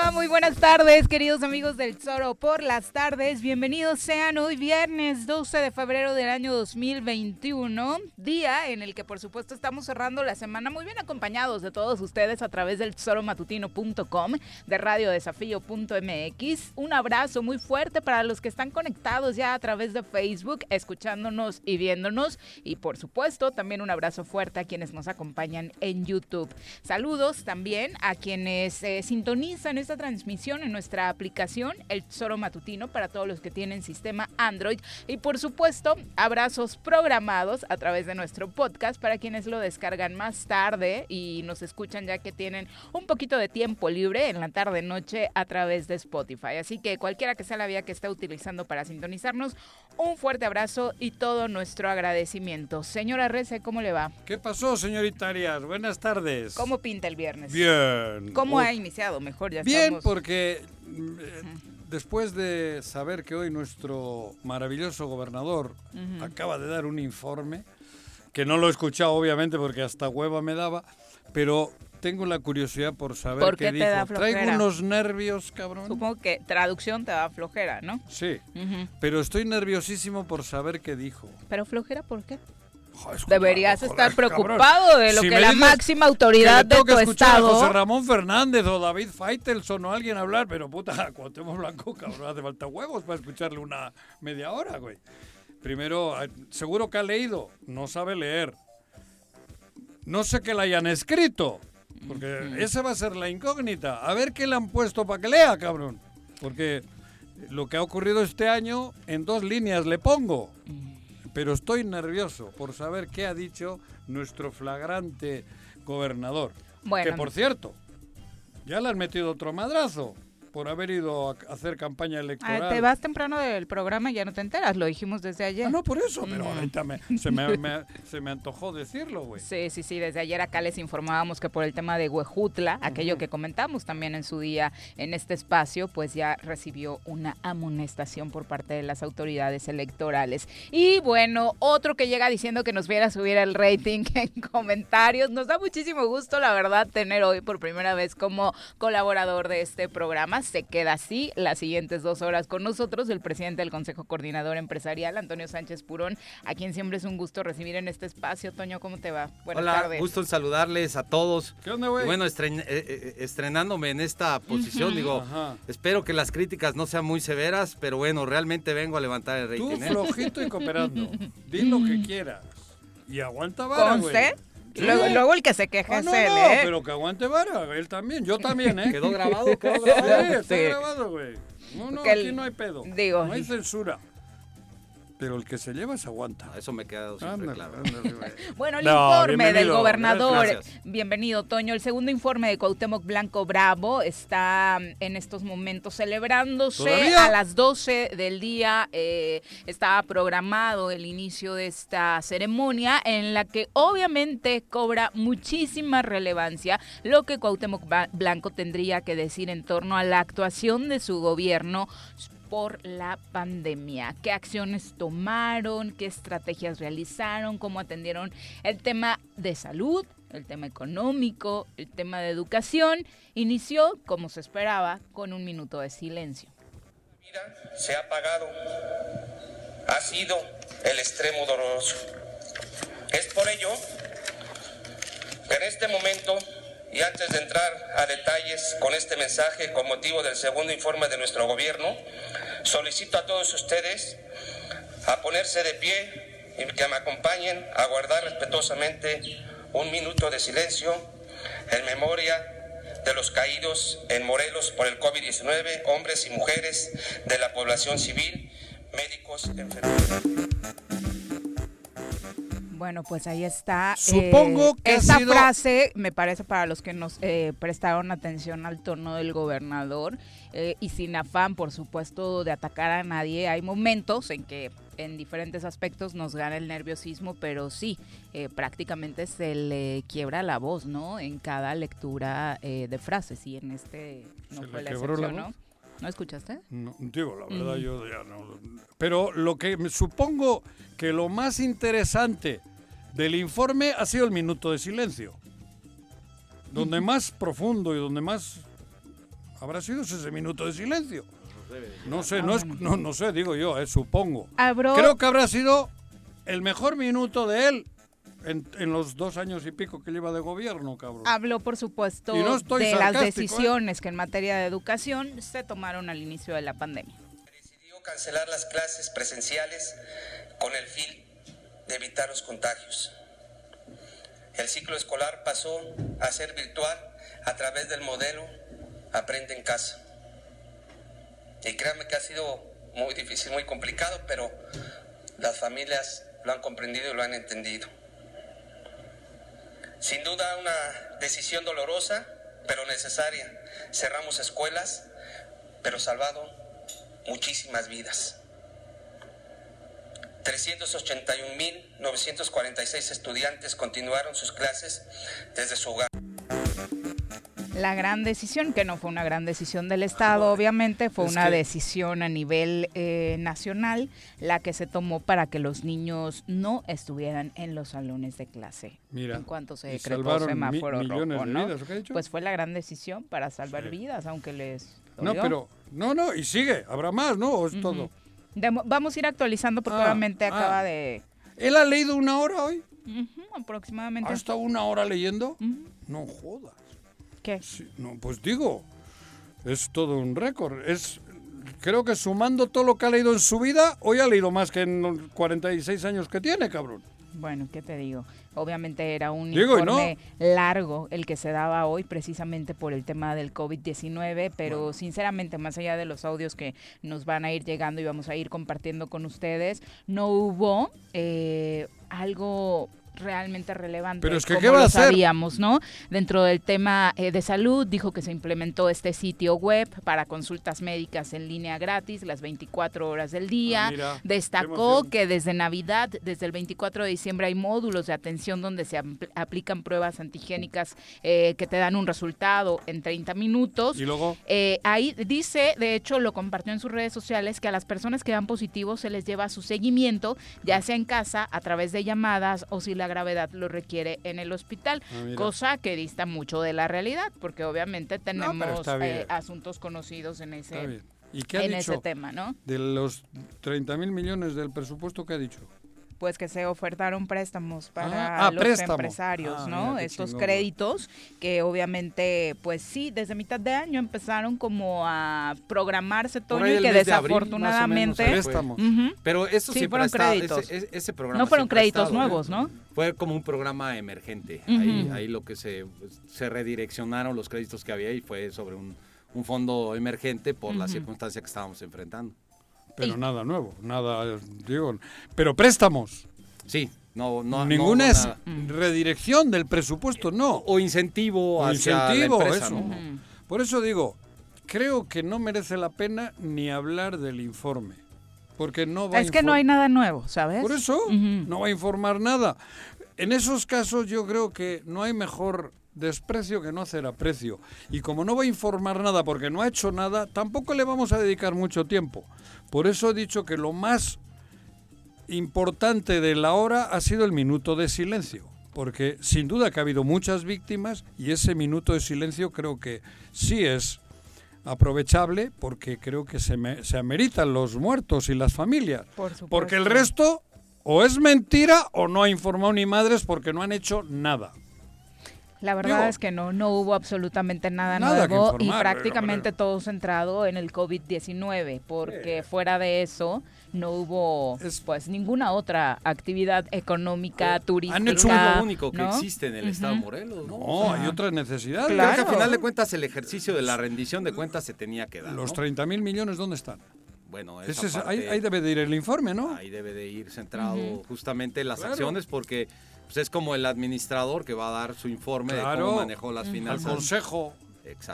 Never Muy buenas tardes, queridos amigos del Zoro por las tardes. Bienvenidos sean hoy viernes 12 de febrero del año 2021, día en el que por supuesto estamos cerrando la semana muy bien acompañados de todos ustedes a través del tesoromatutino.com, de radiodesafío.mx. Un abrazo muy fuerte para los que están conectados ya a través de Facebook, escuchándonos y viéndonos. Y por supuesto también un abrazo fuerte a quienes nos acompañan en YouTube. Saludos también a quienes eh, sintonizan esta transmisión en nuestra aplicación El Tesoro Matutino para todos los que tienen sistema Android y por supuesto abrazos programados a través de nuestro podcast para quienes lo descargan más tarde y nos escuchan ya que tienen un poquito de tiempo libre en la tarde noche a través de Spotify. Así que cualquiera que sea la vía que esté utilizando para sintonizarnos, un fuerte abrazo y todo nuestro agradecimiento. Señora Rece, ¿cómo le va? ¿Qué pasó, señorita Arias? Buenas tardes. ¿Cómo pinta el viernes? Bien. ¿Cómo ha iniciado? Mejor ya Bien, porque eh, después de saber que hoy nuestro maravilloso gobernador acaba de dar un informe, que no lo he escuchado obviamente porque hasta hueva me daba, pero tengo la curiosidad por saber qué, dijo. Traigo unos nervios, cabrón. Supongo que traducción te da flojera, ¿no? Sí, pero estoy nerviosísimo por saber qué dijo. ¿Pero flojera por qué? Deberías estar preocupado de lo que la máxima autoridad de tu estado. A José Ramón Fernández o David Faitelson o alguien hablar, pero puta, Cuauhtémoc Blanco, cabrón, hace falta huevos para escucharle una media hora, güey. Primero, ah, seguro que ha leído, no sabe leer. No sé que la hayan escrito, porque esa va a ser la incógnita. A ver qué le han puesto para que lea, cabrón. Porque lo que ha ocurrido este año, en dos líneas le pongo pero estoy nervioso por saber qué ha dicho nuestro flagrante gobernador. Que por cierto, ya le han metido otro madrazo por haber ido a hacer campaña ah, electoral. te vas temprano del programa y ya no te enteras, lo dijimos desde ayer. Ah, no, por eso, pero ahorita se, me, se, me, antojó decirlo, güey. Sí, sí, sí, desde ayer acá les informábamos que por el tema de Huejutla, aquello que comentamos también en su día en este espacio, pues ya recibió una amonestación por parte de las autoridades electorales. Y bueno, otro que llega diciendo que nos viera subir el rating en comentarios. Nos da muchísimo gusto, la verdad, tener hoy por primera vez como colaborador de este programa se queda así las siguientes dos horas con nosotros el presidente del Consejo Coordinador Empresarial, Antonio Sánchez Purón, a quien siempre es un gusto recibir en este espacio. Toño, ¿cómo te va? Buenas Hola, gusto en saludarles a todos. ¿Qué onda, güey? Bueno, eh, eh, estrenándome en esta posición, digo, espero que las críticas no sean muy severas, pero bueno, realmente vengo a levantar el rating. Tú ¿eh? flojito y cooperando. Di lo que quieras. Y aguanta vara, güey. Luego, el que se queja ah, es él, no, ¿eh? pero que aguante vara, él también, yo también, ¿eh? ¿Quedó grabado? ¿Quedó grabado? Sí, está grabado, güey. No, no, aquí no hay pedo. Digo, no hay censura. Pero el que se lleva se aguanta. Eso me queda siempre claro. bueno, el informe del gobernador. Bienvenido, Toño. El segundo informe de Cuauhtémoc Blanco Bravo está en estos momentos celebrándose a las 12 del día. Eh, estaba programado el inicio de esta ceremonia en la que obviamente cobra muchísima relevancia lo que Cuauhtémoc Blanco tendría que decir en torno a la actuación de su gobierno por la pandemia. ¿Qué acciones tomaron? ¿Qué estrategias realizaron? ¿Cómo atendieron el tema de salud? El tema económico, el tema de educación, inició, como se esperaba, con un minuto de silencio. Se ha pagado, ha sido el extremo doloroso. Es por ello que en este momento y antes de entrar a detalles con este mensaje con motivo del segundo informe de nuestro gobierno, solicito a todos ustedes a ponerse de pie y que me acompañen a guardar respetuosamente un minuto de silencio en memoria de los caídos en Morelos por el COVID-19, hombres y mujeres de la población civil, médicos, enfermeros. Bueno, pues ahí está. Supongo eh, que esa frase me parece para los que nos eh, prestaron atención al tono del gobernador eh, y sin afán, por supuesto, de atacar a nadie. Hay momentos en que en diferentes aspectos nos gana el nerviosismo, pero sí, prácticamente se le quiebra la voz, ¿no? En cada lectura de frases y en este no fue la excepción, ¿no? ¿No escuchaste? No, digo, la verdad yo ya no. Pero lo que me supongo que lo más interesante del informe ha sido el minuto de silencio. Donde más profundo y donde más habrá sido ese minuto de silencio. No sé, no, es, no, no sé, digo yo, eh, supongo. Creo que habrá sido el mejor minuto de él en, los dos años y pico que lleva de gobierno, cabrón. Habló, por supuesto, de las ¿eh? decisiones que en materia de educación se tomaron al inicio de la pandemia. Decidió cancelar las clases presenciales con el fin de evitar los contagios. El ciclo escolar pasó a ser virtual a través del modelo Aprende en casa. Y créanme que ha sido muy difícil, muy complicado, pero las familias lo han comprendido y lo han entendido. Sin duda una decisión dolorosa, pero necesaria. Cerramos escuelas, pero salvado muchísimas vidas. 381.946 estudiantes continuaron sus clases desde su hogar. La gran decisión, que no fue una gran decisión del Estado, obviamente, fue una decisión a nivel eh, nacional, la que se tomó para que los niños no estuvieran en los salones de clase. Mira, en cuanto se decretó semáforo rojo, ¿no? Pues fue la gran decisión para salvar vidas, aunque les No, pero no, no, y sigue, habrá más, ¿no? es todo vamos a ir actualizando porque ah, obviamente ah. acaba de... ¿Él ha leído una hora hoy? aproximadamente. ¿Ha estado una hora leyendo? No jodas. ¿Qué? no, pues digo, es todo un récord. Es, creo que sumando todo lo que ha leído en su vida, hoy ha leído más que en los 46 años que tiene, cabrón. Bueno, ¿qué te digo? Obviamente era un informe largo el que se daba hoy precisamente por el tema del COVID-19, pero sinceramente, más allá de los audios que nos van a ir llegando y vamos a ir compartiendo con ustedes, no hubo eh, algo realmente relevante. Pero es que, ¿qué va a hacer? sabíamos, ¿no? Dentro del tema eh, de salud, dijo que se implementó este sitio web para consultas médicas en línea gratis las 24 horas del día. Ah, Destacó que desde Navidad, desde el 24 de diciembre, hay módulos de atención donde se aplican pruebas antigénicas eh, que te dan un resultado en 30 minutos. Y luego. Eh, ahí dice, de hecho, lo compartió en sus redes sociales, que a las personas que dan positivos se les lleva su seguimiento, ya sea en casa, a través de llamadas o si la gravedad lo requiere en el hospital, ah, cosa que dista mucho de la realidad, porque obviamente tenemos eh, asuntos conocidos en ese, en ese tema, ¿no? De los 30 mil millones del presupuesto que ha dicho pues que se ofertaron préstamos para ah, los empresarios, ah, ¿no? Estos créditos que obviamente, pues sí, desde mitad de año empezaron como a programarse todo y que desafortunadamente... Pero eso sí fueron créditos. Ese, programa no fueron créditos nuevos, ¿no? Fue como un programa emergente. ahí, lo que se, se redireccionaron los créditos que había y fue sobre un, fondo emergente por la circunstancia que estábamos enfrentando. Pero nada nuevo, nada, digo, pero préstamos. Sí, no, no, Ninguna es redirección del presupuesto, no. O incentivo hacia incentivo, eso. Por eso digo, creo que no merece la pena ni hablar del informe. Porque no va Es que no hay nada nuevo, ¿sabes? Por eso, no va a informar nada. En esos casos yo creo que no hay mejor desprecio que no hacer aprecio. Y como no va a informar nada porque no ha hecho nada, tampoco le vamos a dedicar mucho tiempo. Por eso he dicho que lo más importante de la hora ha sido el minuto de silencio. Porque sin duda que ha habido muchas víctimas y ese minuto de silencio creo que sí es aprovechable porque creo que se, se ameritan los muertos y las familias. porque el resto o es mentira o no ha informado ni madres porque no han hecho nada. La verdad es que no, no hubo absolutamente nada, nuevo y prácticamente todo centrado en el COVID-19, porque fuera de eso no hubo pues ninguna otra actividad económica, turística. Han hecho lo único que existe en el estado de Morelos. No, hay otras necesidades. Claro. que al final de cuentas el ejercicio de la rendición de cuentas se tenía que dar. Los 30 mil millones, ¿dónde están? Bueno, ahí, debe de ir el informe, ¿no? Ahí debe de ir centrado justamente las acciones porque pues es como el administrador que va a dar su informe de cómo manejó las finanzas. Al consejo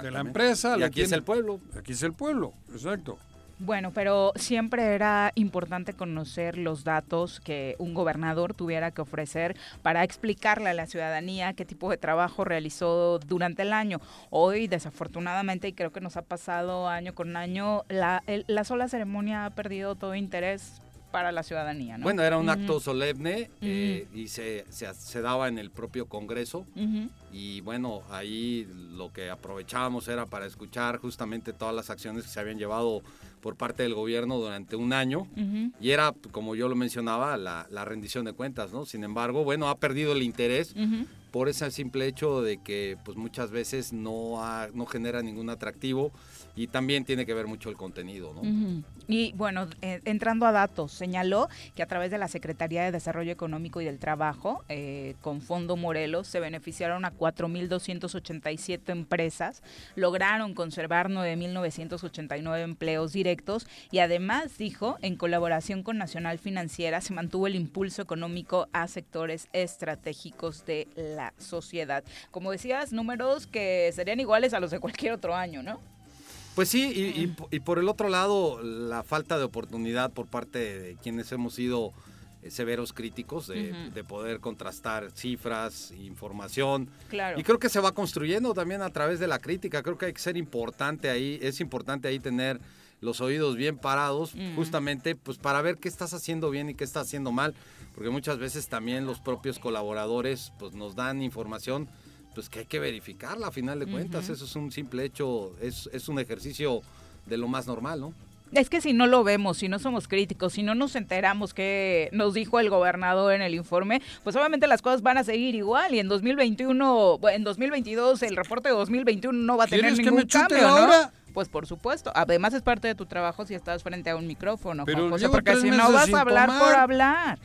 de la empresa. Y aquí es el pueblo. Aquí es el pueblo, exacto. Bueno, pero siempre era importante conocer los datos que un gobernador tuviera que ofrecer para explicarle a la ciudadanía qué tipo de trabajo realizó durante el año. Hoy, desafortunadamente, y creo que nos ha pasado año con año, la, la sola ceremonia ha perdido todo interés para la ciudadanía. ¿no? Bueno, era un acto solemne eh, y se, se, daba en el propio Congreso y bueno, ahí lo que aprovechábamos era para escuchar justamente todas las acciones que se habían llevado por parte del gobierno durante un año y era, como yo lo mencionaba, la, la, rendición de cuentas, ¿no? Sin embargo, bueno, ha perdido el interés por ese simple hecho de que pues muchas veces no, no genera ningún atractivo y también tiene que ver mucho el contenido, ¿no? Y bueno, eh, entrando a datos, señaló que a través de la Secretaría de Desarrollo Económico y del Trabajo, eh, con Fondo Morelos, se beneficiaron a 4.287 empresas, lograron conservar 9.989 empleos directos y además, dijo, en colaboración con Nacional Financiera, se mantuvo el impulso económico a sectores estratégicos de la sociedad. Como decías, números que serían iguales a los de cualquier otro año, ¿no? Pues sí, y, por el otro lado, la falta de oportunidad por parte de quienes hemos sido eh, severos críticos de, poder contrastar cifras, información. Claro. Y creo que se va construyendo también a través de la crítica. Creo que hay que ser importante ahí, es importante ahí tener los oídos bien parados, justamente pues para ver qué estás haciendo bien y qué estás haciendo mal, porque muchas veces también los propios colaboradores pues nos dan información pues que hay que verificarla a final de cuentas. Eso es un simple hecho, es, es un ejercicio de lo más normal, ¿no? Es que si no lo vemos, si no somos críticos, si no nos enteramos que nos dijo el gobernador en el informe, pues obviamente las cosas van a seguir igual y en 2021, en 2022 el reporte de 2021 no va a tener ningún cambio, ¿no? Pues por supuesto. Además es parte de tu trabajo si estás frente a un micrófono, Pero porque si no vas a hablar por hablar.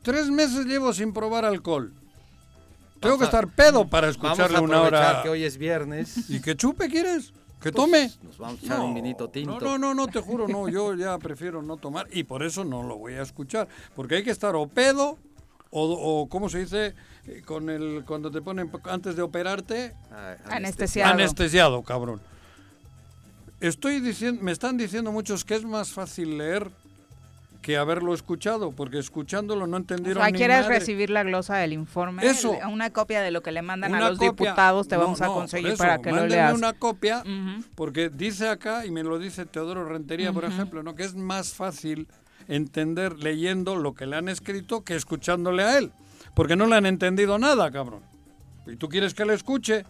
Tres meses llevo sin probar alcohol. Tengo que estar pedo para escucharle una hora. que hoy es viernes. ¿Y que chupe quieres? ¿Que pues, tome? Nos vamos a echar un vinito tinto. No, no, no, te juro, no. Yo ya prefiero no tomar y por eso no lo voy a escuchar. Porque hay que estar o pedo o, o ¿cómo se dice? Eh, con el cuando te ponen antes de operarte. Ah, anestesiado. Anestesiado, cabrón. Estoy diciendo, me están diciendo muchos que es más fácil leer que haberlo escuchado, porque escuchándolo no entendieron o sea, ¿quieres recibir la glosa del informe? Eso. Una copia de lo que le mandan a los diputados te vamos a conseguir para que lo leas. una copia, porque dice acá, y me lo dice Teodoro Rentería, por ejemplo, ¿no? que es más fácil entender leyendo lo que le han escrito que escuchándole a él, porque no le han entendido nada, cabrón. Y tú quieres que le escuche,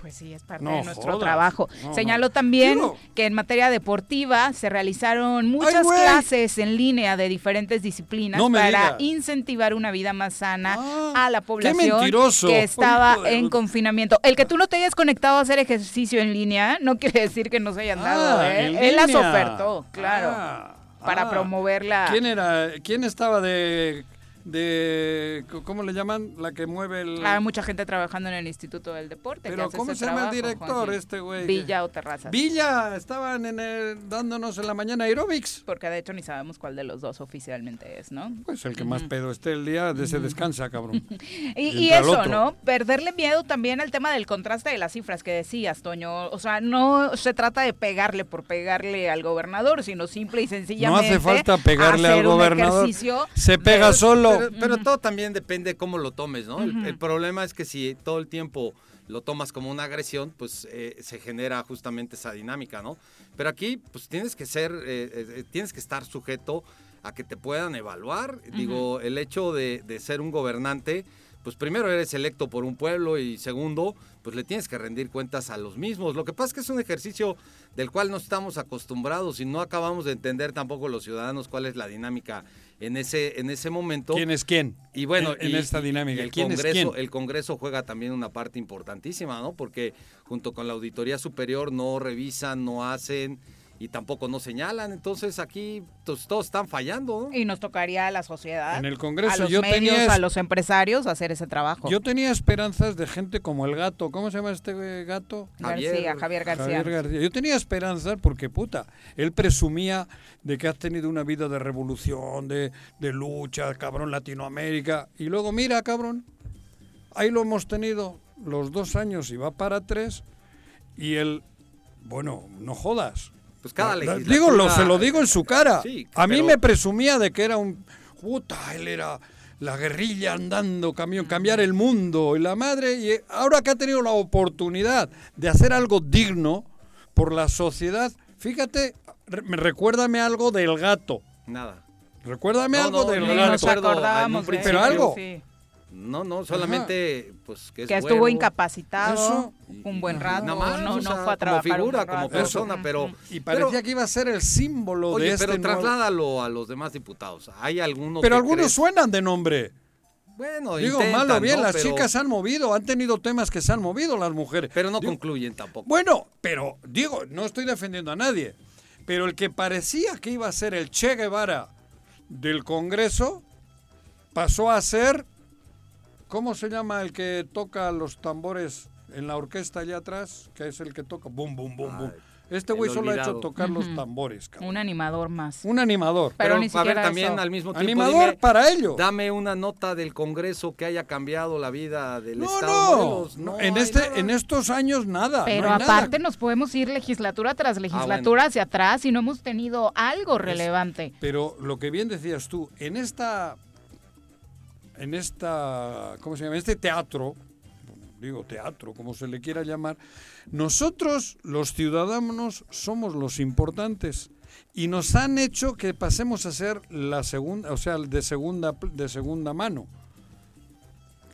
pues sí, es parte de nuestro trabajo. Señaló también que en materia deportiva se realizaron muchas clases en línea de diferentes disciplinas para incentivar una vida más sana ah, a la población que estaba en confinamiento. El que tú no te hayas conectado a hacer ejercicio en línea no quiere decir que no se hayan dado. Ah, ¿eh? Él las ofertó, claro, ah, para promoverla. ¿Quién era? ¿Quién estaba de de ¿cómo le llaman? La que mueve el Hay mucha gente trabajando en el Instituto del Deporte. que Pero hace ¿cómo ese se llama el director este güey? Villa o Terrazas. Villa, estaban en el, dándonos en la mañana aerobics. Porque de hecho ni sabemos cuál de los dos oficialmente es, ¿no? Pues el que más pedo esté el día, de ese descansa, cabrón. Y, Y eso. ¿no? Perderle miedo también al tema del contraste de las cifras que decías, Toño. O sea, no se trata de pegarle por pegarle al gobernador, sino simple y No sencillamente. hace falta pegarle al gobernador. Se pega de- solo. Pero, pero todo también depende cómo lo tomes, ¿no? El, problema es que si todo el tiempo lo tomas como una agresión, pues eh, se genera justamente esa dinámica, ¿no? Pero aquí, pues tienes que ser, eh, eh, tienes que estar sujeto a que te puedan evaluar. Digo, el hecho de, de ser un gobernante, pues primero eres electo por un pueblo y segundo, pues le tienes que rendir cuentas a los mismos. Lo que pasa es que es un ejercicio del cual no estamos acostumbrados y no acabamos de entender tampoco los ciudadanos cuál es la dinámica en ese, en ese momento. ¿Quién es quién? Y bueno, en, en y- esta dinámica, el ¿quién es Congreso, quién? el Congreso juega también una parte importantísima, ¿no? Porque junto con la Auditoría Superior no revisan, no hacen y tampoco no señalan. Entonces aquí pues, todos están fallando, ¿no? Y nos tocaría a la sociedad, En el Congreso a los yo medios, tenía a los empresarios hacer ese trabajo. Yo tenía esperanzas de gente como el gato. ¿Cómo se llama este güey, gato? García, Javier- Javier García. Javier García. Yo tenía esperanzas porque, puta, él presumía de que has tenido una vida de revolución, de, de lucha, cabrón, Latinoamérica. Y luego, mira, cabrón, ahí lo hemos tenido los dos años y va para tres. Y él, bueno, no jodas. Pues cada La- la- legislatura... Digo, lo, se lo digo en su cara. Sí, a mí pero- me presumía de que era un... Puta, él era la guerrilla andando, camión, cambiar el mundo y la madre. Y ahora que ha tenido la oportunidad de hacer algo digno por la sociedad, fíjate, re- me- recuérdame algo del gato. Nada. Recuérdame No, algo no, del gato. nos eso, Pero algo. sí. No, no, solamente pues que es que estuvo güero. incapacitado Eso. un buen rato, Nada más, no, o no fue a como trabajar un figura, como persona, pero... Y parecía pero- que iba a ser el símbolo Oye, de este pero nuevo- trasládalo a los demás diputados. Hay algunos Pero que algunos crees- suenan de nombre. Bueno, Digo, intentan, malo o bien, ¿no? las Pero- chicas se han movido, han tenido temas que se han movido las mujeres. Pero no Digo, concluyen tampoco. Bueno, pero digo, no estoy defendiendo a nadie, pero el que parecía que iba a ser el Che Guevara del Congreso pasó a ser, ¿cómo se llama el que toca los tambores en la orquesta allá atrás? Que es el que toca, bum, bum, bum, bum. Este güey solo ha hecho tocar los tambores, cabrón. Un animador más. Un animador. Pero ni a ver, también eso. al mismo tiempo Animador dime, para ello. Dame una nota del Congreso que haya cambiado la vida del No, Estado. no, Morelos. no, en hay este, nada. en estos años nada. Pero no hay nada. aparte nos podemos ir legislatura tras Ah, legislatura hacia atrás y no hemos tenido algo relevante. Pero lo que bien decías tú, en esta, en esta, ¿cómo se llama? Este teatro, digo teatro, como se le quiera llamar, nosotros los ciudadanos somos los importantes y nos han hecho que pasemos a ser la segunda, o sea, de segunda, de segunda mano.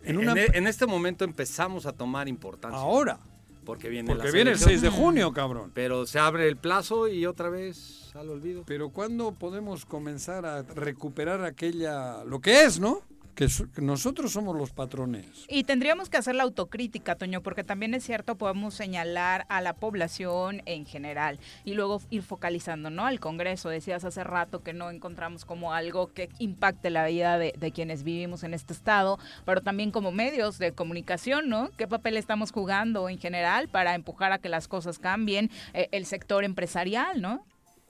En una, En, e- en este momento empezamos a tomar importancia. ahora, Porque viene porque viene el 6 elecciones. de junio, cabrón. Pero se abre el plazo y otra vez al olvido. Pero ¿cuándo podemos comenzar a recuperar aquella, lo que es, ¿no? Que, que nosotros somos los patrones. Y tendríamos que hacer la autocrítica, Toño, porque también es cierto, podemos señalar a la población en general y luego ir focalizando, ¿no? Al Congreso, decías hace rato que no encontramos como algo que impacte la vida de, de quienes vivimos en este estado, pero también como medios de comunicación, ¿no? ¿Qué papel estamos jugando en general para empujar a que las cosas cambien? Eh, el sector empresarial, ¿no?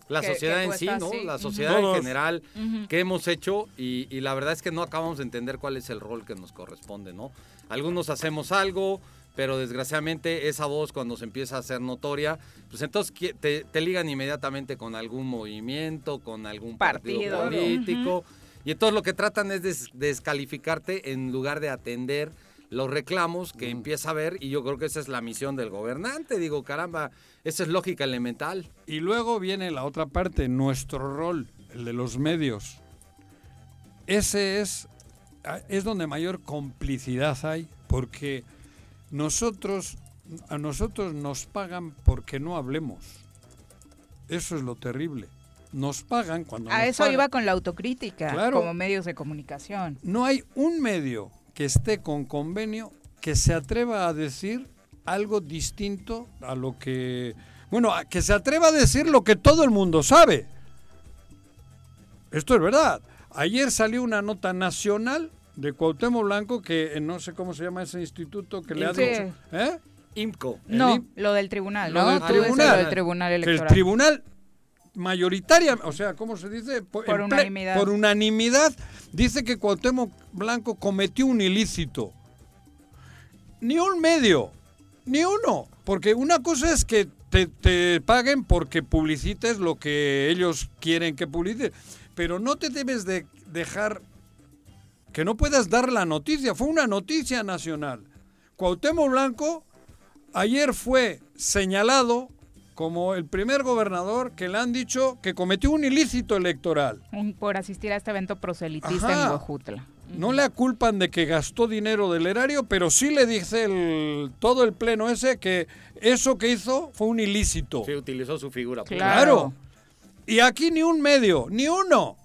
La que- sociedad que en sí, ¿no? La sociedad en general, Ujú. ¿qué hemos hecho? Y, y la verdad es que no acabamos de entender cuál es el rol que nos corresponde, ¿no? Algunos hacemos algo, pero desgraciadamente esa voz cuando se empieza a hacer notoria, pues entonces te, te ligan inmediatamente con algún movimiento, con algún partido, Partido. político. Y entonces lo que tratan es de des- descalificarte en lugar de atender los reclamos que empieza a ver y yo creo que esa es la misión del gobernante. Digo, caramba, esa es lógica elemental. Y luego viene la otra parte, nuestro rol, el de los medios. Ese es, es donde mayor complicidad hay, porque nosotros, a nosotros nos pagan porque no hablemos. Eso es lo terrible. Nos pagan cuando A nos eso pagan. iba con la autocrítica, Claro. como medios de comunicación. No hay un medio que esté con convenio que se atreva a decir algo distinto a lo que... Bueno, a- que se atreva a decir lo que todo el mundo sabe. Esto es verdad. Ayer salió una nota nacional de Cuauhtémoc Blanco que eh, no sé cómo se llama ese instituto que le ha dicho. ¿Eh? IMCO. No, IM- lo del tribunal, Lo ¿no? del tribunal. Lo del tribunal Que el electoral. tribunal mayoritaria, o sea, ¿cómo se dice? Po- Por unanimidad. por unanimidad dice que Cuauhtémoc Blanco cometió un ilícito. Ni un medio, ni uno. Porque una cosa es que te, te paguen porque publicites lo que ellos quieren que publicites. Pero no te debes de dejar que no puedas dar la noticia. Fue una noticia nacional. Cuauhtémoc Blanco ayer fue señalado como el primer gobernador que le han dicho que cometió un ilícito electoral. Por asistir a este evento proselitista Ajá. en Huejutla. No le aculpan de que gastó dinero del erario, pero sí le dice el, todo el pleno ese que eso que hizo fue un ilícito. Sí, utilizó su figura. Claro. Claro. Y aquí ni un medio, ni uno.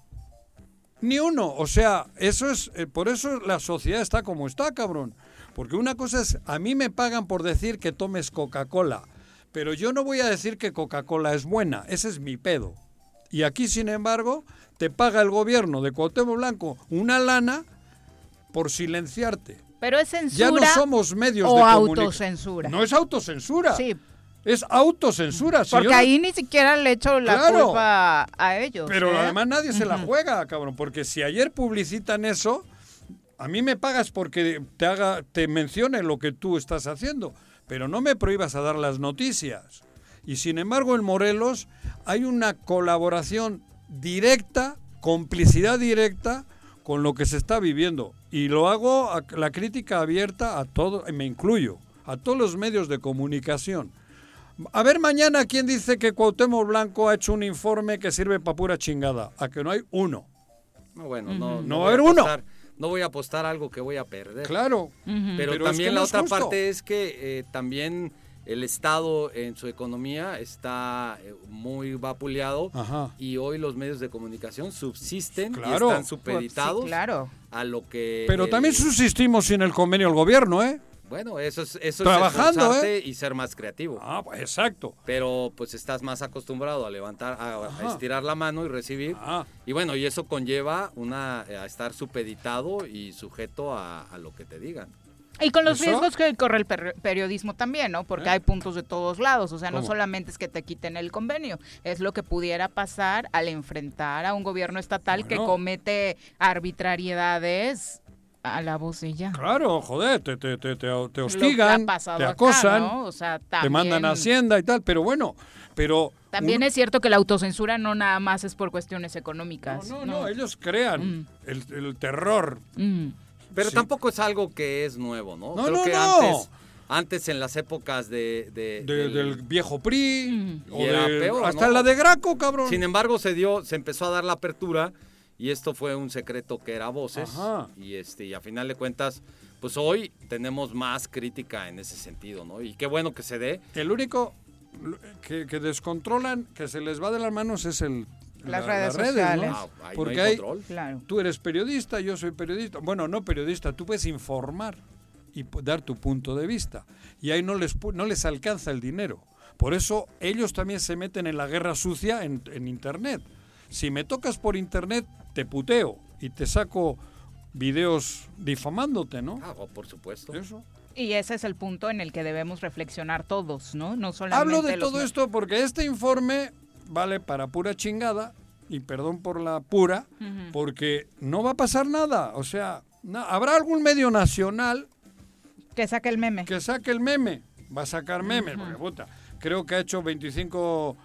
Ni uno. O sea, eso es. eh, por eso la sociedad está como está, cabrón. Porque una cosa es, a mí me pagan por decir que tomes Coca-Cola. Pero yo no voy a decir que Coca-Cola es buena. Ese es mi pedo. Y aquí, sin embargo, te paga el gobierno de Cuauhtémoc Blanco una lana por silenciarte. Pero es censura Ya no somos medios o de comunicación. autocensura. No es autocensura. Sí, Es autocensura. Porque ahí ni siquiera le echo la Claro. culpa a ellos. Pero ¿eh? además nadie se la juega, cabrón, porque si ayer publicitan eso, a mí me pagas porque te haga, te mencione lo que tú estás haciendo, pero no me prohíbas a dar las noticias. Y sin embargo, en Morelos hay una colaboración directa, complicidad directa con lo que se está viviendo. Y lo hago a la crítica abierta a todo, y me incluyo, a todos los medios de comunicación. A ver mañana quién dice que Cuauhtémoc Blanco ha hecho un informe que sirve para pura chingada. A que no hay uno. No, bueno, no, No voy va a haber uno. No voy a apostar algo que voy a perder. Claro. Pero, Pero es también que la otra justo. parte es que eh, también el Estado en su economía está eh, muy vapuleado Ajá. y hoy los medios de comunicación subsisten Claro. y están supeditados sí, claro. a lo que... Pero el- también subsistimos sin el convenio del gobierno, ¿eh? Bueno, eso es, eso Trabajando, es esforzarte ¿eh? y ser más creativo. Ah, pues exacto. Pero pues estás más acostumbrado a levantar, a, estirar la mano y recibir. Ah, Y bueno, y eso conlleva una, a estar supeditado y sujeto a, a lo que te digan. Y con los ¿Eso? riesgos que corre el per- periodismo también, ¿no? Porque ¿Eh? hay puntos de todos lados. O sea, no ¿Cómo? solamente es que te quiten el convenio, es lo que pudiera pasar al enfrentar a un gobierno estatal que comete arbitrariedades a la voz de ella. claro, joder, te, te, te, te, hostigan, te acá, acosan, ¿no? O sea, te mandan a Hacienda y tal, pero bueno, pero... También uno- es cierto que la autocensura no nada más es por cuestiones económicas. No, no, no, ellos crean Mm. el, el terror. Mm. Pero Sí. tampoco es algo que es nuevo, ¿no? No, Creo no, que no. antes, antes en las épocas de, de- De- del- del viejo PRI, Mm. o era de- peor, hasta ¿no? la de Graco, cabrón. Sin embargo, se dio, se empezó a dar la apertura y esto fue un secreto que era voces. Ajá. Y este, y a final de cuentas, pues hoy tenemos más crítica en ese sentido, ¿no? Y qué bueno que se dé. El único que, que descontrolan, que se les va de las manos es el Las la- redes ¿no? sociales. Ah, ahí Porque no hay hay- control. Claro. Tú eres periodista, yo soy periodista. Bueno, no periodista, tú puedes informar y dar tu punto de vista. Y ahí no les, no les alcanza el dinero. Por eso ellos también se meten en la guerra sucia en, en Internet. Si me tocas por Internet, te puteo y te saco videos difamándote, ¿no? Ah, oh, por supuesto. Eso. Y ese es el punto en el que debemos reflexionar todos, ¿no? No solamente Hablo de los todo me- esto porque este informe vale para pura chingada, y perdón por la pura, porque no va a pasar nada. O sea, habrá algún medio nacional Que saque el meme. que saque el meme. Va a sacar memes, porque puta, creo que ha hecho 25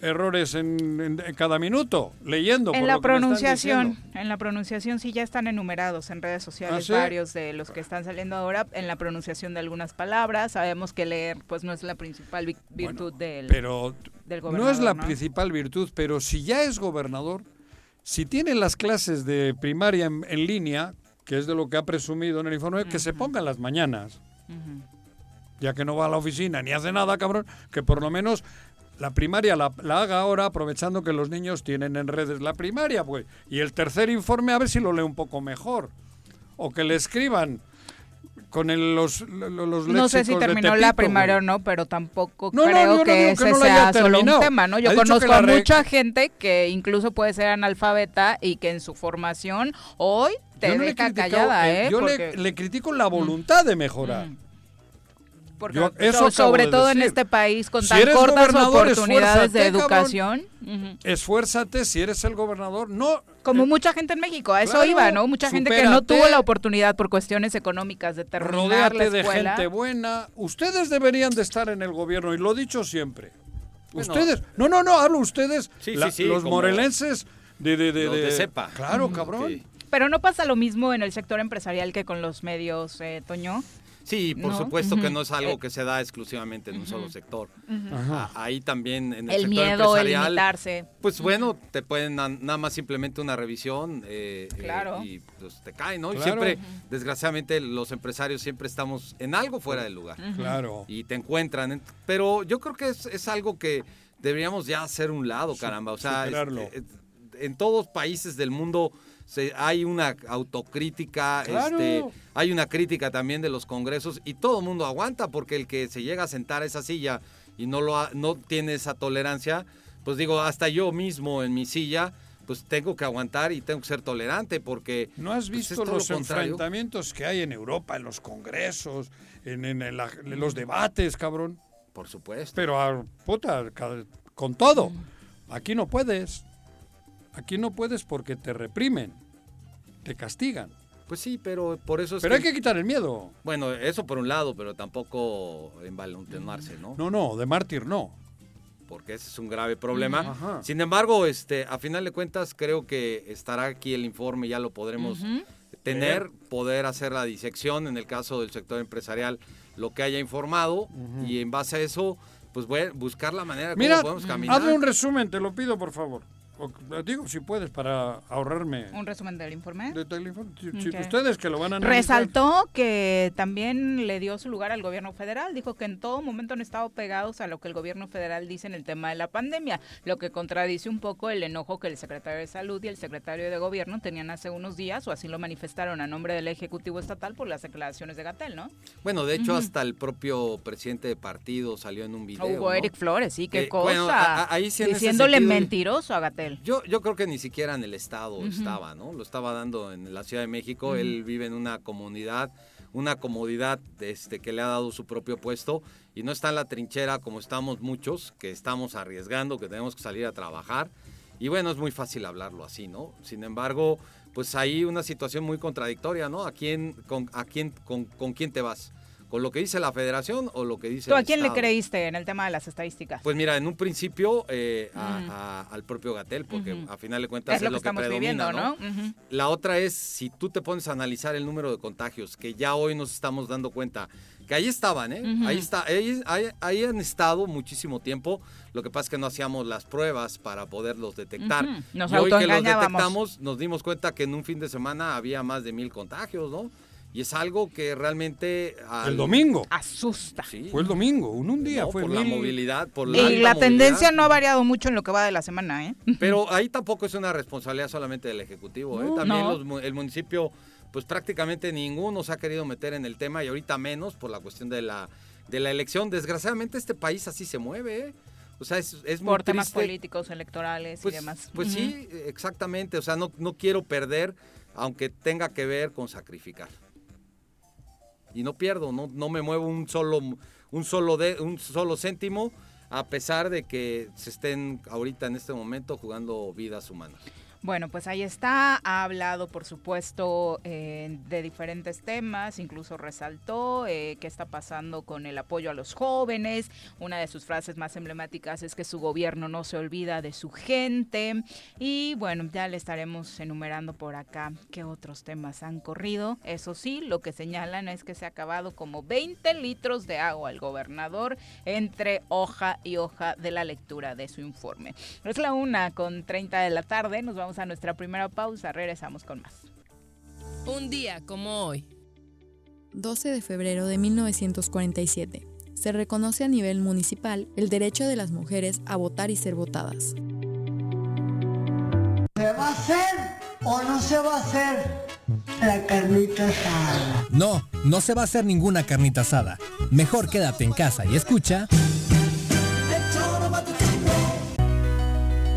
errores en, en- en cada minuto, leyendo. En por la lo pronunciación, en la pronunciación sí ya están enumerados en redes sociales ¿Ah, sí? varios de los que están saliendo ahora en la pronunciación de algunas palabras. Sabemos que leer pues no es la principal vi- virtud del, Pero del no gobernador. es la principal virtud, pero si ya es gobernador, si tiene las clases de primaria en, en línea, que es de lo que ha presumido en el informe, que se pongan las mañanas. Ya que no va a la oficina ni hace nada, cabrón, que por lo menos la primaria la, la haga ahora aprovechando que los niños tienen en redes la primaria, pues. Y el tercer informe a ver si lo lee un poco mejor. O que le escriban con el, los, los No sé si terminó la primaria o no, pero tampoco No, no, creo no que digo que ese no haya sea solo un tema, ¿no? Yo Ha que conozco a mucha gente que incluso puede ser analfabeta y que en su formación hoy te no deja callada, eh, ¿eh? Yo Porque- le, le critico la voluntad de mejorar. Mm. Porque Yo eso sobre de todo en este país con Si tan eres cortas oportunidades de cabrón. educación. Esfuérzate si eres el gobernador. No, Como eh, mucha gente en México, a eso claro, iba, ¿no? Mucha gente que no tuvo la oportunidad por cuestiones económicas de terminar la de gente buena. Ustedes deberían de estar en el gobierno y lo he dicho siempre. Bueno. ustedes, no, no, no, hablo ustedes, Sí, la- sí, sí, los morelenses de, de, de, de cepa. Claro, cabrón. Pero no pasa lo mismo en el sector empresarial que con los medios, eh, Toño. Sí, por ¿No? supuesto que no es algo Eh, que se da exclusivamente en un solo sector. Ajá. A- Ahí también en el, El sector miedo, el empresarial, limitarse. Pues bueno, te pueden na- nada más simplemente una revisión eh, eh, Claro. y pues te cae, ¿no? Y siempre, desgraciadamente, los empresariarios siempre estamos en algo fuera del lugar Claro. y te encuentran. en- Pero yo creo que es, es algo que deberíamos ya hacer un lado, caramba. O sea, eh, en todos países del mundo se- hay una autocrítica, Claro. este, hay una crítica también de los congresos y todo el mundo aguanta porque el que se llega a sentar a esa silla y no lo ha- no tiene esa tolerancia, pues digo, hasta yo mismo en mi silla, pues tengo que aguantar y tengo que ser tolerante porque ¿No has pues, es visto los lo enfrentamientos que hay en Europa, en los congresos, en, en el- en los debates, cabrón? Por supuesto. Pero, ah, puta, con todo. Aquí no puedes. Aquí no puedes porque te reprimen, te castigan. Pues sí, pero por eso es Pero hay que quitar el miedo. Bueno, eso por un lado, pero tampoco envalentonarse, ¿no? No, no, de mártir no. Porque ese es un grave problema. Ajá. Sin embargo, este, a final de cuentas, creo que estará aquí el informe, ya lo podremos tener, poder hacer la disección en el caso del sector empresarial, lo que haya informado, y en base a eso, pues voy a buscar la manera de Mira, cómo podemos caminar. hazme un resumen, te lo pido, por favor. Digo, si puedes, para ahorrarme Un resumen del informe. de. Si- si Ok. ustedes que lo van a analizar. Resaltó que también le dio su lugar al gobierno federal. Dijo que en todo momento han estado pegados a lo que el gobierno federal dice en el tema de la pandemia, lo que contradice un poco el enojo que el secretario de Salud y el secretario de Gobierno tenían hace unos días, o así lo manifestaron a nombre del Ejecutivo Estatal por las declaraciones de Gatel, ¿no? Bueno, de hecho, hasta el propio presidente de partido salió en un video. Hugo ¿no? Eric Flores, sí, qué Eh, cosa. bueno, a- a- ahí sí en ese Diciéndole sentido- mentiroso a Gatel. Yo, yo creo que ni siquiera en el estado estaba, ¿no? Lo estaba dando en la Ciudad de México. Él vive en una comunidad, una comodidad este, que le ha dado su propio puesto y no está en la trinchera como estamos muchos, que estamos arriesgando, que tenemos que salir a trabajar. Y bueno, es muy fácil hablarlo así, ¿no? Sin embargo, pues hay una situación muy contradictoria, ¿no? ¿A quién, con, a quién, con, con quién te vas? ¿Con lo que dice la federación o lo que dice ¿Tú el a quién le creíste en el tema de las estadísticas? Pues mira, en un principio eh, a- al propio Gatel, porque a final de cuentas es lo que que estamos predomina, viviendo, ¿no? La otra es si tú te pones a analizar el número de contagios, que ya hoy nos estamos dando cuenta, que ahí estaban, ¿eh? Ahí está, ahí, ahí- ahí han estado muchísimo tiempo. Lo que pasa es que no hacíamos las pruebas para poderlos detectar. Nos y hoy que los detectamos, nos dimos cuenta que en un fin de semana había más de mil contagios, ¿no? Y es algo que realmente al- El domingo. Asusta. Sí. Fue el domingo, en un día No, fue por la movilidad, por la Y la tendencia no ha variado mucho en lo que va de la semana, ¿eh? Pero ahí tampoco es una responsabilidad solamente del Ejecutivo. ¿eh? No. También No. los mu- el municipio, pues prácticamente ninguno se ha querido meter en el tema y ahorita menos por la cuestión de la, de la elección. Desgraciadamente este país así se mueve. ¿eh? O sea, es, es muy Por temas triste. políticos, electorales Pues, y demás. pues sí, exactamente. O sea, no, no quiero perder, aunque tenga que ver con sacrificar. Y no pierdo, no, no me muevo un solo, un solo de, un solo céntimo, a pesar de que se estén ahorita en este momento jugando vidas humanas. Bueno, pues ahí está. Ha hablado, por supuesto, eh, de diferentes temas. Incluso resaltó eh, qué está pasando con el apoyo a los jóvenes. Una de sus frases más emblemáticas es que su gobierno no se olvida de su gente. Y bueno, ya le estaremos enumerando por acá qué otros temas han corrido. Eso sí, lo que señalan es que se ha acabado como 20 litros de agua el gobernador entre hoja y hoja de la lectura de su informe. Es la una con 30 de la tarde. Nos vamos a nuestra primera pausa. Regresamos con más. Un día como hoy. 12 de febrero de 1947. Se reconoce a nivel municipal el derecho de las mujeres a votar y ser votadas. ¿Se va a hacer o no se va a hacer? La carnita asada. No, no se va a hacer ninguna carnita asada. Mejor quédate en casa y escucha.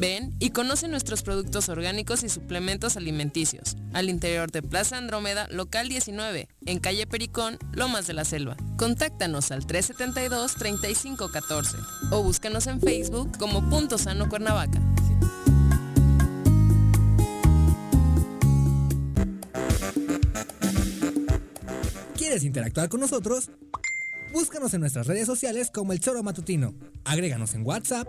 Ven y conoce nuestros productos orgánicos y suplementos alimenticios. Al interior de Plaza Andrómeda, local 19, en calle Pericón, Lomas de la Selva. Contáctanos al 372-3514 o búscanos en Facebook como Punto Sano Cuernavaca. ¿Quieres interactuar con nosotros? Búscanos en nuestras redes sociales como El Choro Matutino. Agréganos en WhatsApp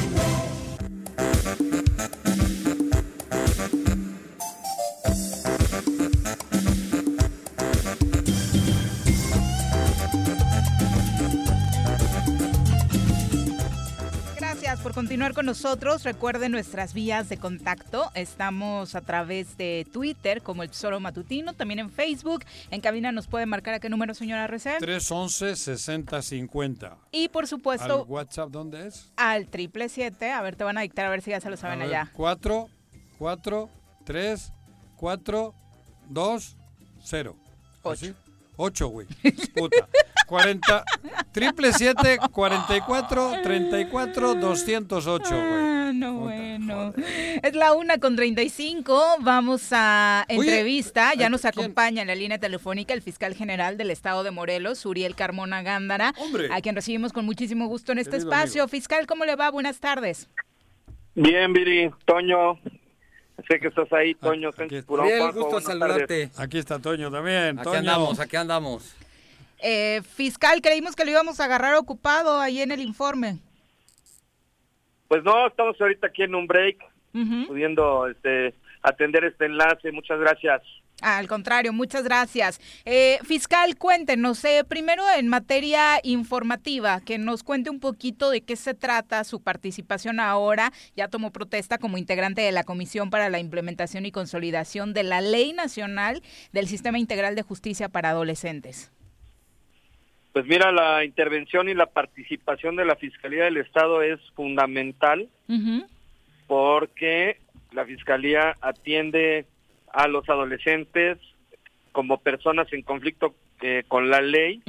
Continuar con nosotros. Recuerden nuestras vías de contacto. Estamos a través de Twitter como el Tesoro Matutino, también en Facebook. En cabina nos pueden marcar a qué número, señora Recep. 311-6050. Y por supuesto, ¿Al WhatsApp dónde es? al triple siete. A ver, te van a dictar a ver si ya se lo saben A ver, allá. 4, 4, 3, 4, 2, 0. ¿Así? 8, güey. Puta. 40, triple 7, 44, 34, 208, güey. Ah, no, bueno. Es la una con 35. Vamos a Oye, entrevista. Ya ¿a nos quién? acompaña en la línea telefónica el fiscal general del estado de Morelos, Uriel Carmona Gándara, Hombre. a quien recibimos con muchísimo gusto en este Querido espacio. amigo. Fiscal, ¿cómo le va? Buenas tardes. Bien, Viri, Toño, sé que estás ahí, Toño. Sánchez Purón, Bien, Juanjo, gusto saludarte. Aquí está Toño también. Aquí Toño. andamos, aquí andamos. Eh, fiscal, creímos que lo íbamos a agarrar ocupado ahí en el informe. Pues no, estamos ahorita aquí en un break, pudiendo este, atender este enlace. Muchas gracias. Al contrario, muchas gracias. Eh, fiscal, cuéntenos, eh, primero en materia informativa, que nos cuente un poquito de qué se trata su participación ahora. Ya tomó protesta como integrante de la Comisión para la Implementación y Consolidación de la Ley Nacional del Sistema Integral de Justicia para Adolescentes. Pues mira, la intervención y la participación de la Fiscalía del Estado es fundamental porque la Fiscalía atiende a los adolescentes como personas en conflicto eh, con la ley.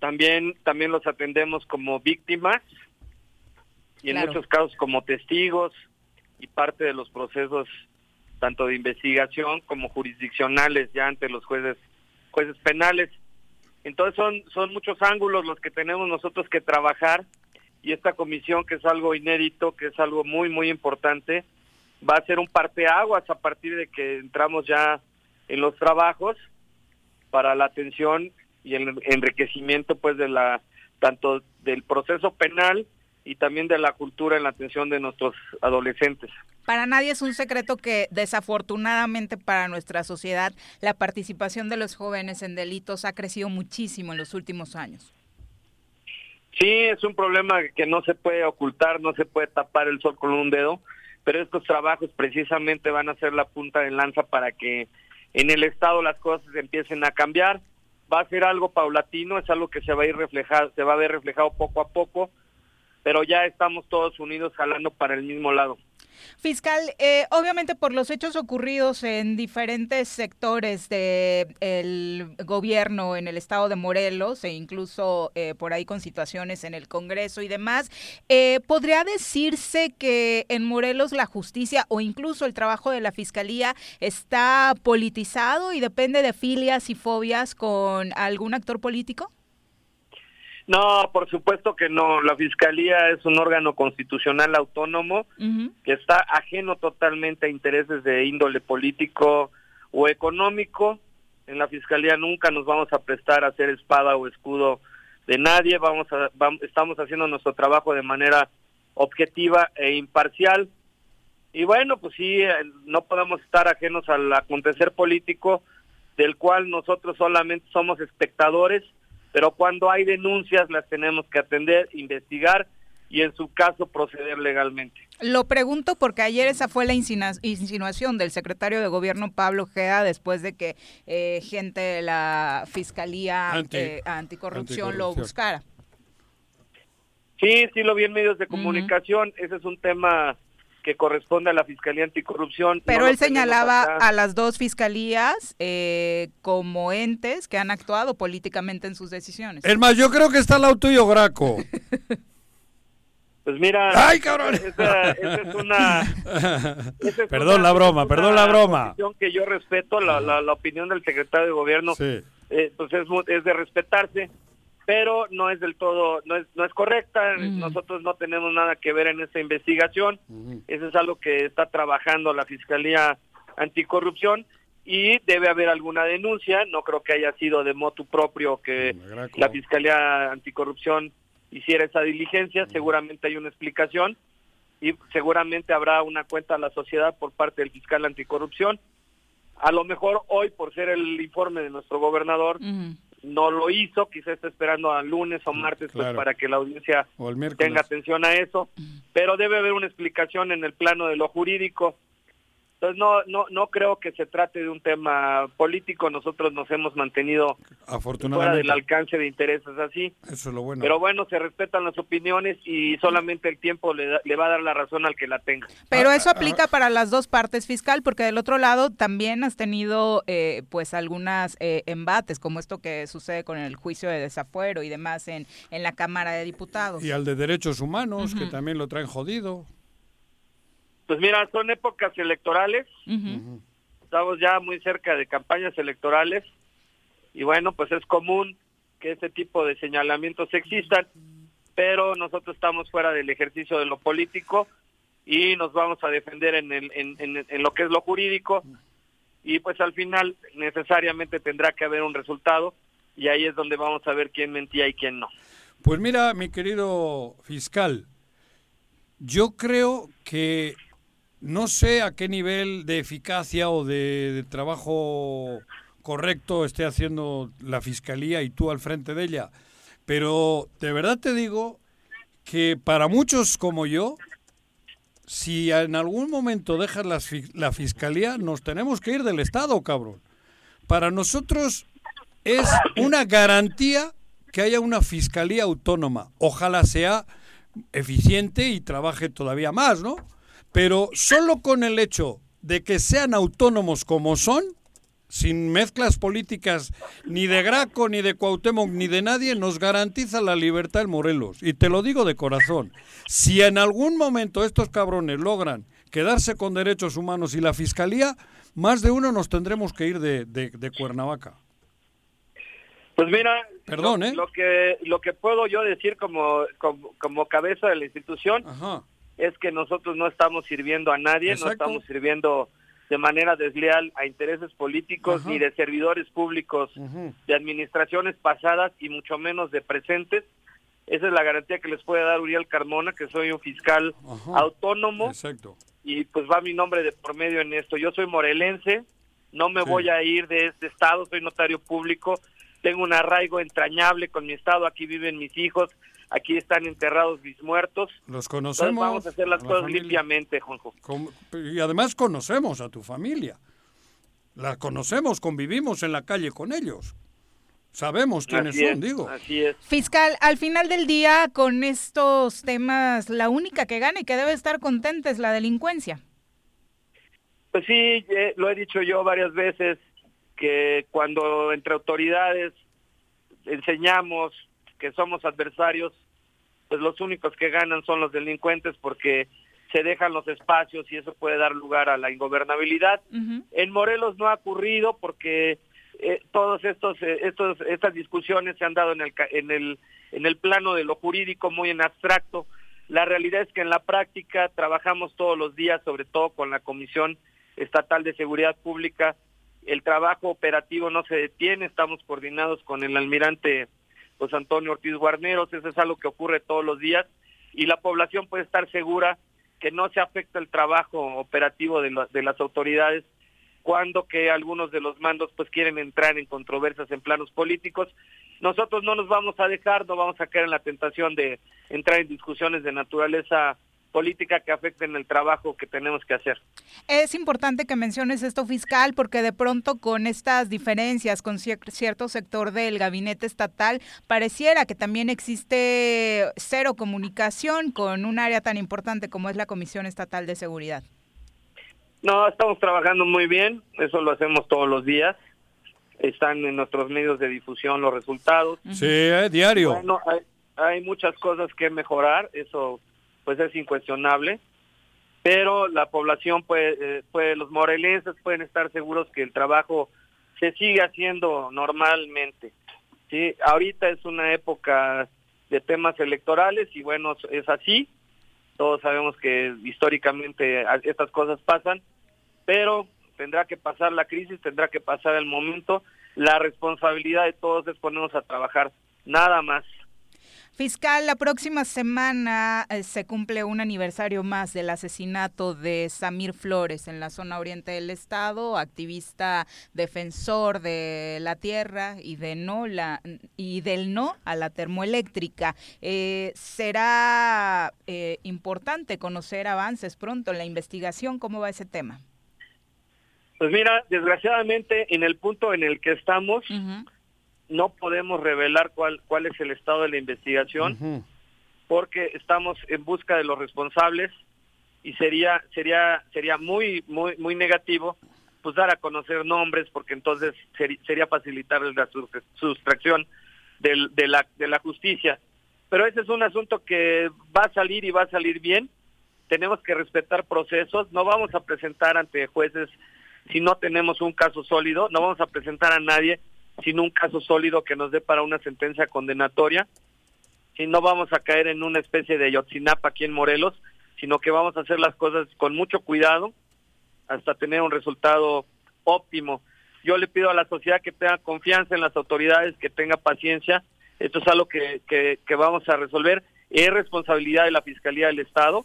También, también los atendemos como víctimas y en Claro. muchos casos como testigos y parte de los procesos tanto de investigación como jurisdiccionales ya ante los jueces jueces penales. Entonces son, son muchos ángulos los que tenemos nosotros que trabajar y esta comisión que es algo inédito, que es algo muy, muy importante, va a ser un parteaguas a partir de que entramos ya en los trabajos para la atención y el enriquecimiento pues de la tanto del proceso penal y también de la cultura en la atención de nuestros adolescentes. Para nadie es un secreto que desafortunadamente para nuestra sociedad la participación de los jóvenes en delitos ha crecido muchísimo en los últimos años. Sí, es un problema que no se puede ocultar, no se puede tapar el sol con un dedo, pero estos trabajos precisamente van a ser la punta de lanza para que en el Estado las cosas empiecen a cambiar. Va a ser algo paulatino, es algo que se va a ir reflejado, se va a ver reflejado poco a poco pero ya estamos todos unidos jalando para el mismo lado. Fiscal, eh, obviamente por los hechos ocurridos en diferentes sectores del gobierno en el estado de Morelos e incluso eh, por ahí con situaciones en el Congreso y demás, eh, ¿podría decirse que en Morelos la justicia o incluso el trabajo de la Fiscalía está politizado y depende de filias y fobias con algún actor político? No, por supuesto que no. La Fiscalía es un órgano constitucional autónomo que está ajeno totalmente a intereses de índole político o económico. En la Fiscalía nunca nos vamos a prestar a ser espada o escudo de nadie. Vamos a, estamos haciendo nuestro trabajo de manera objetiva e imparcial. Y bueno, pues sí, eh, no podemos estar ajenos al acontecer político del cual nosotros solamente somos espectadores pero cuando hay denuncias las tenemos que atender, investigar y en su caso proceder legalmente. Lo pregunto porque ayer esa fue la insinuación del secretario de gobierno Pablo Gea después de que eh, gente de la Fiscalía eh, anticorrupción, lo buscara. Sí, sí lo vi en medios de comunicación, ese es un tema que corresponde a la Fiscalía Anticorrupción. Pero él señalaba a las dos fiscalías eh, como entes que han actuado políticamente en sus decisiones. Es más, yo creo que está al lado tuyo, Graco. Pues mira, ¡Ay, cabrón! Esa, es una... perdón la broma, perdón la broma. Que yo respeto, la, la, opinión del secretario de gobierno, eh, pues es, es de respetarse pero no es del todo, no es, no es correcta, nosotros no tenemos nada que ver en esta investigación, eso es algo que está trabajando la Fiscalía Anticorrupción y debe haber alguna denuncia, no creo que haya sido de motu propio que la Fiscalía Anticorrupción hiciera esa diligencia, seguramente hay una explicación y seguramente habrá una cuenta a la sociedad por parte del fiscal anticorrupción. A lo mejor hoy, por ser el informe de nuestro gobernador, no lo hizo, quizá está esperando al lunes o martes pues, para que la audiencia tenga atención a eso, pero debe haber una explicación en el plano de lo jurídico entonces no, no, no creo que se trate de un tema político, nosotros nos hemos mantenido fuera del alcance de intereses así. Eso es lo bueno. Pero bueno, se respetan las opiniones y solamente el tiempo le, le va a dar la razón al que la tenga. Pero eso aplica para las dos partes fiscal, porque del otro lado también has tenido eh, pues algunas eh, embates, como esto que sucede con el juicio de desafuero y demás en, en la Cámara de Diputados. Y al de Derechos Humanos, que también lo traen jodido. Pues mira, son épocas electorales. Estamos ya muy cerca de campañas electorales y bueno, pues es común que ese tipo de señalamientos existan, pero nosotros estamos fuera del ejercicio de lo político y nos vamos a defender en, el, en, en, lo que es lo jurídico y pues al final necesariamente tendrá que haber un resultado y ahí es donde vamos a ver quién mentía y quién no. Pues mira, mi querido fiscal, yo creo que no sé a qué nivel de eficacia o de, trabajo correcto esté haciendo la fiscalía y tú al frente de ella, pero de verdad te digo que para muchos como yo, si en algún momento dejas la, la fiscalía, nos tenemos que ir del Estado, cabrón. Para nosotros es una garantía que haya una fiscalía autónoma. Ojalá sea eficiente y trabaje todavía más, ¿no? Pero solo con el hecho de que sean autónomos como son, sin mezclas políticas ni de Graco, ni de Cuauhtémoc, ni de nadie, nos garantiza la libertad el Morelos. Y te lo digo de corazón. Si en algún momento estos cabrones logran quedarse con derechos humanos y la fiscalía, más de uno nos tendremos que ir de, de Cuernavaca. Pues mira, Perdón, lo, ¿eh? lo que lo que puedo yo decir como como, como cabeza de la institución es que nosotros no estamos sirviendo a nadie, Exacto. no estamos sirviendo de manera desleal a intereses políticos Ajá. ni de servidores públicos de administraciones pasadas y mucho menos de presentes. Esa es la garantía que les puede dar Uriel Carmona, que soy un fiscal Ajá. autónomo Exacto. y pues va mi nombre de por medio en esto. Yo soy morelense, no me Sí. voy a ir de este estado, soy notario público, tengo un arraigo entrañable con mi estado, aquí viven mis hijos, aquí están enterrados mis muertos. Los Entonces conocemos. vamos a hacer las la cosas familia. limpiamente, Juanjo. Y además conocemos a tu familia. La conocemos, convivimos en la calle con ellos. Sabemos quiénes Así son, es, digo. Así es. Fiscal, al final del día, con estos temas, la única que gana y que debe estar contenta es la delincuencia. Pues sí, eh, lo he dicho yo varias veces, que cuando entre autoridades enseñamos que somos adversarios, pues los únicos que ganan son los delincuentes porque se dejan los espacios y eso puede dar lugar a la ingobernabilidad. En Morelos no ha ocurrido porque eh, todos estos, eh, estos, estas discusiones se han dado en el, en el, en el plano de lo jurídico muy en abstracto. La realidad es que en la práctica trabajamos todos los días, sobre todo con la Comisión Estatal de Seguridad Pública. El trabajo operativo no se detiene, estamos coordinados con el almirante José Antonio Ortiz Guarneros, eso es algo que ocurre todos los días y la población puede estar segura que no se afecta el trabajo operativo de, la- de las autoridades cuando que algunos de los mandos pues quieren entrar en controversias en planos políticos. Nosotros no nos vamos a dejar, no vamos a caer en la tentación de entrar en discusiones de naturaleza política que afecten el trabajo que tenemos que hacer. Es importante que menciones esto fiscal porque de pronto con estas diferencias con cier- cierto sector del gabinete estatal pareciera que también existe cero comunicación con un área tan importante como es la Comisión Estatal de Seguridad. No, estamos trabajando muy bien, eso lo hacemos todos los días. Están en nuestros medios de difusión los resultados. Sí, eh, diario. Bueno, hay, hay muchas cosas que mejorar, eso pues es incuestionable, pero la población puede, eh, puede, los morelenses pueden estar seguros que el trabajo se sigue haciendo normalmente. Sí, ahorita es una época de temas electorales y bueno, es así. Todos sabemos que históricamente estas cosas pasan, pero tendrá que pasar la crisis, tendrá que pasar el momento. La responsabilidad de todos es ponernos a trabajar, nada más. Fiscal, la próxima semana eh, se cumple un aniversario más del asesinato de Samir Flores en la zona oriente del estado, activista defensor de la tierra y de no la y del no a la termoeléctrica. Eh, será eh, importante conocer avances pronto en la investigación. ¿Cómo va ese tema? Pues mira, desgraciadamente en el punto en el que estamos, no podemos revelar cuál, cuál es el estado de la investigación, porque estamos en busca de los responsables y sería sería sería muy muy muy negativo pues dar a conocer nombres porque entonces seri- sería facilitarles la sus- sustracción del- de la de la justicia. Pero ese es un asunto que va a salir y va a salir bien. Tenemos que respetar procesos. No vamos a presentar ante jueces si no tenemos un caso sólido. No vamos a presentar a nadie sin un caso sólido que nos dé para una sentencia condenatoria si no vamos a caer en una especie de Yotzinapa aquí en Morelos, sino que vamos a hacer las cosas con mucho cuidado hasta tener un resultado óptimo. Yo le pido a la sociedad que tenga confianza en las autoridades, que tenga paciencia. Esto es algo que, que, que vamos a resolver. Es responsabilidad de la Fiscalía del Estado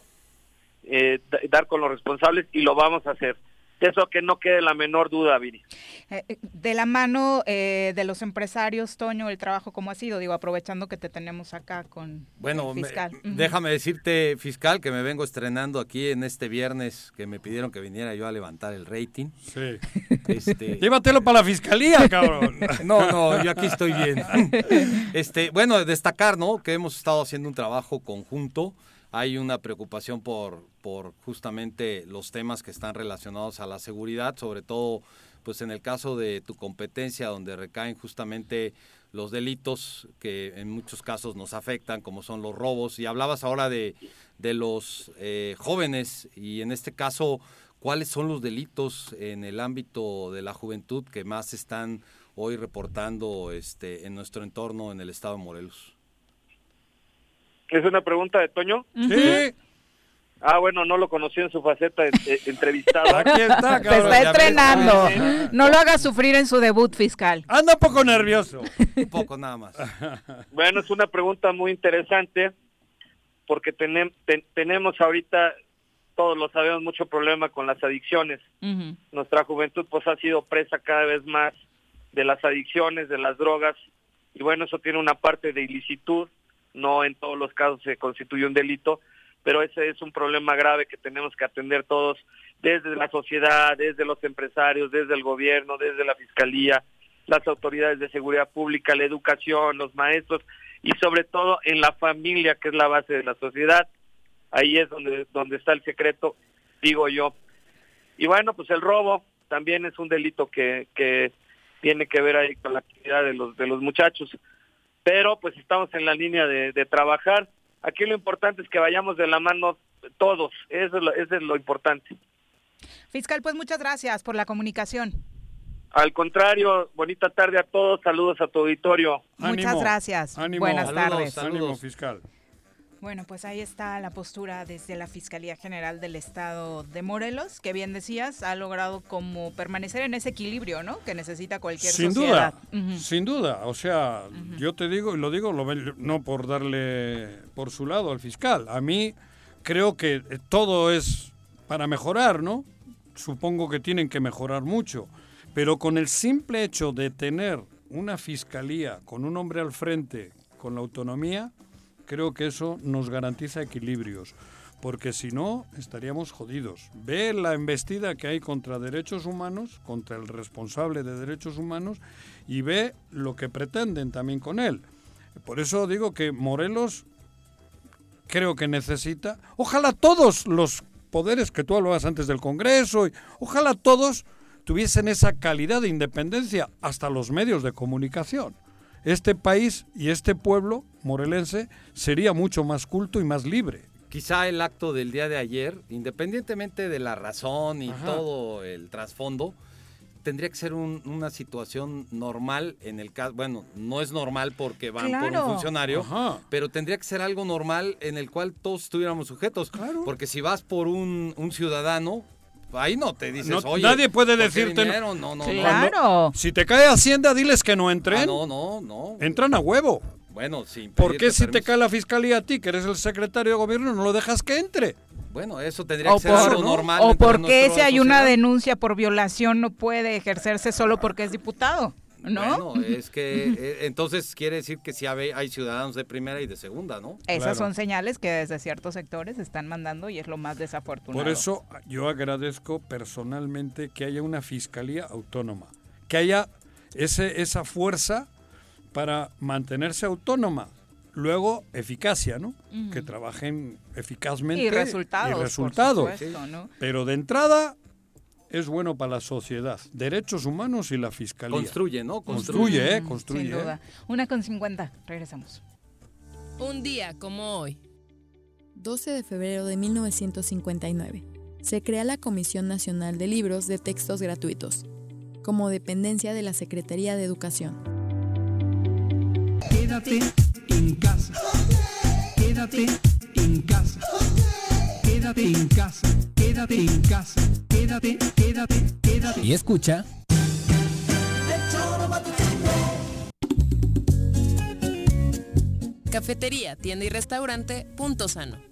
eh, da- dar con los responsables y lo vamos a hacer. Eso que no quede la menor duda, Viri. Eh, eh, de la mano eh, de los empresarios, Toño, el trabajo cómo ha sido, digo, aprovechando que te tenemos acá con Bueno, el me- fiscal. Ujú. déjame decirte, fiscal, que me vengo estrenando aquí en este viernes, que me pidieron que viniera yo a levantar el rating. Sí. Este, Llévatelo para la fiscalía, cabrón. No, no, yo aquí estoy bien. Este, bueno, destacar, ¿no? Que hemos estado haciendo un trabajo conjunto. Hay una preocupación por, por justamente los temas que están relacionados a la seguridad, sobre todo, pues en el caso de tu competencia, donde recaen justamente los delitos que en muchos casos nos afectan, como son los robos. Y hablabas ahora de, de los eh, jóvenes, y en este caso ¿cuáles son los delitos en el ámbito de la juventud que más están hoy reportando este, en nuestro entorno en el estado de Morelos? ¿Es una pregunta de Toño? Sí. Ah, bueno, no lo conocí en su faceta de entrevistado. Aquí está, Se cabrón. está Ya ves. estrenando. No lo haga sufrir en su debut fiscal. Anda un poco nervioso. Un poco nada más. Bueno, es una pregunta muy interesante porque tenem- te- tenemos ahorita, todos lo sabemos, mucho problema con las adicciones. Nuestra juventud pues ha sido presa cada vez más de las adicciones, de las drogas, y bueno, eso tiene una parte de ilicitud, no en todos los casos se constituye un delito, pero ese es un problema grave que tenemos que atender todos desde la sociedad, desde los empresarios, desde el gobierno, desde la fiscalía, las autoridades de seguridad pública, la educación, los maestros y sobre todo en la familia, que es la base de la sociedad. Ahí es donde, donde está el secreto, digo yo. Y bueno, pues el robo también es un delito que, que tiene que ver ahí con la actividad de los, de los muchachos. Pero pues estamos en la línea de, de trabajar. Aquí lo importante es que vayamos de la mano todos, eso es lo, eso es lo importante. Fiscal, pues muchas gracias por la comunicación. Al contrario, bonita tarde a todos, saludos a tu auditorio. Muchas Ánimo, gracias. ánimo. Buenas Saludos, tardes. Ánimo, fiscal. Bueno, pues ahí está la postura desde la Fiscalía General del Estado de Morelos, que bien decías, ha logrado como permanecer en ese equilibrio, ¿no? Que necesita cualquier Sin sociedad. duda, sin duda. O sea, yo te digo, y lo digo lo no por darle por su lado al fiscal. A mí creo que eh, todo es para mejorar, ¿no? Supongo que tienen que mejorar mucho. Pero con el simple hecho de tener una fiscalía con un hombre al frente, con la autonomía, creo que eso nos garantiza equilibrios. Porque si no, estaríamos jodidos. Ve la embestida que hay contra derechos humanos, contra el responsable de derechos humanos, y ve lo que pretenden también con él. Por eso digo que Morelos creo que necesita, ojalá todos los poderes que tú hablabas antes del Congreso, y ojalá todos tuviesen esa calidad de independencia, hasta los medios de comunicación. Este país y este pueblo morelense sería mucho más culto y más libre. Quizá el acto del día de ayer, independientemente de la razón y Ajá. todo el trasfondo, tendría que ser un- una situación normal en el caso, bueno, no es normal porque van por Claro. un funcionario, Ajá. pero tendría que ser algo normal en el cual todos estuviéramos sujetos. Porque si vas por un, un ciudadano, ahí no te dices, No- oye, nadie puede ¿por qué decirte no". No. Claro. Si te cae Hacienda, diles que no entren. Ah, no, no, no. Entran a huevo. Bueno, sí. ¿Por qué si te cae la fiscalía a ti, que eres el secretario de gobierno, no lo dejas que entre? Bueno, eso tendría O que ser algo normal. o por qué si hay una denuncia por violación no puede ejercerse solo porque es diputado, ¿no? Bueno, es que eh, entonces quiere decir que sí hay, hay ciudadanos de primera y de segunda, ¿no? Esas son señales que desde ciertos sectores están mandando y es lo más desafortunado. Por eso yo agradezco personalmente que haya una fiscalía autónoma, que haya ese, esa fuerza para mantenerse autónoma. Luego, eficacia, ¿no? Que trabajen eficazmente. Y resultados, y por resultados. supuesto, ¿no? Pero de entrada es bueno para la sociedad. Derechos humanos y la fiscalía. Construye, ¿no? Construye, ¿eh? Construye. Sin ¿eh? duda. Una con 50. Regresamos. Un día como hoy. 12 de febrero de 1959. Se crea la Comisión Nacional de Libros de Textos Gratuitos, como dependencia de la Secretaría de Educación. Quédate en casa. Quédate en casa. Quédate en casa. Quédate en casa. Quédate, quédate, quédate. Y escucha. Cafetería, tienda y restaurante Punto Sano.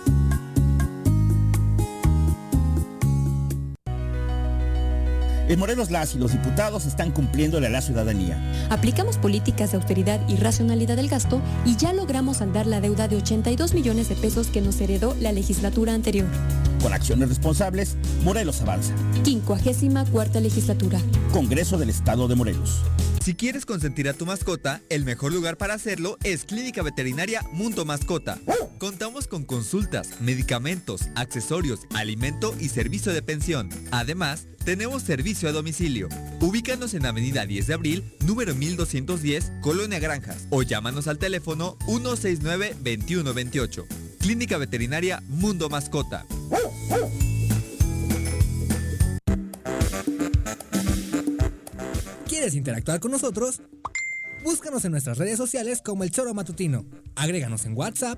En Morelos las y los diputados están cumpliéndole a la ciudadanía. Aplicamos políticas de austeridad y racionalidad del gasto y ya logramos saldar la deuda de 82 millones de pesos que nos heredó la legislatura anterior. Con acciones responsables, Morelos avanza. 54 cuarta legislatura. Congreso del Estado de Morelos. Si quieres consentir a tu mascota, el mejor lugar para hacerlo es Clínica Veterinaria Mundo Mascota. Contamos con consultas, medicamentos, accesorios, alimento y servicio de pensión. Además, tenemos servicio a domicilio. Ubícanos en Avenida 10 de Abril, número 1210, Colonia Granjas, o llámanos al teléfono 169-2128. Clínica Veterinaria Mundo Mascota. ¿Quieres interactuar con nosotros? Búscanos en nuestras redes sociales como El Choro Matutino. Agréganos en WhatsApp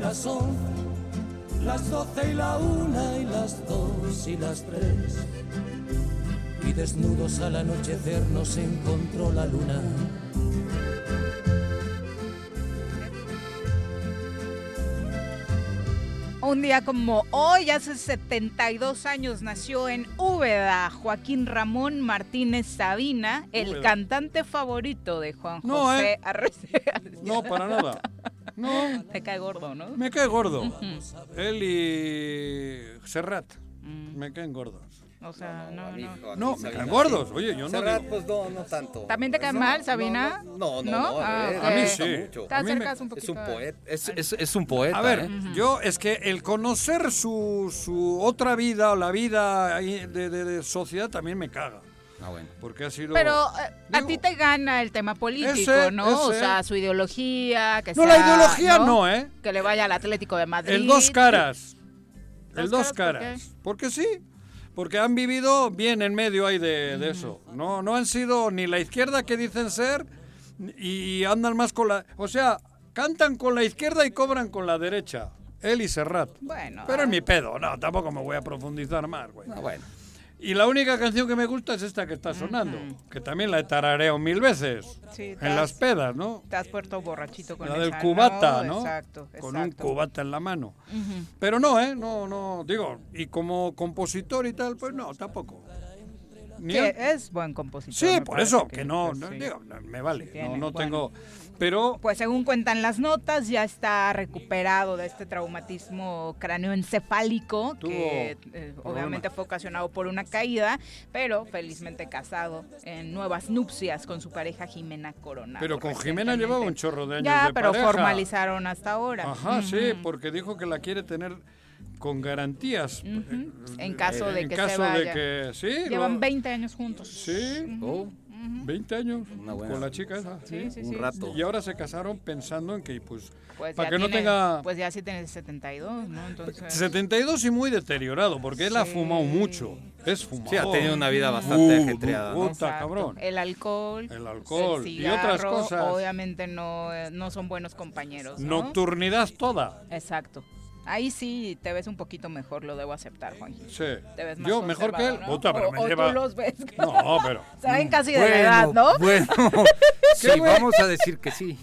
Las once, las doce y la una y las dos y las tres. Y desnudos al anochecer nos encontró la luna. Un día como hoy, hace 72 años, nació en Úbeda Joaquín Ramón Martínez Sabina, el Úbeda. cantante favorito de Juan No, José ¿eh? No, para nada. No. Te cae gordo, ¿no? Me cae gordo. Él y Serrat. Mm. Me caen gordos. O sea, no, no. No, me caen gordos. Oye, yo no Serrat, pues no, no tanto. ¿También te cae mal, Sabina? No, no, no. Ah, ok. A mí sí. mucho. Te acercas un Es poquito. un poeta. Es, es- es un poeta. A ver, ¿eh? yo es que el conocer su, su otra vida o la vida de, de- de sociedad también me caga. Ah, bueno. Porque ha sido... Pero eh, a ti te gana el tema político, Ese, ¿no? O sea, su ideología, que No, sea, la ideología no, ¿eh? Que le vaya al Atlético de Madrid. El dos caras. ¿Dos El dos caras por caras. Porque sí. Porque han vivido bien en medio ahí de, de eso. No, no han sido ni la izquierda que dicen ser y andan más con la... O sea, cantan con la izquierda y cobran con la derecha. Él y Serrat. Bueno. Pero es mi pedo. No, tampoco me voy a profundizar más, güey. Ah, bueno. Y la única canción que me gusta es esta que está sonando. Que también la he tarareado mil veces. Sí, en has- las pedas, ¿no? Te has puesto borrachito con La esa, del cubata, ¿no? Exacto, Con un cubata en la mano. Pero no, ¿eh? No, no, digo, y como compositor y tal, pues no, tampoco. Ni Que es buen compositor. Sí, por eso, que no, no, sí. digo, me vale, no, no bueno. tengo, pero Pues según cuentan las notas, ya está recuperado de este traumatismo cráneoencefálico que eh, obviamente fue ocasionado por una caída, pero felizmente casado en nuevas nupcias con su pareja Jimena Coronado. pero con Jimena llevaba un chorro de años Ya, de pero pareja. formalizaron hasta ahora. Ajá, sí, porque dijo que la quiere tener con garantías. En caso de en que caso se vaya. de que sí, Llevan lo- 20 años juntos. Sí, Oh, 20 años buena- con la chica esa. Sí, sí, un sí. rato. Y ahora se casaron pensando en que, pues, Pues para que no tiene- tenga... Pues ya sí tiene 72, ¿no? Entonces... 72 y muy deteriorado, porque él ha fumado mucho. Es fumado. Sí, ha tenido una vida bastante ajetreada, ¿no? Puta, cabrón. El alcohol, El alcohol el y otras cigarro, cosas. Obviamente no, eh, no son buenos compañeros. ¿no? Nocturnidad toda. Exacto. Ahí sí te ves un poquito mejor, lo debo aceptar, Juan. Sí. Te ves más Yo mejor que él. ¿no? Puta, pero o, me o lleva- tú los ves. No, pero. Saben casi de la edad, ¿no? Bueno, sí, vamos a decir que sí.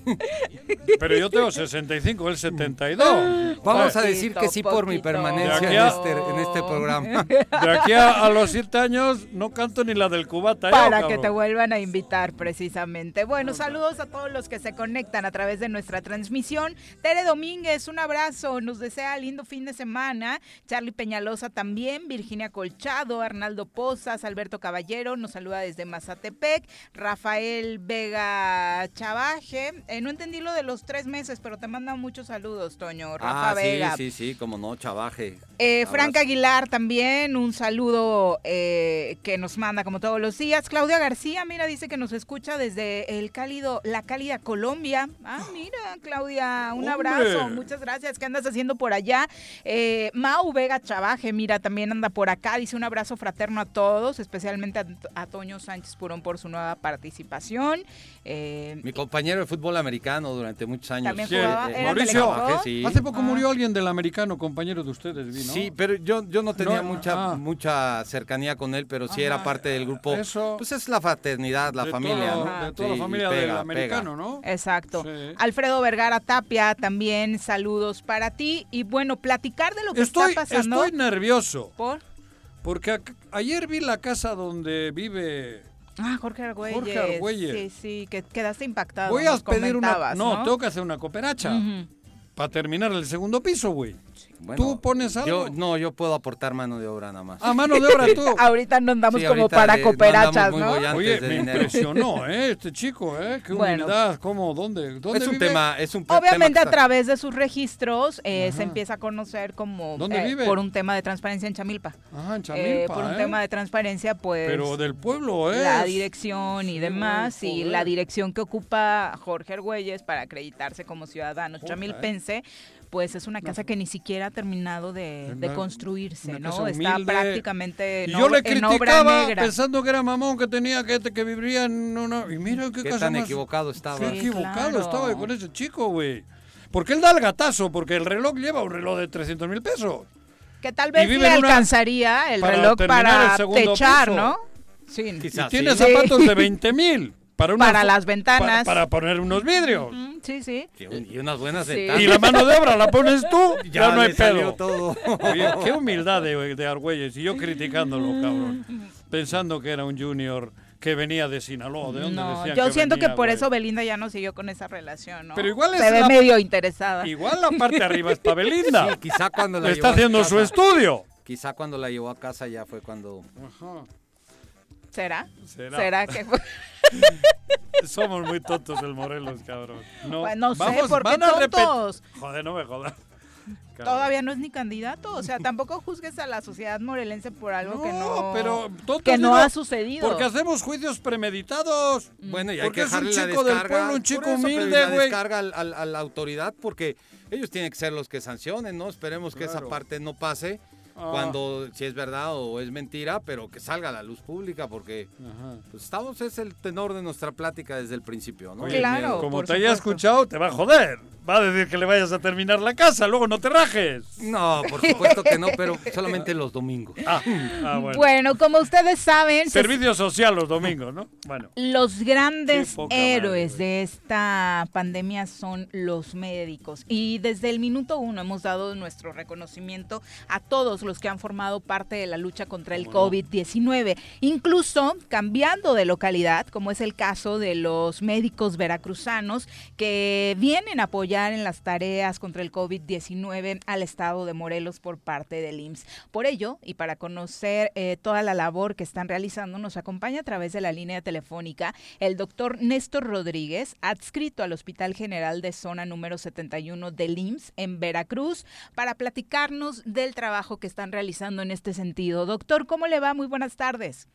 Pero yo tengo 65, él 72. Vamos a decir que sí por mi permanencia en este, en este programa. De aquí a, a los 7 años no canto ni la del cubata. yo, Para que te vuelvan a invitar precisamente. Bueno, saludos a todos los que se conectan a través de nuestra transmisión. Tere Domínguez, un abrazo, nos desea sea lindo fin de semana. Charlie Peñalosa también, Virginia Colchado, Arnaldo Pozas, Alberto Caballero, nos saluda desde Mazatepec, Rafael Vega Chavaje. Eh, no entendí lo de los tres meses, pero te manda muchos saludos, Toño. Rafa ah, Vega. sí, sí, sí, como no, Chavaje. Eh, Franca Aguilar también, un saludo eh, que nos manda como todos los días. Claudia García, mira, dice que nos escucha desde el cálido, la cálida Colombia. Ah, mira, Claudia, un abrazo, muchas gracias. ¿Qué andas haciendo por allá? Eh, Mau Vega Chavaje, mira, también anda por acá. Dice un abrazo fraterno a todos, especialmente a, a Toño Sánchez Purón por su nueva participación. Eh, Mi compañero de fútbol americano durante muchos años. También Sí, jugaba, eh, Mauricio, sí. hace poco Ah. murió alguien del americano, compañero de ustedes. Sí, pero yo, yo no tenía No, mucha ah. mucha cercanía con él, pero sí era parte del grupo. eso. Pues es la fraternidad, la De familia, todo- ¿no? De toda la Sí, familia pega, del pega. americano, ¿no? Exacto. Sí. Alfredo Vergara Tapia, también saludos para ti. Y bueno, platicar de lo que Estoy, está pasando. estoy nervioso. ¿Por? Porque ac- ayer vi la casa donde vive. Ah, Jorge Argüelles. Jorge Argüelles. Sí, sí, que quedaste impactado. Voy a pedir una. No, ¿no? tengo que hacer una cooperacha. Para terminar el segundo piso, güey. Bueno, ¿Tú pones algo? Yo, no, yo puedo aportar mano de obra nada más. A mano de obra tú. Ahorita no andamos Sí, como para no cooperachas, ¿no? Oye, me dinero. impresionó, ¿eh? Este chico, ¿eh? Qué Bueno. humildad. ¿Cómo? ¿Dónde? ¿Dónde Es un vive? tema, es un tema Obviamente a través de sus registros eh, Ajá. se empieza a conocer como ¿Dónde eh, vive? por un tema de transparencia en Chamilpa. Ah, en Eh, Chamilpa, por un ¿eh? tema de transparencia, pues Pero del pueblo, ¿eh? la dirección y Sí, demás y la dirección que ocupa Jorge Argüelles para acreditarse como ciudadano chamilpense, pues es una casa que ni siquiera ha terminado de, construirse, una ¿no? casa Está prácticamente en, yo le obra- en obra criticaba negra. pensando que era mamón, que tenía que, que vivía en una... Y mira qué, Qué casa tan más- equivocado estaba. Qué Sí, equivocado claro. estaba con ese chico, güey. Porque él da el gatazo, porque el reloj lleva un reloj de 300 mil pesos. Que tal vez le alcanzaría el para reloj para techar, piso. ¿no? Sí. Y Quizás tiene sí. zapatos Sí. de 20 mil. Para, una Para las ventanas. Para, para poner unos vidrios. Mm, Sí, sí. Y un- Y unas buenas Sí. ventanas. Y la mano de obra la pones tú, ya, Ya no hay pedo. todo. Oye, qué humildad de, de Argüelles. Y yo criticándolo, cabrón. Pensando que era un junior que venía de Sinaloa. ¿De dónde No, decían yo que siento venía, que por güey? eso Belinda ya no siguió con esa relación, ¿no? Pero igual es Se ve la- medio interesada. Igual la parte de arriba es para Belinda. Sí, quizá cuando la Le está llevó a haciendo su casa- estudio. Quizá cuando la llevó a casa ya fue cuando... ¿Será? Será. que fue? Somos muy tontos el Morelos, cabrón. No, Pues no sé, Vamos, ¿por qué tontos? Joder, no me jodas. Cabrón. Todavía no es ni candidato, o sea, tampoco juzgues a la sociedad morelense por algo que no pero que no digo, ha sucedido. Porque hacemos juicios premeditados. Bueno, y hay Porque que es un la chico del pueblo, un chico eso, humilde, güey. descarga al- al- a la autoridad porque ellos tienen que ser los que sancionen, ¿no? Esperemos que esa parte no pase Ah. cuando si es verdad o es mentira, pero que salga a la luz pública porque pues, estamos es el tenor de nuestra plática desde el principio, ¿no? Oye, Claro, Como te haya escuchado, te va a joder. Va a decir que le vayas a terminar la casa, luego no te rajes. No, por supuesto que no, pero solamente los domingos. Ah, ah, bueno. Bueno, como ustedes saben, se- Servicio social los domingos, ¿no? Bueno. los grandes héroes madre, de esta pandemia son los médicos. Y desde el minuto uno hemos dado nuestro reconocimiento a todos los que han formado parte de la lucha contra el ¿Cómo no? COVID-19, incluso cambiando de localidad, como es el caso de los médicos veracruzanos que vienen a apoyar en las tareas contra el COVID-19 al estado de Morelos por parte del IMSS. Por ello, y para conocer eh, toda la labor que están realizando, nos acompaña a través de la línea telefónica el doctor Néstor Rodríguez, adscrito al Hospital General de Zona número 71 del IMSS en Veracruz, para platicarnos del trabajo que están realizando en este sentido. Doctor, ¿cómo le va? Muy buenas tardes.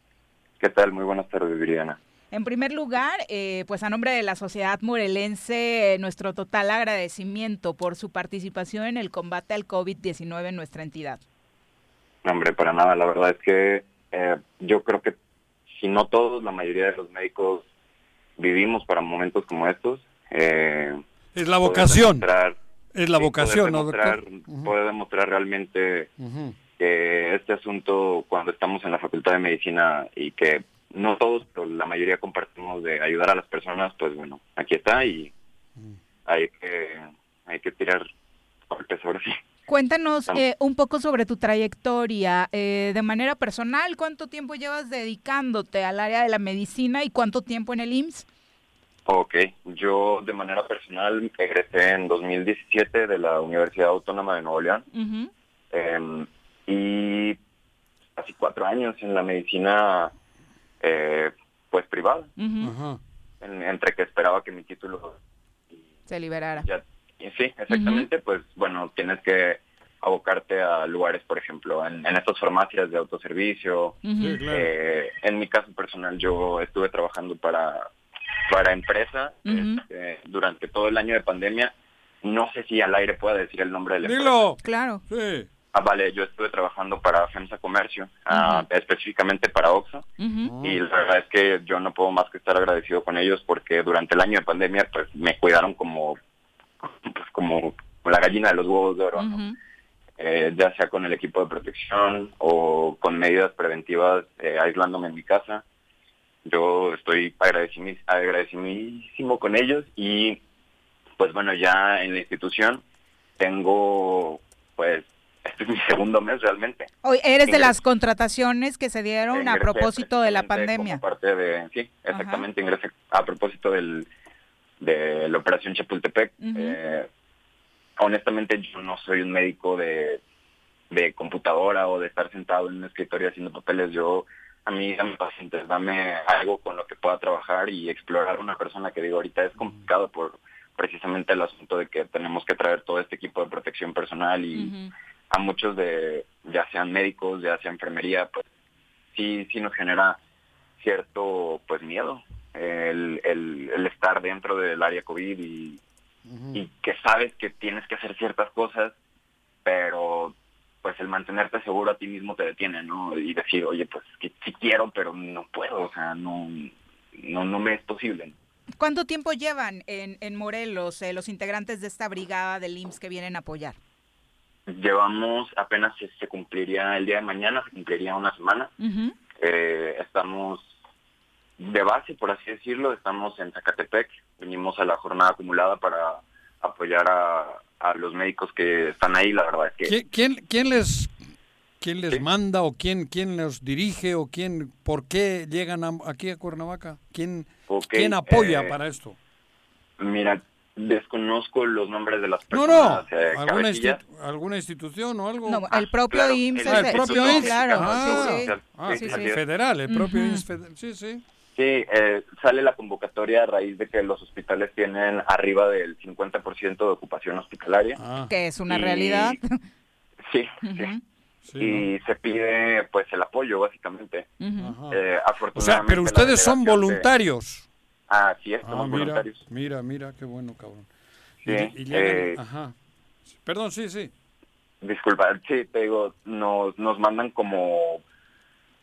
¿Qué tal? Muy buenas tardes, Viriana. En primer lugar, eh, pues a nombre de la sociedad morelense, eh, nuestro total agradecimiento por su participación en el combate al COVID-19 en nuestra entidad. No, hombre, para nada. La verdad es que eh, yo creo que si no todos, la mayoría de los médicos vivimos para momentos como estos. Eh, Es la vocación. Es la vocación, ¿no, poder demostrar, doctor? Ujú. poder demostrar realmente Ujú. que este asunto, cuando estamos en la Facultad de Medicina y que no todos, pero la mayoría compartimos de ayudar a las personas, pues bueno, aquí está y hay que, hay que tirar golpes ahora sí. Cuéntanos eh, un poco sobre tu trayectoria eh, de manera personal. ¿Cuánto tiempo llevas dedicándote al área de la medicina y cuánto tiempo en el IMSS? Ok, yo de manera personal egresé en 2017 de la Universidad Autónoma de Nuevo León. Eh, y casi cuatro años en la medicina eh, pues privada, en- entre que esperaba que mi título Se liberara. ya y sí, exactamente, pues bueno, tienes que abocarte a lugares, por ejemplo, en, en estas farmacias de autoservicio. Sí, claro. Eh, en mi caso personal, yo estuve trabajando para, para empresa eh, durante todo el año de pandemia. No sé si al aire pueda decir el nombre de la empresa. Dilo. Claro. Sí. Ah, vale, yo estuve trabajando para FEMSA Comercio, ah, específicamente para Oxxo. Y la verdad es que yo no puedo más que estar agradecido con ellos porque durante el año de pandemia pues me cuidaron como pues, como la gallina de los huevos de oro, ¿no? Eh, ya sea con el equipo de protección o con medidas preventivas eh, aislándome en mi casa. Yo estoy agradecidísimo con ellos y pues bueno, ya en la institución tengo pues este es mi segundo mes realmente. Oye, eres de las contrataciones que se dieron a propósito de la pandemia. como parte de, sí, exactamente, ingresé a propósito del, de la operación Chapultepec. Eh, honestamente, yo no soy un médico de, de computadora o de estar sentado en un escritorio haciendo papeles. Yo, a mí, dame pacientes, dame algo con lo que pueda trabajar y explorar una persona que digo, ahorita es complicado por precisamente el asunto de que tenemos que traer todo este equipo de protección personal y a muchos de, ya sean médicos, ya sea enfermería, pues sí, sí nos genera cierto pues miedo el, el, el estar dentro del área COVID y, y que sabes que tienes que hacer ciertas cosas, pero pues el mantenerte seguro a ti mismo te detiene, ¿no? Y decir, oye, pues que sí quiero, pero no puedo, o sea, no, no, no me es posible. ¿Cuánto tiempo llevan en, en Morelos eh, los integrantes de esta brigada del IMSS que vienen a apoyar? Llevamos, apenas se, se cumpliría el día de mañana, se cumpliría una semana. Eh, estamos de base, por así decirlo, estamos en Zacatepec. Venimos a la jornada acumulada para apoyar a, a los médicos que están ahí. La verdad es que ¿Quién, quién, les quién les manda o quién quién los dirige o quién por qué llegan a- aquí a Cuernavaca? ¿Quién quién apoya eh, para esto? Mira, desconozco los nombres de las No, personas. no, eh, alguna, cabecillas. institu- alguna institución o algo. No, el propio claro, IMSS el- Ah, propio sí, IMSS. claro, Ah, sí, sí. ah, Sí, sí, así es. federal, el propio Ujú. IMSS federal. Sí, sí. Sí, eh, sale la convocatoria a raíz de que los hospitales tienen arriba del 50% de ocupación hospitalaria. Ah. Que es una Y- realidad. Sí, sí. y se pide pues el apoyo básicamente. Ujú. Eh, O sea, afortunadamente pero ustedes son de- voluntarios. Ah, sí, es, Ah, somos mira, voluntarios. mira, mira, qué bueno, cabrón. Sí, y, y eh, ajá. Perdón, sí, sí. Disculpa, sí, te digo, nos, nos mandan como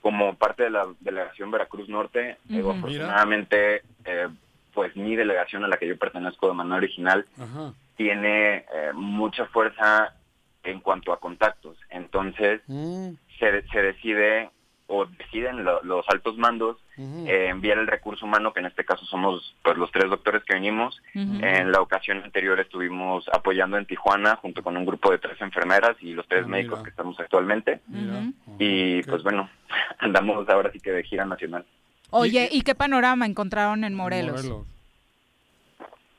como parte de la delegación Veracruz Norte. Mira. afortunadamente, eh, pues mi delegación a la que yo pertenezco de manera original tiene eh, mucha fuerza en cuanto a contactos. Entonces, Mm, se, se decide o deciden lo- los altos mandos eh, enviar el recurso humano, que en este caso somos pues los tres doctores que venimos. En la ocasión anterior estuvimos apoyando en Tijuana junto con un grupo de tres enfermeras y los tres Ah, médicos mira. que estamos actualmente. Y pues bueno, andamos ahora sí que de gira nacional. Oye, ¿y qué panorama encontraron en Morelos?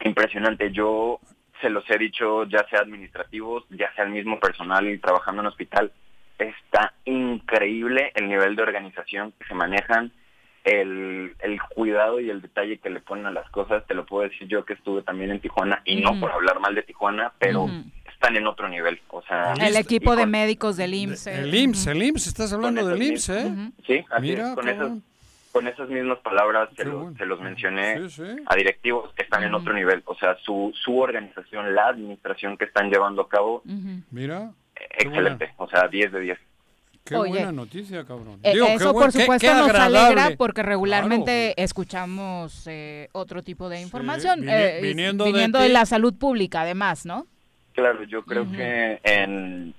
Impresionante. Yo se los he dicho, ya sea administrativos, ya sea el mismo personal trabajando en hospital. Está increíble el nivel de organización que se manejan, el, el cuidado y el detalle que le ponen a las cosas. Te lo puedo decir yo que estuve también en Tijuana y no por hablar mal de Tijuana, pero están en otro nivel. O sea, El equipo de médicos del IMSS. El IMSS, el IMSS, estás hablando del IMSS, ¿eh? Sí, así Mira, es, con esas, con esas mismas palabras se, lo- bueno. se los mencioné Sí, sí. a directivos que están en otro nivel. O sea, su, su organización, la administración que están llevando a cabo. Mira, excelente. O sea, 10 de 10. qué Oye. buena noticia, cabrón. Eh, Digo, qué eso, buen- por supuesto, qué nos alegra porque regularmente Claro, escuchamos eh, otro tipo de información. eh, viniendo de viniendo de, ti. la salud pública, además, ¿no? Claro, yo creo que en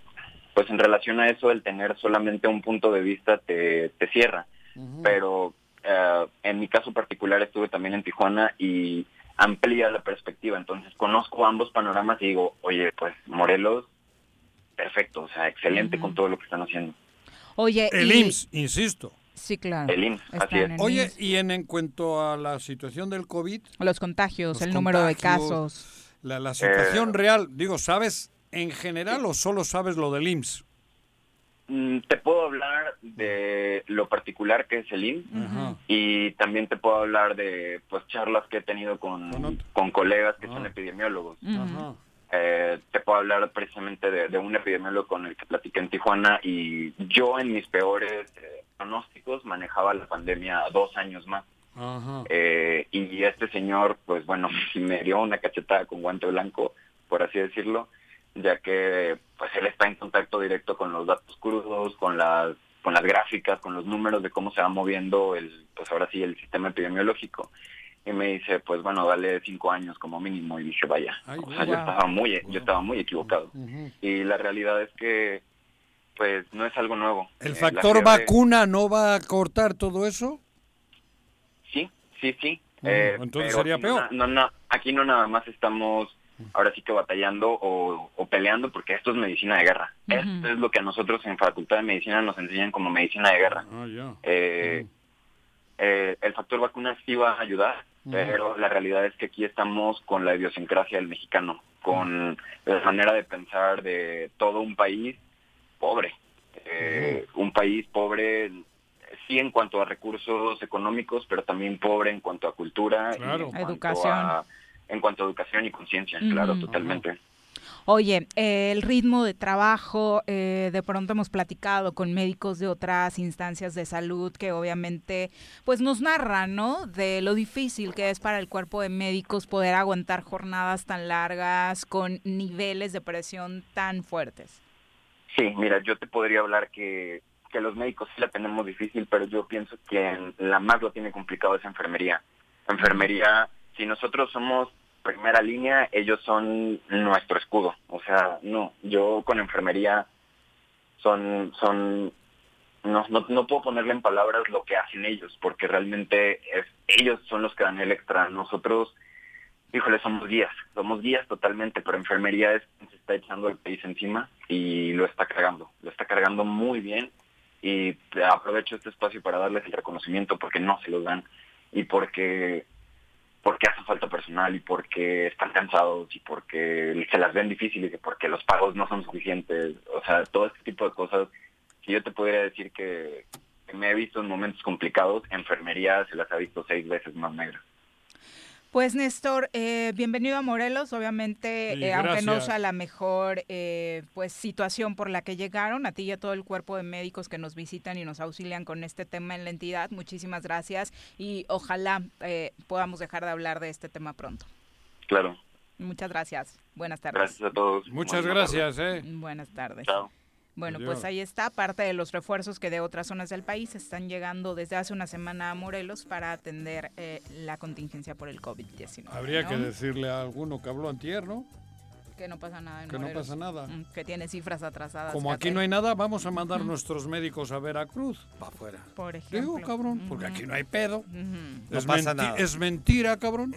pues en relación a eso el tener solamente un punto de vista te, te cierra. Pero eh, en mi caso particular estuve también en Tijuana y amplía la perspectiva. Entonces conozco ambos panoramas y digo, oye, pues Morelos, perfecto, o sea, excelente con todo lo que están haciendo. Oye, El y- IMSS, insisto. Sí, claro. El IMSS, así es. en Oye, IMSS. y en, en cuanto a la situación del COVID, Los contagios, los el número de casos. La, la situación Eh, real, digo, ¿sabes en general o solo sabes lo del IMSS? Mm, Te puedo hablar de lo particular que es el IMSS y también te puedo hablar de pues charlas que he tenido con, con colegas que Ah. son epidemiólogos. Ajá. Eh, te puedo hablar precisamente de, de un epidemiólogo con el que platiqué en Tijuana y yo en mis peores eh, pronósticos manejaba la pandemia dos años más. Ajá. Eh, y este señor, pues bueno, me dio una cachetada con guante blanco, por así decirlo, ya que pues él está en contacto directo con los datos crudos, con las con las gráficas, con los números de cómo se va moviendo el, pues ahora sí, el sistema epidemiológico. Y me dice, pues bueno, dale cinco años como mínimo. Y dije, vaya, Ay, o sea, yo estaba muy, yo estaba muy equivocado. Y la realidad es que, pues no es algo nuevo. ¿El Eh, factor vacuna no va a cortar todo eso? Sí, sí, sí. Eh, entonces sería peor. No, no, aquí no nada más estamos ahora sí que batallando o, o peleando porque esto es medicina de guerra. Esto es lo que a nosotros en Facultad de Medicina nos enseñan como medicina de guerra. Ah. Eh, eh, el factor vacuna sí va a ayudar. Pero la realidad es que aquí estamos con la idiosincrasia del mexicano, con la manera de pensar de todo un país pobre. Eh, Un país pobre, sí en cuanto a recursos económicos, pero también pobre en cuanto a cultura, y en cuanto Educación. a- en cuanto a educación y conciencia, claro, totalmente. Oye, eh, el ritmo de trabajo, eh, de pronto hemos platicado con médicos de otras instancias de salud que obviamente pues nos narran, ¿no? De lo difícil que es para el cuerpo de médicos poder aguantar jornadas tan largas con niveles de presión tan fuertes. Sí, mira, yo te podría hablar que, que los médicos sí la tenemos difícil, pero yo pienso que la más lo tiene complicado es enfermería. Enfermería, si nosotros somos primera línea, ellos son nuestro escudo. O sea, no, yo con enfermería son, son, no, no, no puedo ponerle en palabras lo que hacen ellos, porque realmente es, ellos son los que dan el extra. Nosotros, híjole, somos guías, somos guías totalmente, pero enfermería es se está echando el país encima y lo está cargando, lo está cargando muy bien y aprovecho este espacio para darles el reconocimiento porque no se los dan y porque porque hace falta personal y porque están cansados y porque se las ven difíciles y porque los pagos no son suficientes, o sea, todo este tipo de cosas. Si yo te pudiera decir que, me he visto en momentos complicados, enfermería se las ha visto seis veces más negras. Pues Néstor, eh, bienvenido a Morelos. Obviamente, Sí, eh, aunque no sea la mejor eh, pues situación por la que llegaron, a ti y a todo el cuerpo de médicos que nos visitan y nos auxilian con este tema en la entidad, muchísimas gracias y ojalá eh, podamos dejar de hablar de este tema pronto. Claro, Muchas gracias. Buenas tardes. gracias a todos. Muchas Buenas gracias, eh. Buenas tardes. Chao. Bueno, Adiós. pues ahí está parte de los refuerzos que de otras zonas del país están llegando desde hace una semana a Morelos para atender eh, la contingencia por el COVID-19. Habría ¿no? que decirle a alguno que habló antier, ¿no? Que no pasa nada en Que no pasa nada. Mm, Que tiene cifras atrasadas. Como aquí no hay nada, vamos a mandar nuestros médicos a Veracruz. Para afuera. Por ejemplo. Digo, cabrón, porque aquí no hay pedo. No es, pasa nada. es mentira, cabrón.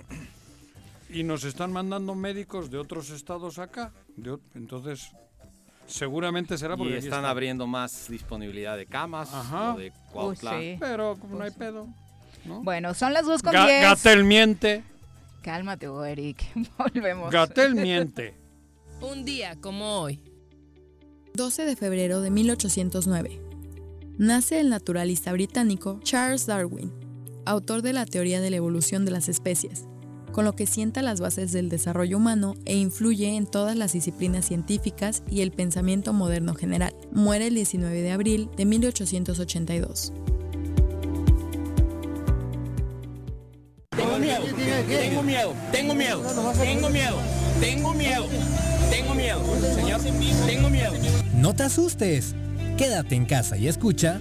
Y nos están mandando médicos de otros estados acá. De entonces, seguramente será porque Y están está. abriendo más disponibilidad de camas, Ajá. de Cuautla. sí. Pero como no hay pedo. Bueno, son las 2 con Ga- 10. Gatel miente. Cálmate, Eric. Volvemos. Gatel miente. Un día como hoy. 12 de febrero de 1809. Nace el naturalista británico Charles Darwin, autor de la teoría de la evolución de las especies, con lo que sienta las bases del desarrollo humano e influye en todas las disciplinas científicas y el pensamiento moderno general. Muere el 19 de abril de 1882. Tengo miedo, tengo miedo, tengo miedo, tengo miedo, tengo miedo, tengo miedo, señor, tengo miedo. No te asustes. Quédate en casa y escucha.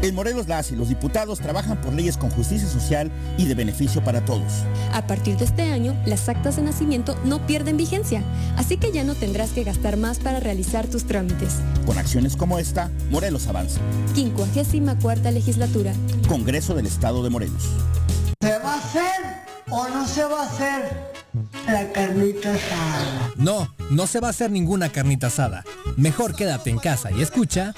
En Morelos las y los diputados trabajan por leyes con justicia social y de beneficio para todos. A partir de este año, las actas de nacimiento no pierden vigencia, así que ya no tendrás que gastar más para realizar tus trámites. Con acciones como esta, Morelos avanza. 54 legislatura. Congreso del Estado de Morelos. ¿Se va a hacer o no se va a hacer la carnita asada? No, no se va a hacer ninguna carnita asada. Mejor quédate en casa y escucha...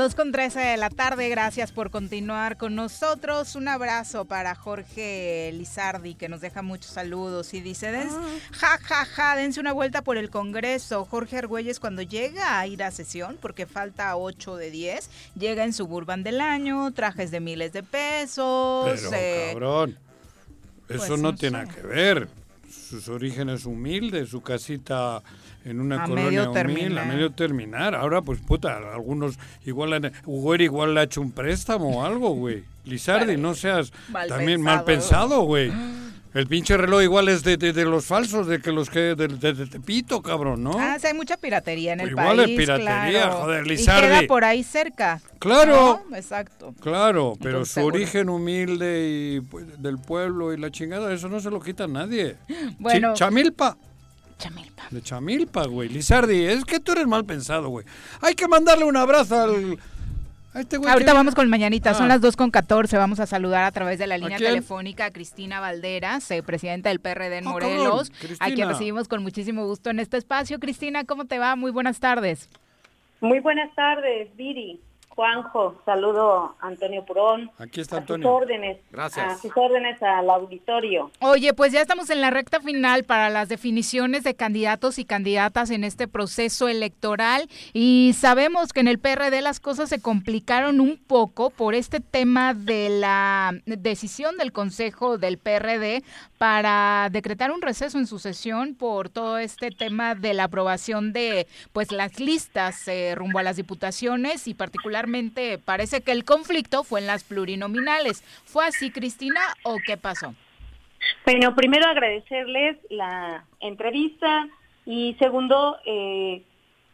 Dos con 13 de la tarde, gracias por continuar con nosotros. Un abrazo para Jorge Lizardi, que nos deja muchos saludos y dice, "Des- ja, ja, ja, dense una vuelta por el Congreso. Jorge Argüelles cuando llega a ir a sesión, porque falta 8 de 10, llega en Suburban del año, trajes de miles de pesos. Pero, eh, cabrón, eso pues, no, no tiene nada que ver. Sus orígenes humildes, su casita en una A colonia medio humilde, a medio terminar. Ahora, pues, puta, algunos igual, han- Güey igual le ha hecho un préstamo o algo, güey. Lizardi, no seas Mal también mal pensado. pensado, güey. El pinche reloj igual es de, de- de los falsos, de que los que de, de- Tepito, cabrón, ¿no? Ah, sí, hay mucha piratería en el Igual país. es piratería, claro. joder, Y Lizardi. queda por ahí cerca. Claro. ¿no? Exacto. Claro, pero Entonces, su seguro. origen humilde y pues, del pueblo y la chingada, eso no se lo quita a nadie. Bueno. Chi- Chamilpa. Chamilpa. De Chamilpa, güey. Lizardi, es que tú eres mal pensado, güey. Hay que mandarle un abrazo al... a este güey Ahorita que- vamos con Mañanita, son Ah. las 2 con 14. Vamos a saludar a través de la línea telefónica a Cristina Valderas, eh, presidenta del PRD en Ah, Morelos, a quien recibimos con muchísimo gusto en este espacio. Cristina, ¿cómo te va? Muy buenas tardes. Muy buenas tardes, Viri, Juanjo, saludo a Antonio Purón. Aquí está A sus Antonio. órdenes. Gracias. A sus órdenes al auditorio. Oye, pues ya estamos en la recta final para las definiciones de candidatos y candidatas en este proceso electoral y sabemos que en el PRD las cosas se complicaron un poco por este tema de la decisión del Consejo del PRD para decretar un receso en su sesión por todo este tema de la aprobación de pues las listas eh, rumbo a las diputaciones y particularmente parece que el conflicto fue en las plurinominales. ¿Fue así, Cristina, o qué pasó? Bueno, primero agradecerles la entrevista y segundo, eh,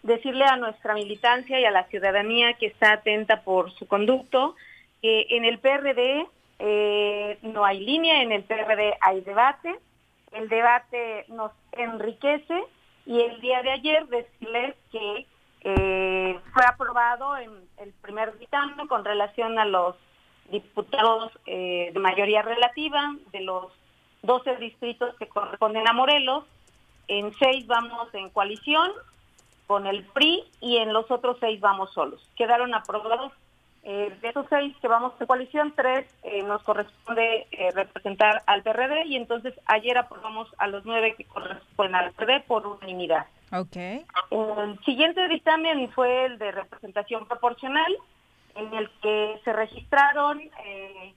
decirle a nuestra militancia y a la ciudadanía que está atenta por su conducto, que en el PRD eh, no hay línea, en el PRD hay debate, el debate nos enriquece y el día de ayer decirles que eh, fue aprobado en el primer dictamen con relación a los diputados eh, de mayoría relativa de los 12 distritos que corresponden a Morelos. En seis vamos en coalición con el PRI y en los otros seis vamos solos. Quedaron aprobados eh, de esos seis que vamos en coalición, tres nos corresponde representar al PRD y entonces ayer aprobamos a los nueve que corresponden al PRD por unanimidad. Ok. El siguiente dictamen fue el de representación proporcional, en el que se registraron eh,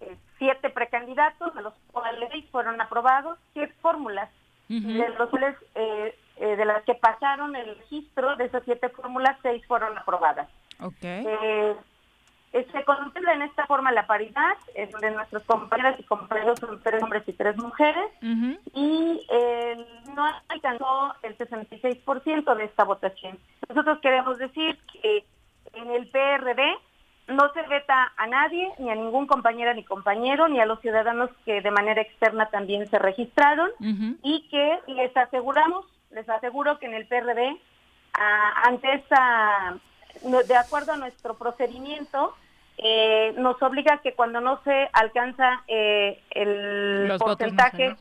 eh, siete precandidatos, de los cuales fueron aprobados, siete fórmulas, de los cuales, eh, eh, de las que pasaron el registro, de esas siete fórmulas, seis fueron aprobadas. Ok. Eh, eh, se contempla en esta forma la paridad, donde nuestros compañeras y compañeros son tres hombres y tres mujeres, y eh, no alcanzó el 66% de esta votación. Nosotros queremos decir que en el PRD no se veta a nadie, ni a ningún compañera ni compañero, ni a los ciudadanos que de manera externa también se registraron, y que les aseguramos, les aseguro que en el PRD, ah, ante esta, no- de acuerdo a nuestro procedimiento, eh, nos obliga que cuando no se alcanza eh, el Los votos porcentaje,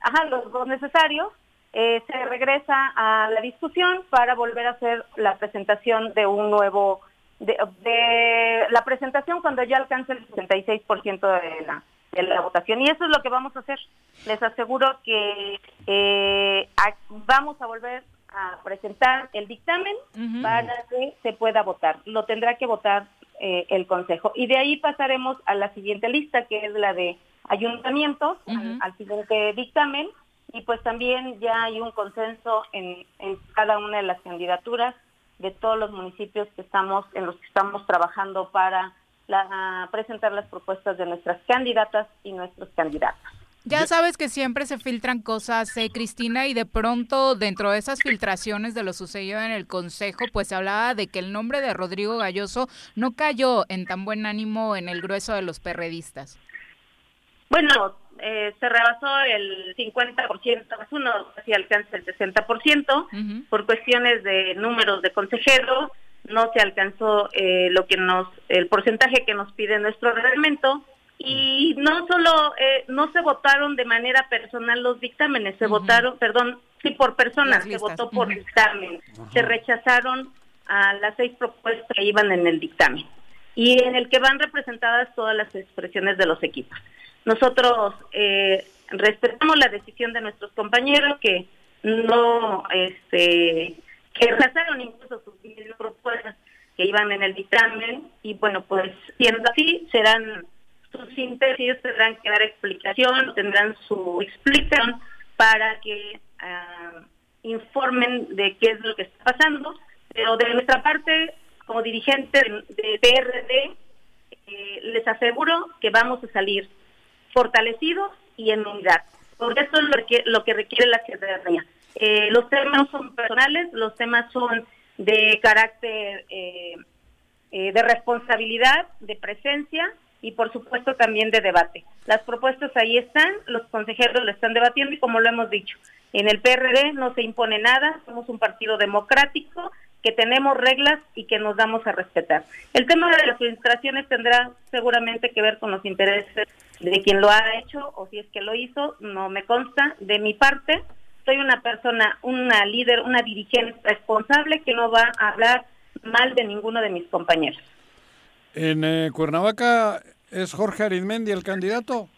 ajá, los votos necesarios, eh, se regresa a la discusión para volver a hacer la presentación de un nuevo, de, de la presentación cuando ya alcance el 66% de la, de la votación. Y eso es lo que vamos a hacer. Les aseguro que eh, a- vamos a volver a presentar el dictamen para que se pueda votar. Lo tendrá que votar eh, el Consejo. Y de ahí pasaremos a la siguiente lista, que es la de ayuntamientos, al, al siguiente dictamen. Y pues también ya hay un consenso en, en cada una de las candidaturas de todos los municipios que estamos en los que estamos trabajando para la- presentar las propuestas de nuestras candidatas y nuestros candidatos. Ya sabes que siempre se filtran cosas, eh, Cristina, y de pronto dentro de esas filtraciones de lo sucedido en el Consejo, pues se hablaba de que el nombre de Rodrigo Galloso no cayó en tan buen ánimo en el grueso de los perredistas. Bueno, eh, se rebasó el 50%, más uno casi alcanza el 60%, por cuestiones de números de consejeros, no se alcanzó eh, lo que nos, el porcentaje que nos pide nuestro reglamento, y no solo, eh, no se votaron de manera personal los dictámenes, se votaron, perdón, sí por personas, se votó por dictamen, se rechazaron a las seis propuestas que iban en el dictamen y en el que van representadas todas las expresiones de los equipos. Nosotros eh, respetamos la decisión de nuestros compañeros que no, este, que rechazaron incluso sus propuestas que iban en el dictamen y bueno, pues siendo así serán sus síntesis, tendrán que dar explicación, tendrán su explicación para que ah, informen de qué es lo que está pasando, pero de nuestra parte, como dirigente de, PRD, eh, les aseguro que vamos a salir fortalecidos y en unidad, porque esto es lo que, lo que requiere la ciudadanía. Eh, los temas no son personales, los temas son de carácter eh, de responsabilidad, de presencia y por supuesto también de debate. Las propuestas ahí están, los consejeros lo están debatiendo y como lo hemos dicho, en el PRD no se impone nada, somos un partido democrático que tenemos reglas y que nos damos a respetar. El tema de las filtraciones tendrá seguramente que ver con los intereses de quien lo ha hecho o si es que lo hizo, no me consta. De mi parte, soy una persona, una líder, una dirigente responsable que no va a hablar mal de ninguno de mis compañeros. En eh, Cuernavaca es Jorge Arizmendi el candidato.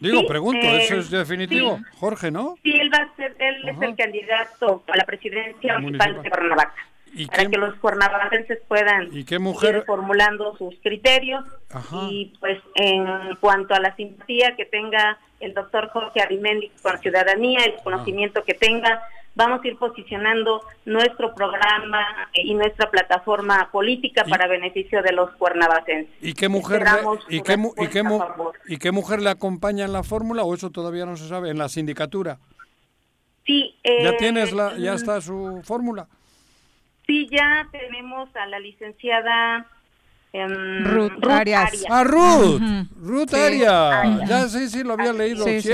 Digo, Sí, pregunto, eh, eso es definitivo. sí. Jorge, ¿no? Sí, él va a ser, él es el candidato a la presidencia municipal de Cuernavaca. ¿Y Para qué- que los cuernavacenses puedan ¿Y qué mujer? ir formulando sus criterios Ajá. y pues en cuanto a la simpatía que tenga el doctor Jorge Arimendi con la ciudadanía, el conocimiento que tenga, vamos a ir posicionando nuestro programa y nuestra plataforma política para beneficio de los cuernavacenses. ¿Y qué mujer le, y qué, mu- y qué y qué mujer le acompaña en la fórmula o eso todavía no se sabe en la sindicatura? Sí, eh, ya tienes la ya está su fórmula. Sí, ya tenemos a la licenciada em, Ruth Arias. Ah, Ruth. Ruth Sí. Arias. Arias. Ya sí, sí, lo había leído, Sí, sí.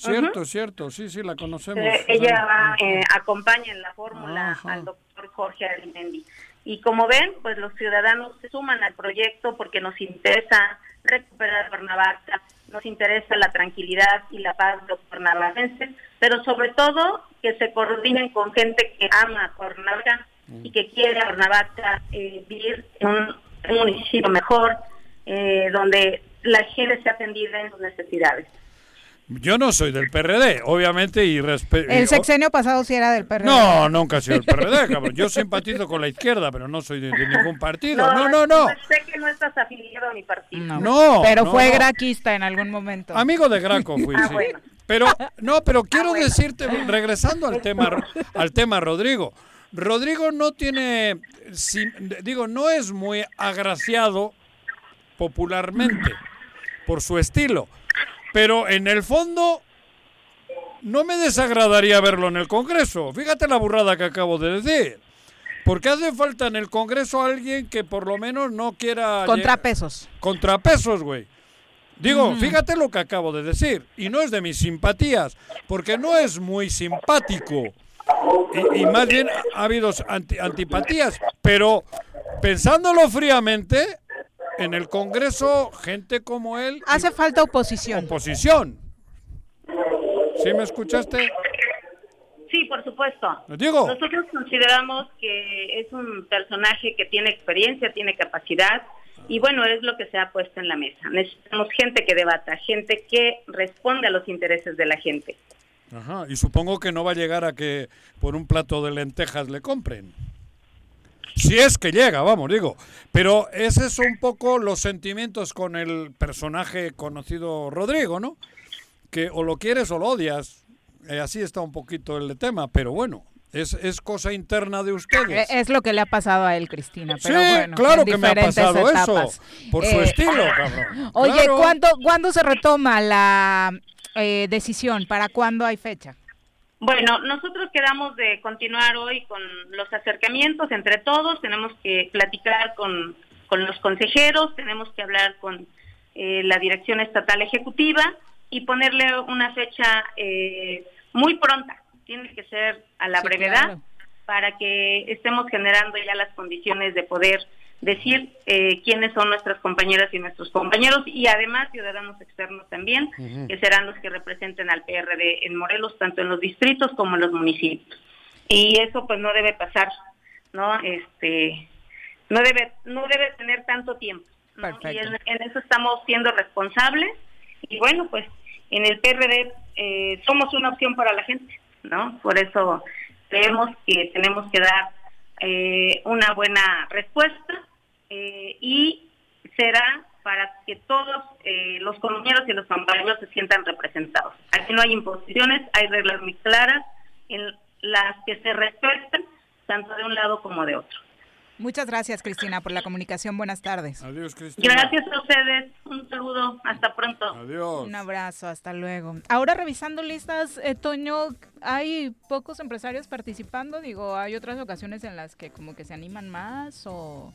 Cierto. Cierto, cierto, sí, sí, la conocemos. Eh, ella va, eh, acompaña en la fórmula al doctor Jorge Arimendi. Y como ven, pues los ciudadanos se suman al proyecto porque nos interesa recuperar Cuernavaca, nos interesa la tranquilidad y la paz de los cuernavacenses, pero sobre todo que se coordinen con gente que ama a Cuernavaca y que quiere a Cuernavaca eh, vivir en un, en un municipio mejor, eh, donde la gente sea atendida en sus necesidades. Yo no soy del PRD, obviamente, y respeto. El sexenio pasado sí era del PRD. No, nunca he sido del PRD, cabrón. Yo simpatizo con la izquierda, pero no soy de, de ningún partido. No, no, no. Sé que no estás afiliado a mi partido. No, Pero no, fue no. graquista en algún momento. Amigo de Graco fui, Ah, sí. bueno. Pero, no, pero quiero decirte, regresando al tema, al tema Rodrigo. Rodrigo no tiene, si- digo, no es muy agraciado popularmente por su estilo, pero en el fondo no me desagradaría verlo en el Congreso. Fíjate la burrada que acabo de decir. Porque hace falta en el Congreso alguien que por lo menos no quiera... Contrapesos. Contrapesos, güey. Digo, fíjate lo que acabo de decir. Y no es de mis simpatías, porque no es muy simpático. Y, y más bien ha habido anti- antipatías. Pero pensándolo fríamente, en el Congreso, gente como él. Hace falta oposición. Oposición. ¿Sí me escuchaste? Sí, por supuesto. Lo digo. Nosotros consideramos que es un personaje que tiene experiencia, tiene capacidad y bueno, es lo que se ha puesto en la mesa. Necesitamos gente que debata, gente que responde a los intereses de la gente. Ajá, y supongo que no va a llegar a que por un plato de lentejas le compren. Si es que llega, vamos, digo. Pero ese es un poco los sentimientos con el personaje conocido Rodrigo, ¿no? Que o lo quieres o lo odias. Eh, así está un poquito el tema, pero bueno, es, es cosa interna de Eh, ustedes. Es lo que le ha pasado a él, Cristina. Sí, Pero bueno, claro que me ha pasado etapas. eso, por su Eh, estilo, cabrón. Oye, Claro. ¿cuándo, ¿cuándo se retoma la eh, decisión? ¿Para cuándo hay fecha? Bueno, nosotros quedamos de continuar hoy con los acercamientos entre todos, tenemos que platicar con, con los consejeros, tenemos que hablar con eh, la Dirección Estatal Ejecutiva y ponerle una fecha eh, muy pronta, tiene que ser a la Sí, brevedad claro. para que estemos generando ya las condiciones de poder decir eh, quiénes son nuestras compañeras y nuestros compañeros y además ciudadanos externos también, que serán los que representen al PRD en Morelos, tanto en los distritos como en los municipios. Y eso pues no debe pasar, ¿no? Este, no debe, no debe tener tanto tiempo. ¿no? Y en, en eso estamos siendo responsables y bueno, pues en el PRD eh, somos una opción para la gente, ¿no? Por eso creemos que tenemos que dar eh, una buena respuesta eh, y será para que todos eh, los compañeros y los compañeros se sientan representados. Aquí no hay imposiciones, hay reglas muy claras en las que se respetan tanto de un lado como de otro. Muchas gracias, Cristina, por la comunicación. Buenas tardes. Adiós, Cristina. Gracias a ustedes, un saludo, hasta pronto. Adiós. Un abrazo, hasta luego. Ahora revisando listas, eh, Toño, hay pocos empresarios participando. Digo, hay otras ocasiones en las que como que se animan más o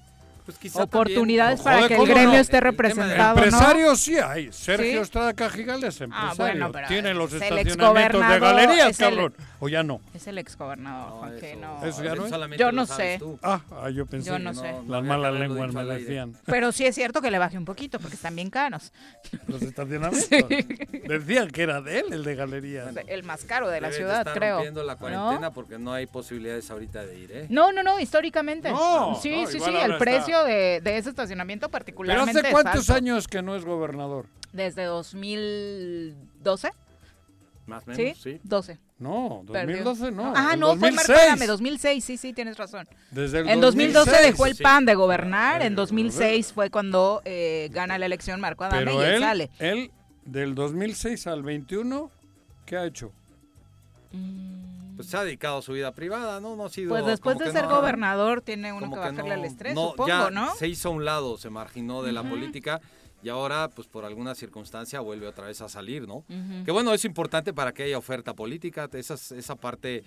Pues quizá oportunidades también- para Joder, que el ¿cómo gremio no? esté representado. ¿no? Empresarios sí hay. Sergio ¿Sí? Estrada Cajigal es empresario. Ah, bueno, pero Tiene los es estacionamientos de galerías, es el- cabrón. O ya no. Es el exgobernador, Juan, que no. ¿Eso ya no es? Yo no sé. Ah, ah, yo pensé. Yo que no sé. Las malas lenguas me decían. Pero sí es cierto que le baje un poquito porque están bien caros. Los estacionamientos. Decían que era de él, el de galerías. El más caro de la ciudad, estar creo. rompiendo la ¿No? cuarentena porque no hay posibilidades ahorita de ir, ¿eh? No, no, no, históricamente. No, sí, sí, sí, el está. De, de ese estacionamiento Pero particularmente hace es cuántos alto. años que no es gobernador? Desde 2012. Más o ¿Sí? menos, sí. 12. No, Perdió. 2012 no. Ah, no, fue, 2006. perdóname, 2006, sí, sí, tienes razón. Desde el en 2012 2006, dejó el sí. PAN de gobernar, en 2006 fue cuando eh, gana la elección Marco Adame Pero y él, él, sale. él, del 2006 al 21, ¿qué ha hecho? Pues se ha dedicado a su vida privada, ¿no? No ha sido. Pues después de ser no- gobernador tiene uno que que bajarle no- al estrés, no, supongo, ya ¿no? Se hizo a un lado, se marginó de la política y ahora, pues por alguna circunstancia, vuelve otra vez a salir, ¿no? Que bueno, es importante para que haya oferta política, esas- esa parte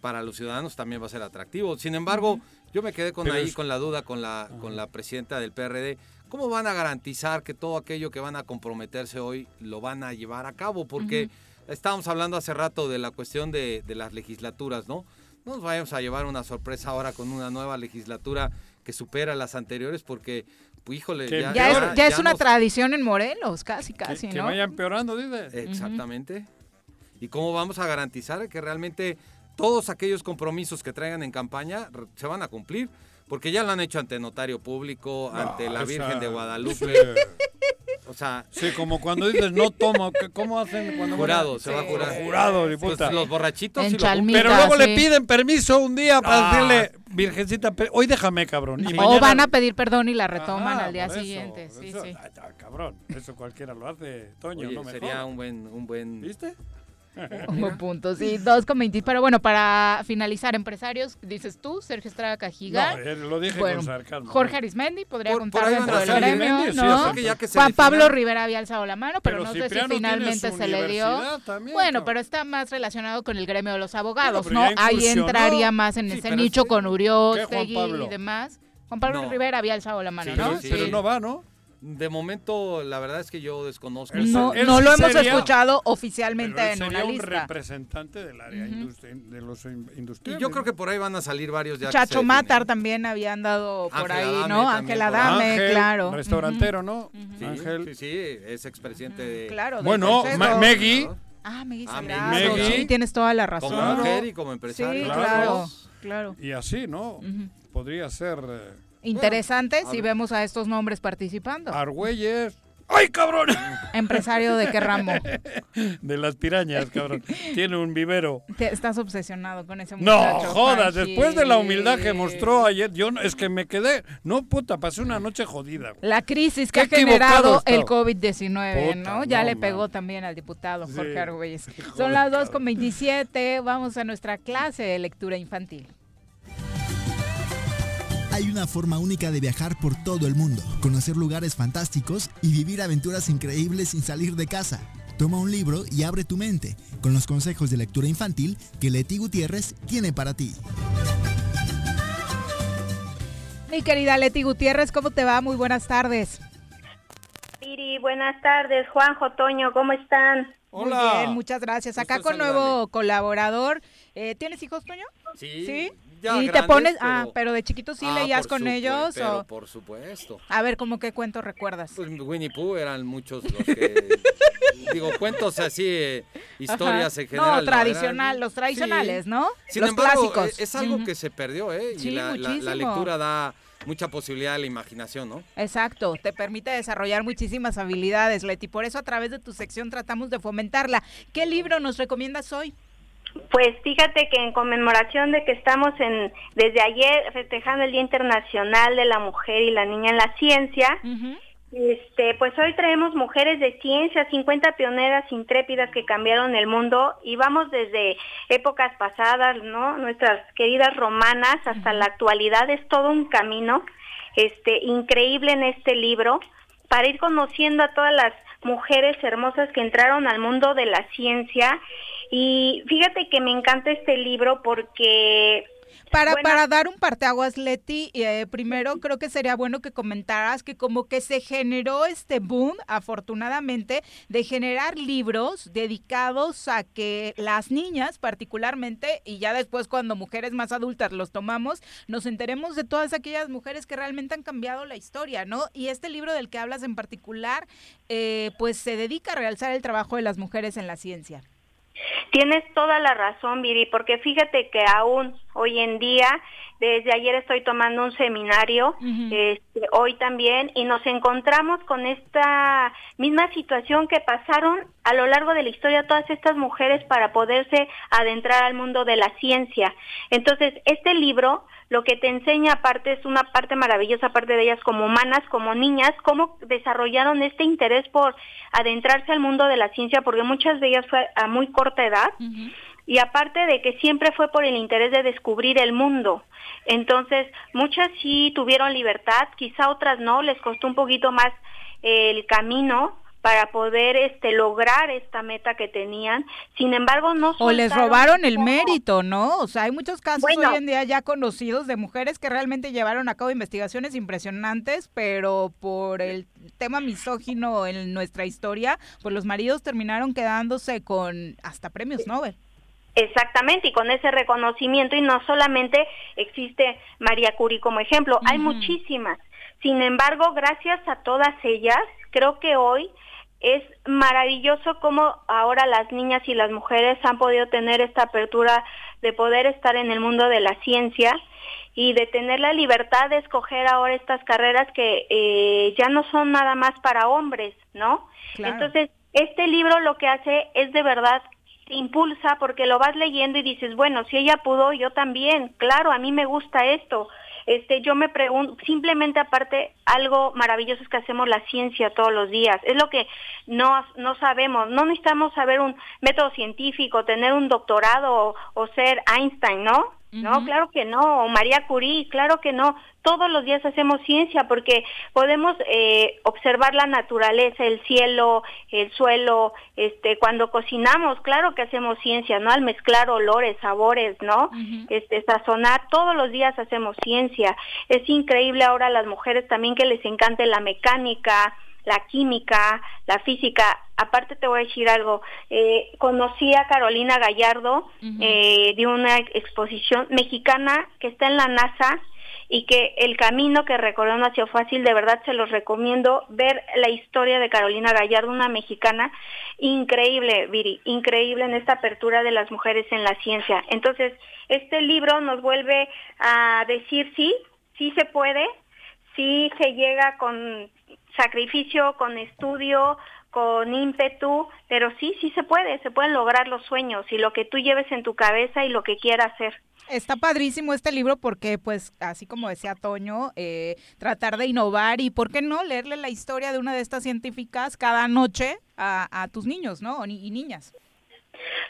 para los ciudadanos también va a ser atractivo. Sin embargo, yo me quedé con Pero ahí es- con la duda con la, con la presidenta del PRD. ¿Cómo van a garantizar que todo aquello que van a comprometerse hoy lo van a llevar a cabo? Porque estábamos hablando hace rato de la cuestión de, de las legislaturas, ¿no? No nos vayamos a llevar una sorpresa ahora con una nueva legislatura que supera las anteriores porque, pues, híjole, Que ya, Ya, es, ya es una nos- tradición en Morelos, casi, casi, que ¿no? vaya empeorando, dice. Exactamente. ¿Y cómo vamos a garantizar que realmente todos aquellos compromisos que traigan en campaña se van a cumplir? Porque ya lo han hecho ante notario público, ante la esa- Virgen de Guadalupe. o sea... Sí, como cuando dices no tomo, ¿qué- ¿cómo hacen cuando Jurado, se va a jurar. Jurado, y Pues puta. los borrachitos En lo Chalmita, Pero luego le sí. piden permiso un día para Ah. decirle, Virgencita, hoy déjame, cabrón. Y O mañana- van a pedir perdón y la retoman Ajá, al día eso, siguiente. Sí, eso- sí. ah, ah, cabrón, eso cualquiera lo hace, Toño, Oye, no me sería jodas. un buen, un buen... ¿Viste? Un buen punto, sí, dos con 20. Pero bueno, para finalizar, empresarios, dices tú, Sergio Estrada Cajigal. No, eh, lo dije Bueno, con sarcasmo. Jorge Arismendi podría contar dentro del gremio, sí, ¿no? que Juan Pablo Rivera había alzado la mano, pero, Pero no sé si finalmente se le dio. también, bueno, pero está más relacionado con el gremio de los abogados, pero ¿no? Ahí entraría más en Sí, ese nicho sí. con ¿Qué, Uriostegui y demás. Juan Pablo No. Rivera había alzado la mano, Sí, ¿no? sí, Pero no va, ¿no? De momento, la verdad es que yo desconozco. No, no lo hemos escuchado Pero oficialmente él en sería una un lista. representante del área industri- de los Y industriales. yo creo que por ahí van a salir varios ya. Chacho. Matar también había andado por Ángel ahí, Adame ¿no? Ángel. Adame, Ángel, claro. restaurantero, ¿no? Sí, Ángel. sí, sí, es expresidente de... Claro, del Bueno, Meggy. Ah, Meggy Ah, Meggy. sí, tienes toda la razón. Como mujer y como empresario. Sí, Claro. claro, claro. Y así, ¿no? Podría ser eh, Interesante si vemos a estos nombres participando. Argüelles. ¡Ay, cabrón! Empresario de qué ramo. De las pirañas, cabrón. Tiene un vivero. Te- estás obsesionado con ese No, muchacho. jodas, Juanji. después de la humildad que mostró ayer, yo no- es que me quedé, no puta, pasé una noche jodida. La crisis que ha generado el estaba. COVID-19, Puta, ¿no? Ya no, le man. pegó también al diputado Jorge Sí. Son las 2 cabrón. con 27. Vamos a nuestra clase de lectura infantil. Hay una forma única de viajar por todo el mundo, conocer lugares fantásticos y vivir aventuras increíbles sin salir de casa. Toma un libro y abre tu mente con los consejos de lectura infantil que Leti Gutiérrez tiene para ti. Mi querida Leti Gutiérrez, ¿cómo te va? Muy buenas tardes. Piri, buenas tardes. Juanjo, Toño, ¿cómo están? Muy bien, muchas gracias. Acá con nuevo colaborador. Eh, ¿Tienes hijos, Toño? Sí, ¿Sí? Ya y te pones, pero- ah, pero de chiquito sí Ah, leías con ellos Pero o por supuesto. a ver, ¿cómo qué cuento recuerdas? Pues Winnie Pooh eran muchos los que... digo, cuentos así, eh, historias Ajá. en general. No, tradicional, los tradicionales, Sí. ¿no? Sin los embargo, clásicos. eh, es algo que se perdió, ¿eh? Sí, y la, la- la muchísimo. lectura da mucha posibilidad a la imaginación, ¿no? Exacto, te permite desarrollar muchísimas habilidades, Leti. Por eso a través de tu sección tratamos de fomentarla. ¿Qué libro nos recomiendas hoy? Pues fíjate que en conmemoración de que estamos en desde ayer festejando el Día Internacional de la Mujer y la Niña en la Ciencia, este, pues hoy traemos mujeres de ciencia, 50 pioneras intrépidas que cambiaron el mundo y vamos desde épocas pasadas, ¿no? Nuestras queridas romanas hasta la actualidad es todo un camino este increíble en este libro para ir conociendo a todas las mujeres hermosas que entraron al mundo de la ciencia. Y fíjate que me encanta este libro porque Para, bueno, para dar un parteaguas, Leti, eh, primero creo que sería bueno que comentaras que como que se generó este boom, afortunadamente, de generar libros dedicados a que las niñas particularmente, y ya después cuando mujeres más adultas los tomamos, nos enteremos de todas aquellas mujeres que realmente han cambiado la historia, ¿no? Y este libro del que hablas en particular, eh, pues se dedica a realzar el trabajo de las mujeres en la ciencia. Tienes toda la razón, Viri, porque fíjate que aún hoy en día, desde ayer estoy tomando un seminario, este, hoy también, y nos encontramos con esta misma situación que pasaron a lo largo de la historia todas estas mujeres para poderse adentrar al mundo de la ciencia. Entonces, este libro lo que te enseña aparte es una parte maravillosa, aparte de ellas como humanas, como niñas, cómo desarrollaron este interés por adentrarse al mundo de la ciencia, porque muchas de ellas fue a muy corta edad. Y aparte de que siempre fue por el interés de descubrir el mundo. Entonces, muchas sí tuvieron libertad, quizá otras no, les costó un poquito más el camino para poder este lograr esta meta que tenían. Sin embargo, no O les robaron el mérito, ¿no? O sea, hay muchos casos Bueno. hoy en día ya conocidos de mujeres que realmente llevaron a cabo investigaciones impresionantes, pero por el tema misógino en nuestra historia, pues los maridos terminaron quedándose con hasta premios Nobel. Exactamente, y con ese reconocimiento, y no solamente existe María Curie como ejemplo, hay muchísimas. Sin embargo, gracias a todas ellas, creo que hoy es maravilloso cómo ahora las niñas y las mujeres han podido tener esta apertura de poder estar en el mundo de la ciencia y de tener la libertad de escoger ahora estas carreras que eh, ya no son nada más para hombres, ¿no? Entonces, este libro lo que hace es de verdad te impulsa porque lo vas leyendo y dices, bueno, si ella pudo, yo también, claro, a mí me gusta esto. Este, yo me pregunto, simplemente aparte, algo maravilloso es que hacemos la ciencia todos los días. Es lo que no, no sabemos. No necesitamos saber un método científico, tener un doctorado o, o ser Einstein, ¿no? No, claro que no, o María Curie, claro que no. Todos los días hacemos ciencia porque podemos eh, observar la naturaleza, el cielo, el suelo, este, cuando cocinamos, claro que hacemos ciencia, ¿no? Al mezclar olores, sabores, ¿no? Este, sazonar, todos los días hacemos ciencia. Es increíble ahora las mujeres también que les encante la mecánica, la química, la física. Aparte te voy a decir algo, eh, conocí a Carolina Gallardo eh, de una exposición mexicana que está en la NASA y que el camino que recorrió no ha sido fácil, de verdad se los recomiendo ver la historia de Carolina Gallardo, una mexicana increíble, Viri, increíble en esta apertura de las mujeres en la ciencia. Entonces, este libro nos vuelve a decir sí, sí se puede, sí se llega con sacrificio, con estudio, con ímpetu, pero sí, sí se puede, se pueden lograr los sueños y lo que tú lleves en tu cabeza y lo que quieras hacer. Está padrísimo este libro porque, pues, así como decía Toño, eh, tratar de innovar y, ¿por qué no leerle la historia de una de estas científicas cada noche a, a tus niños, ¿no? Y niñas.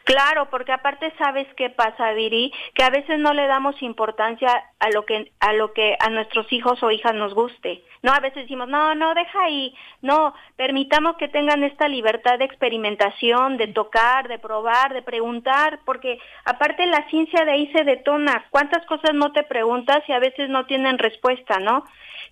Claro, porque aparte sabes qué pasa, Viri, que a veces no le damos importancia a lo que a lo que a nuestros hijos o hijas nos guste. No, a veces decimos, "No, no, deja ahí." No, permitamos que tengan esta libertad de experimentación, de tocar, de probar, de preguntar, porque aparte la ciencia de ahí se detona. ¿Cuántas cosas no te preguntas y a veces no tienen respuesta, no?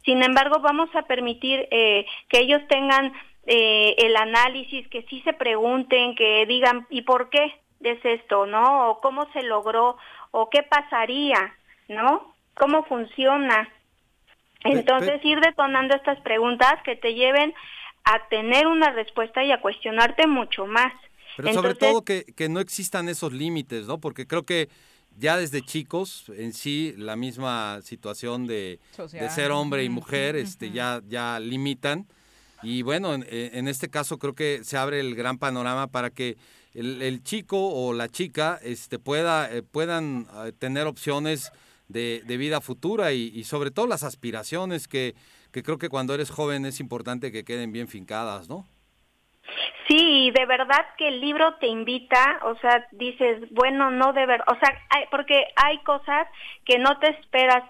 Sin embargo, vamos a permitir eh, que ellos tengan eh, el análisis, que sí se pregunten, que digan, ¿y por qué es esto, no? O cómo se logró, o qué pasaría, ¿no? ¿Cómo funciona? Entonces, ir detonando estas preguntas que te lleven a tener una respuesta y a cuestionarte mucho más. Pero sobre todo que, que no existan esos límites, ¿no? Porque creo que ya desde chicos en sí la misma situación de, de ser hombre y mujer este ya ya limitan y bueno, eh, en, este caso creo que se abre el gran panorama para que el, chico o la chica este, pueda, eh, puedan eh, tener opciones de, vida futura y, sobre todo las aspiraciones que, que creo que cuando eres joven es importante que queden bien fincadas, ¿no? Sí, de verdad que el libro te invita, o sea, dices, bueno, no de verdad, o sea, porque hay cosas que no te esperas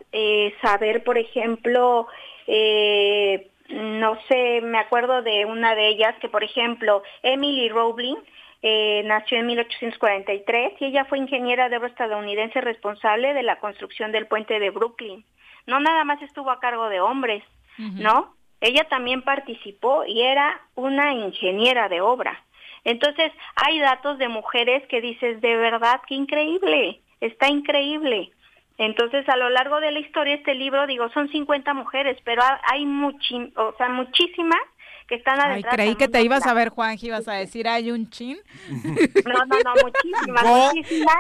saber, por ejemplo, eh, no sé, me acuerdo de una de ellas que, por ejemplo, Emily Rowling eh, nació en 1843 y ella fue ingeniera de obra estadounidense responsable de la construcción del puente de Brooklyn. No nada más estuvo a cargo de hombres, ¿no? Ella también participó y era una ingeniera de obra. Entonces, hay datos de mujeres que dices, de verdad, qué increíble, está increíble. Entonces, a lo largo de la historia, este libro, digo, son 50 mujeres, pero hay muchi o sea, muchísimas que están adentradas. Ay, creí que te ibas a ver, Juan, que ibas a decir, hay un chin. No, no, no, muchísimas, muchísimas.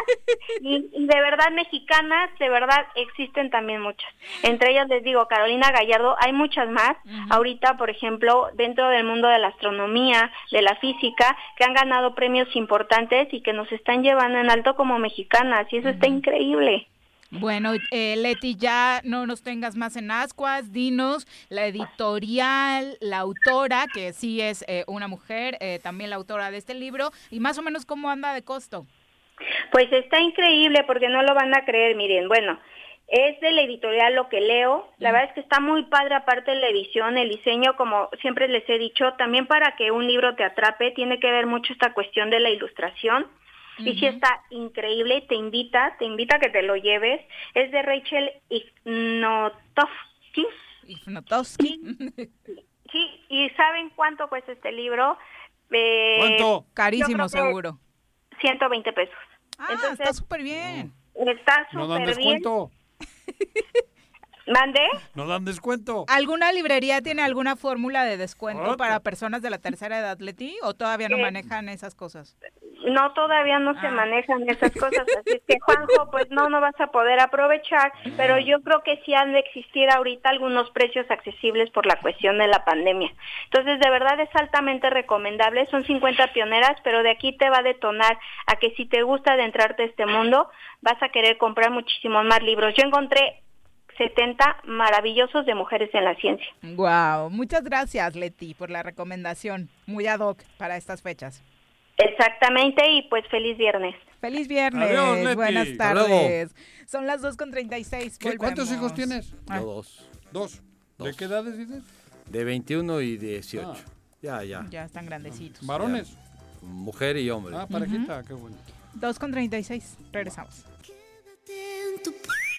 Y, de verdad, mexicanas, de verdad, existen también muchas. Entre ellas, les digo, Carolina Gallardo, hay muchas más. Ahorita, por ejemplo, dentro del mundo de la astronomía, de la física, que han ganado premios importantes y que nos están llevando en alto como mexicanas, y eso está increíble. Bueno, eh, Leti, ya no nos tengas más en ascuas, dinos la editorial, la autora, que sí es eh, una mujer, eh, también la autora de este libro, y más o menos cómo anda de costo. Pues está increíble porque no lo van a creer, miren, bueno, es de la editorial lo que leo. La verdad es que está muy padre aparte de la edición, el diseño, como siempre les he dicho, también para que un libro te atrape, tiene que ver mucho esta cuestión de la ilustración. Y sí está increíble, te invita, te invita a que te lo lleves. Es de Rachel Ignotowski. Ignotowski. Sí, ¿y saben cuánto cuesta este libro? Eh, ¿Cuánto? Carísimo seguro. 120 pesos. Ah, está súper bien. Está súper bien. ¿Mande? ¿No dan descuento? ¿Alguna librería tiene alguna fórmula de descuento Otra. para personas de la tercera edad, Leti? ¿O todavía no Eh, manejan esas cosas? No, todavía no Ah. se manejan esas cosas, así es que Juanjo, pues no, no vas a poder aprovechar, pero yo creo que sí han de existir ahorita algunos precios accesibles por la cuestión de la pandemia. Entonces, de verdad es altamente recomendable, son 50 pioneras, pero de aquí te va a detonar a que si te gusta adentrarte a este mundo, vas a querer comprar muchísimos más libros. Yo encontré 70 maravillosos de mujeres en la ciencia. Wow, muchas gracias, Leti, por la recomendación. Muy ad hoc para estas fechas. Exactamente, y pues feliz viernes. Feliz viernes. Adiós, Leti. Buenas tardes. Son las 2.36. ¿Qué- ¿Cuántos hijos tienes? Ah, Yo dos. Dos. ¿De Dos. qué edades dices? De 21 y 18. Ah. Ya, ya. Ya están grandecitos. ¿Varones? Mujer y hombre. Ah, parejita, qué bueno. 2.36. Regresamos. en tu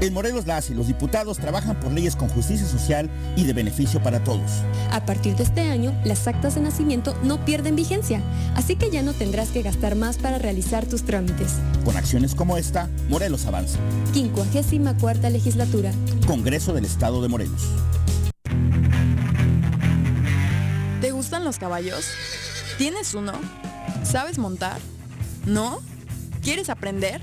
En Morelos las y los diputados trabajan por leyes con justicia social y de beneficio para todos. A partir de este año, las actas de nacimiento no pierden vigencia, así que ya no tendrás que gastar más para realizar tus trámites. Con acciones como esta, Morelos avanza. 54 legislatura. Congreso del Estado de Morelos. ¿Te gustan los caballos? ¿Tienes uno? ¿Sabes montar? ¿No? ¿Quieres aprender?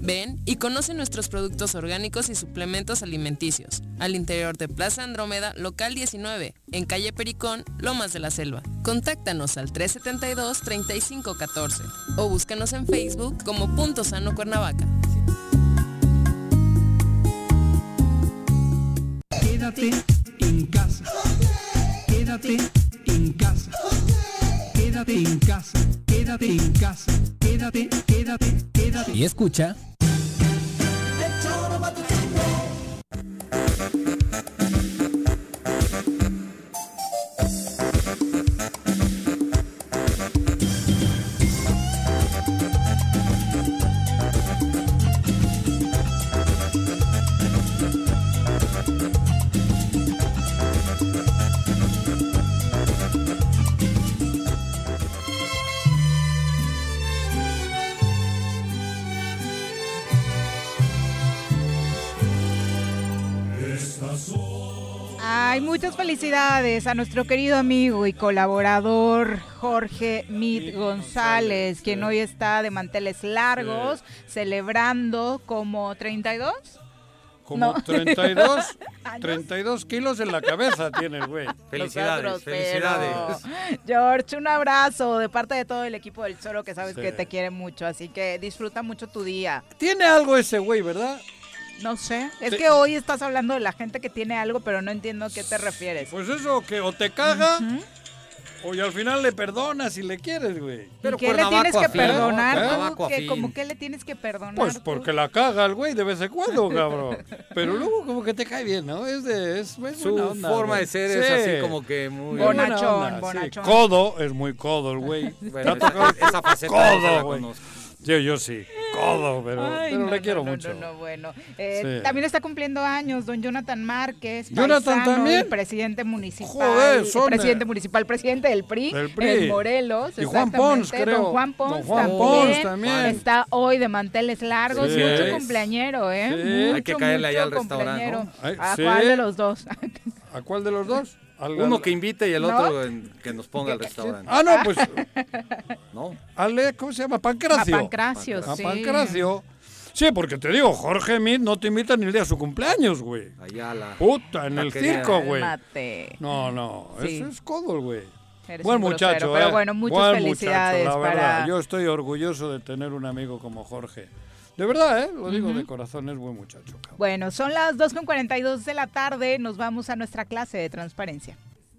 Ven y conoce nuestros productos orgánicos y suplementos alimenticios al interior de Plaza Andrómeda, local 19, en calle Pericón, Lomas de la Selva. Contáctanos al 372-3514 o búscanos en Facebook como Punto Sano Cuernavaca. Quédate en casa. Quédate en casa. Quédate en casa. Quédate en casa. Quédate, quédate, quédate. Y escucha. Toma do Ay, muchas felicidades a nuestro querido amigo y colaborador Jorge Mit González, quien hoy está de manteles largos, celebrando como 32. Como No. 32, 32 kilos en la cabeza tiene el güey. Felicidades, felicidades. George, un abrazo de parte de todo el equipo del Choro que sabes Sí. que te quiere mucho, así que disfruta mucho tu día. Tiene algo ese güey, ¿verdad? No sé, es Te- que hoy estás hablando de la gente que tiene algo, pero no entiendo a qué te refieres. Pues eso, que o te caga Oye, al final le perdonas si le quieres, güey. ¿Y qué le tienes que perdonar? tú? Cuernavaca ¿Qué-. ¿Cómo que le tienes que perdonar? Pues tú? porque la caga el güey de vez en cuando, cabrón. Pero luego como que te cae bien, ¿no? Es de es, es Su buena onda, forma güey. de ser es Sí. así como que muy... Bonachón, sí. bonachón. Codo, es muy codo el güey. Esa- esa faceta no se la Codo, güey. Yo, yo sí. Codo, pero, Ay, pero no, le quiero no, mucho. no, no, bueno. Eh, Sí. También está cumpliendo años don Jonathan Márquez, Jonathan paisano también. y presidente municipal. Joder, son, presidente eh, municipal, presidente del PRI, Del PRI. en Morelos. Y Juan Pons, exactamente. creo. Don Juan Pons, Don Juan también, Pons también. Está hoy de manteles largos, Sí. mucho cumpleañero, ¿eh? Sí. Mucho, Hay que caerle allá al restaurante, ¿A sí. cuál de los dos? ¿A cuál de los dos? Al- Uno que invite y el ¿No? otro en- que nos ponga al restaurante. Ah, no, pues. ¿No? Ale, ¿cómo se llama? Pancracio. A Pancracio, A sí. Pancracio. Sí, porque te digo, Jorge Mit no te invita ni el día de su cumpleaños, güey. Allá la... Puta, en el circo, güey. No, no, Sí. eso es codo, güey. Eres Buen un grosero, muchacho, pero eh. bueno, muchas Buen felicidades muchacho, la para- verdad. Yo estoy orgulloso de tener un amigo como Jorge. De verdad, ¿eh? Lo digo de corazón, es buen muchacho. cabrón. Bueno, son las 2.42 de la tarde, nos vamos a nuestra clase de transparencia.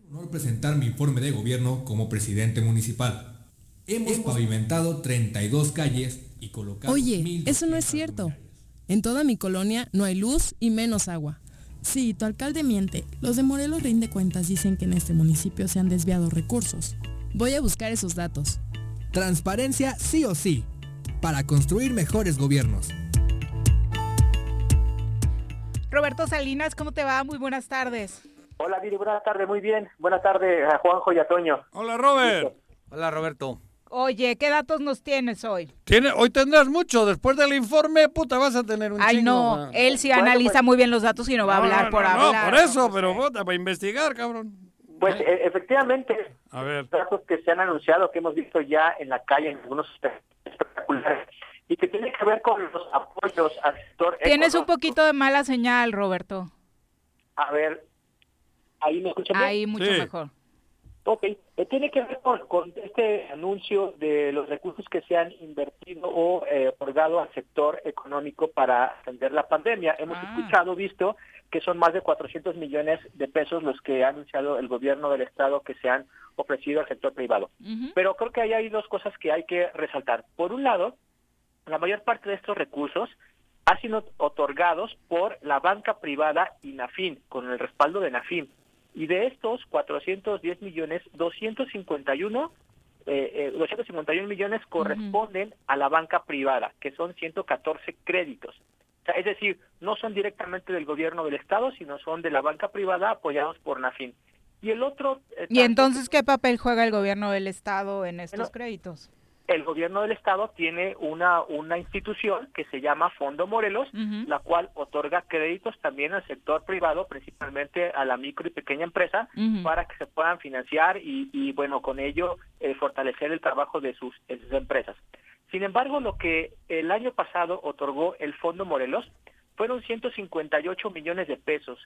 honor presentar mi informe de gobierno como presidente municipal. Hemos pavimentado 32 calles y colocado Oye, eso no es cierto. En toda mi colonia no hay luz y menos agua. Sí, tu alcalde miente. Los de Morelos Rinde Cuentas dicen que en este municipio se han desviado recursos. Voy a buscar esos datos. Transparencia sí o sí, para construir mejores gobiernos. Roberto Salinas, ¿cómo te va? Muy buenas tardes. Hola Viri, buenas tardes, muy bien. Buenas tardes a Juanjo y a Toño. Hola, Robert. Hola, Roberto. Oye, ¿qué datos nos tienes hoy? Tiene, hoy tendrás mucho. Después del informe, puta, vas a tener un Ay, chingo, no, man. él sí Bueno, analiza pues- muy bien los datos y no va a hablar no, por no, no, por eso, pero puta, para investigar, cabrón. Pues e- efectivamente, A ver. datos que se han anunciado, que hemos visto ya en la calle en algunos espectaculares, y que tiene que ver con los apoyos al sector Tienes un poquito de mala señal, Roberto. A ver, ahí me escuchan bien? Ahí mucho Sí. mejor. Ok, eh, tiene que ver con, con este anuncio de los recursos que se han invertido o eh, otorgado al sector económico para atender la pandemia. Hemos Ah. escuchado, visto que son más de 400 millones de pesos los que ha anunciado el gobierno del estado que se han ofrecido al sector privado. Pero creo que ahí hay dos cosas que hay que resaltar. Por un lado, la mayor parte de estos recursos han sido otorgados por la banca privada INAFIN, con el respaldo de NAFIN. Y de estos 410 millones, 251, eh, eh, 251 millones corresponden a la banca privada, que son 114 créditos. Sea, es decir, no son directamente del gobierno del Estado, sino son de la banca privada apoyados por NAFIN. Y el otro... eh, ¿Y entonces qué papel juega el gobierno del estado en estos Bueno, créditos? el gobierno del estado tiene una, una institución que se llama Fondo Morelos, la cual otorga créditos también al sector privado, principalmente a la micro y pequeña empresa, para que se puedan financiar y, y, bueno, con ello eh, fortalecer el trabajo de sus, de sus empresas. Sin embargo, lo que el año pasado otorgó el Fondo Morelos fueron 158 millones de pesos.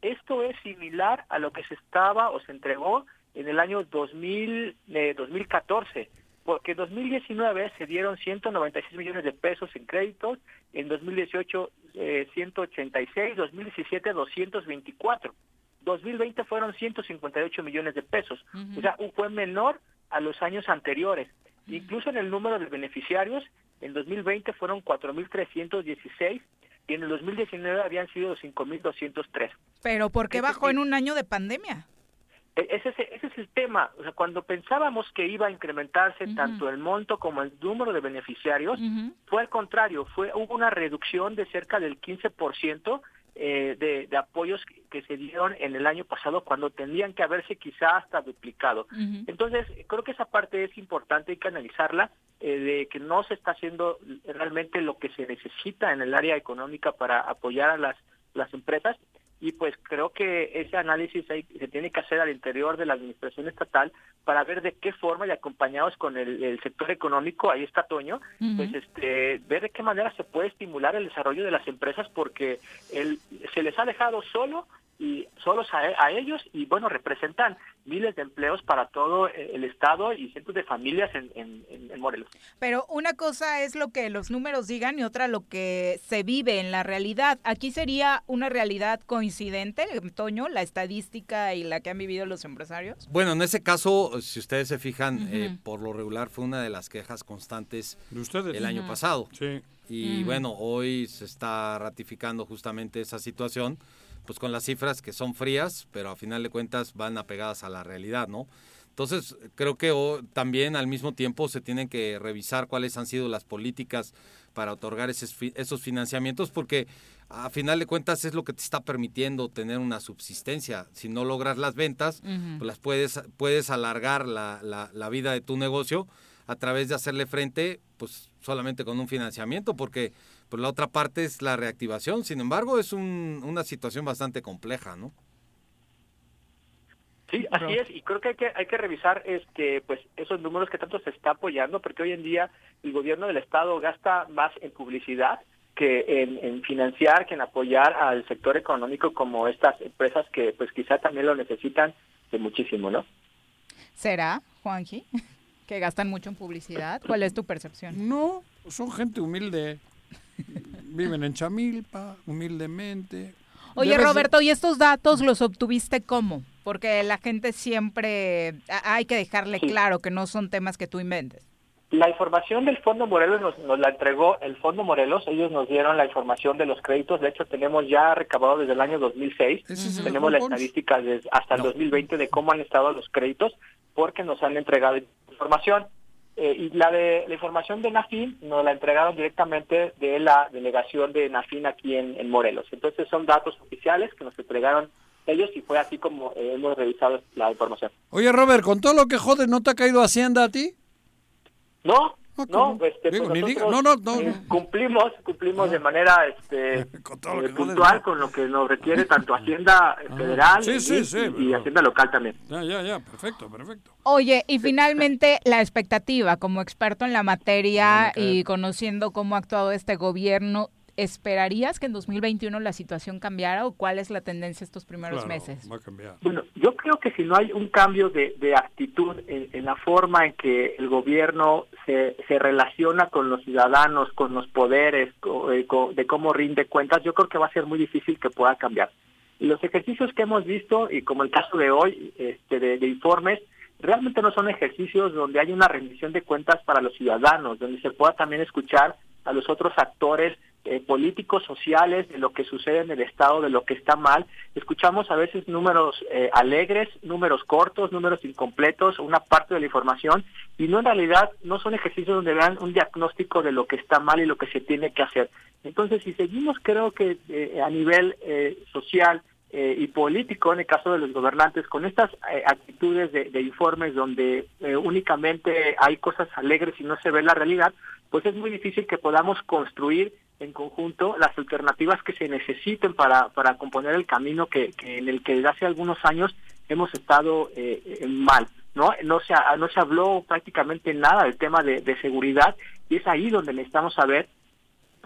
Esto es similar a lo que se estaba o se entregó en el año 2000, eh, 2014, porque en 2019 se dieron 196 millones de pesos en créditos, en 2018 eh, 186, 2017 224, 2020 fueron 158 millones de pesos, o sea, fue menor a los años anteriores. Incluso en el número de beneficiarios, en 2020 fueron 4.316 y en el 2019 habían sido 5.203. Pero ¿por qué bajó en un año de pandemia? E- Ese, es- ese es el tema. O sea, cuando pensábamos que iba a incrementarse tanto el monto como el número de beneficiarios, fue al contrario, fue hubo una reducción de cerca del 15% eh, de, de apoyos que, que se dieron en el año pasado cuando tendrían que haberse quizá hasta duplicado. Entonces, creo que esa parte es importante, hay que analizarla, eh, de que no se está haciendo realmente lo que se necesita en el área económica para apoyar a las, las empresas y pues creo que ese análisis hay- se tiene que hacer al interior de la administración estatal para ver de qué forma y acompañados con el, el sector económico, ahí está Toño, pues este ver de qué manera se puede estimular el desarrollo de las empresas porque el, se les ha dejado solo y solos a, a ellos y bueno, representan miles de empleos para todo eh, el estado y cientos de familias en, en- Morelos. Pero una cosa es lo que los números digan y otra lo que se vive en la realidad. Aquí sería una realidad coincidente, Toño, la estadística y la que han vivido los empresarios. Bueno, en ese caso, si ustedes se fijan, eh, por lo regular fue una de las quejas constantes ustedes? el año pasado. Sí. Y bueno, hoy se está ratificando justamente esa situación, pues con las cifras que son frías, pero a final de cuentas van apegadas a la realidad, ¿no? Entonces, creo que oh, también al mismo tiempo se tienen que revisar cuáles han sido las políticas para otorgar esos, esos financiamientos, porque a final de cuentas es lo que te está permitiendo tener una subsistencia. Si no logras las ventas, pues las puedes, puedes alargar la, la- la vida de tu negocio a través de hacerle frente, pues solamente con un financiamiento, porque pues la otra parte es la reactivación. Sin embargo, es un- una situación bastante compleja, ¿no? Sí, así es, y creo que hay que hay que revisar este pues esos números que tanto se está apoyando, porque hoy en día el gobierno del estado gasta más en publicidad que en, en financiar, que en apoyar al sector económico como estas empresas que pues quizá también lo necesitan de muchísimo, ¿no? ¿Será, Juanji, que gastan mucho en publicidad? ¿Cuál es tu percepción? No, son gente humilde. Viven en Chamilpa, humildemente. Oye, Debes Roberto, ¿y estos datos los obtuviste cómo? Porque la gente siempre hay que dejarle claro que no son temas que tú inventes. La información del Fondo Morelos nos, nos la entregó el Fondo Morelos, ellos nos dieron la información de los créditos, de hecho tenemos ya recabado desde el año 2006, es tenemos la estadística desde hasta el 2020 de cómo han estado los créditos, porque nos han entregado información. Eh, y la de la información de Nafin nos la entregaron directamente de la delegación de Nafin aquí en, en Morelos. Entonces son datos oficiales que nos entregaron ellos y fue así como eh, hemos revisado la información. Oye, Robert, con todo lo que jodes, ¿no te ha caído Hacienda a ti? No, no, ¿cómo? este, Digo, pues nosotros, no, no, no, eh, cumplimos, cumplimos de manera este, eh, puntual con lo que nos requiere tanto Hacienda federal Sí, y, sí, sí, y- Hacienda local también. Ya, ya, ya, perfecto, perfecto. Oye, y finalmente la expectativa, como experto en la materia y conociendo cómo ha actuado este gobierno, ¿esperarías que en 2021 la situación cambiara o cuál es la tendencia estos primeros Claro, meses? Va a cambiar. Bueno, yo creo que si no hay un cambio de, de actitud en, en la forma en que el gobierno se, se relaciona con los ciudadanos, con los poderes, co- eh, co- de cómo rinde cuentas, yo creo que va a ser muy difícil que pueda cambiar. Y los ejercicios que hemos visto, y como el caso de hoy, este, de, de informes, realmente no son ejercicios donde hay una rendición de cuentas para los ciudadanos, donde se pueda también escuchar a los otros actores eh, políticos, sociales, de lo que sucede en el Estado, de lo que está mal. Escuchamos a veces números eh, alegres, números cortos, números incompletos, una parte de la información, y no en realidad no son ejercicios donde dan un diagnóstico de lo que está mal y lo que se tiene que hacer. Entonces, si seguimos, creo que eh, a nivel eh, social, eh, y político en el caso de los gobernantes con estas eh, actitudes de, de informes donde eh, únicamente hay cosas alegres y no se ve la realidad, pues es muy difícil que podamos construir en conjunto las alternativas que se necesiten para, para componer el camino que, que en el que desde hace algunos años hemos estado eh, mal. ¿no? No, se, no se habló prácticamente nada del tema de, seguridad y es ahí donde necesitamos saber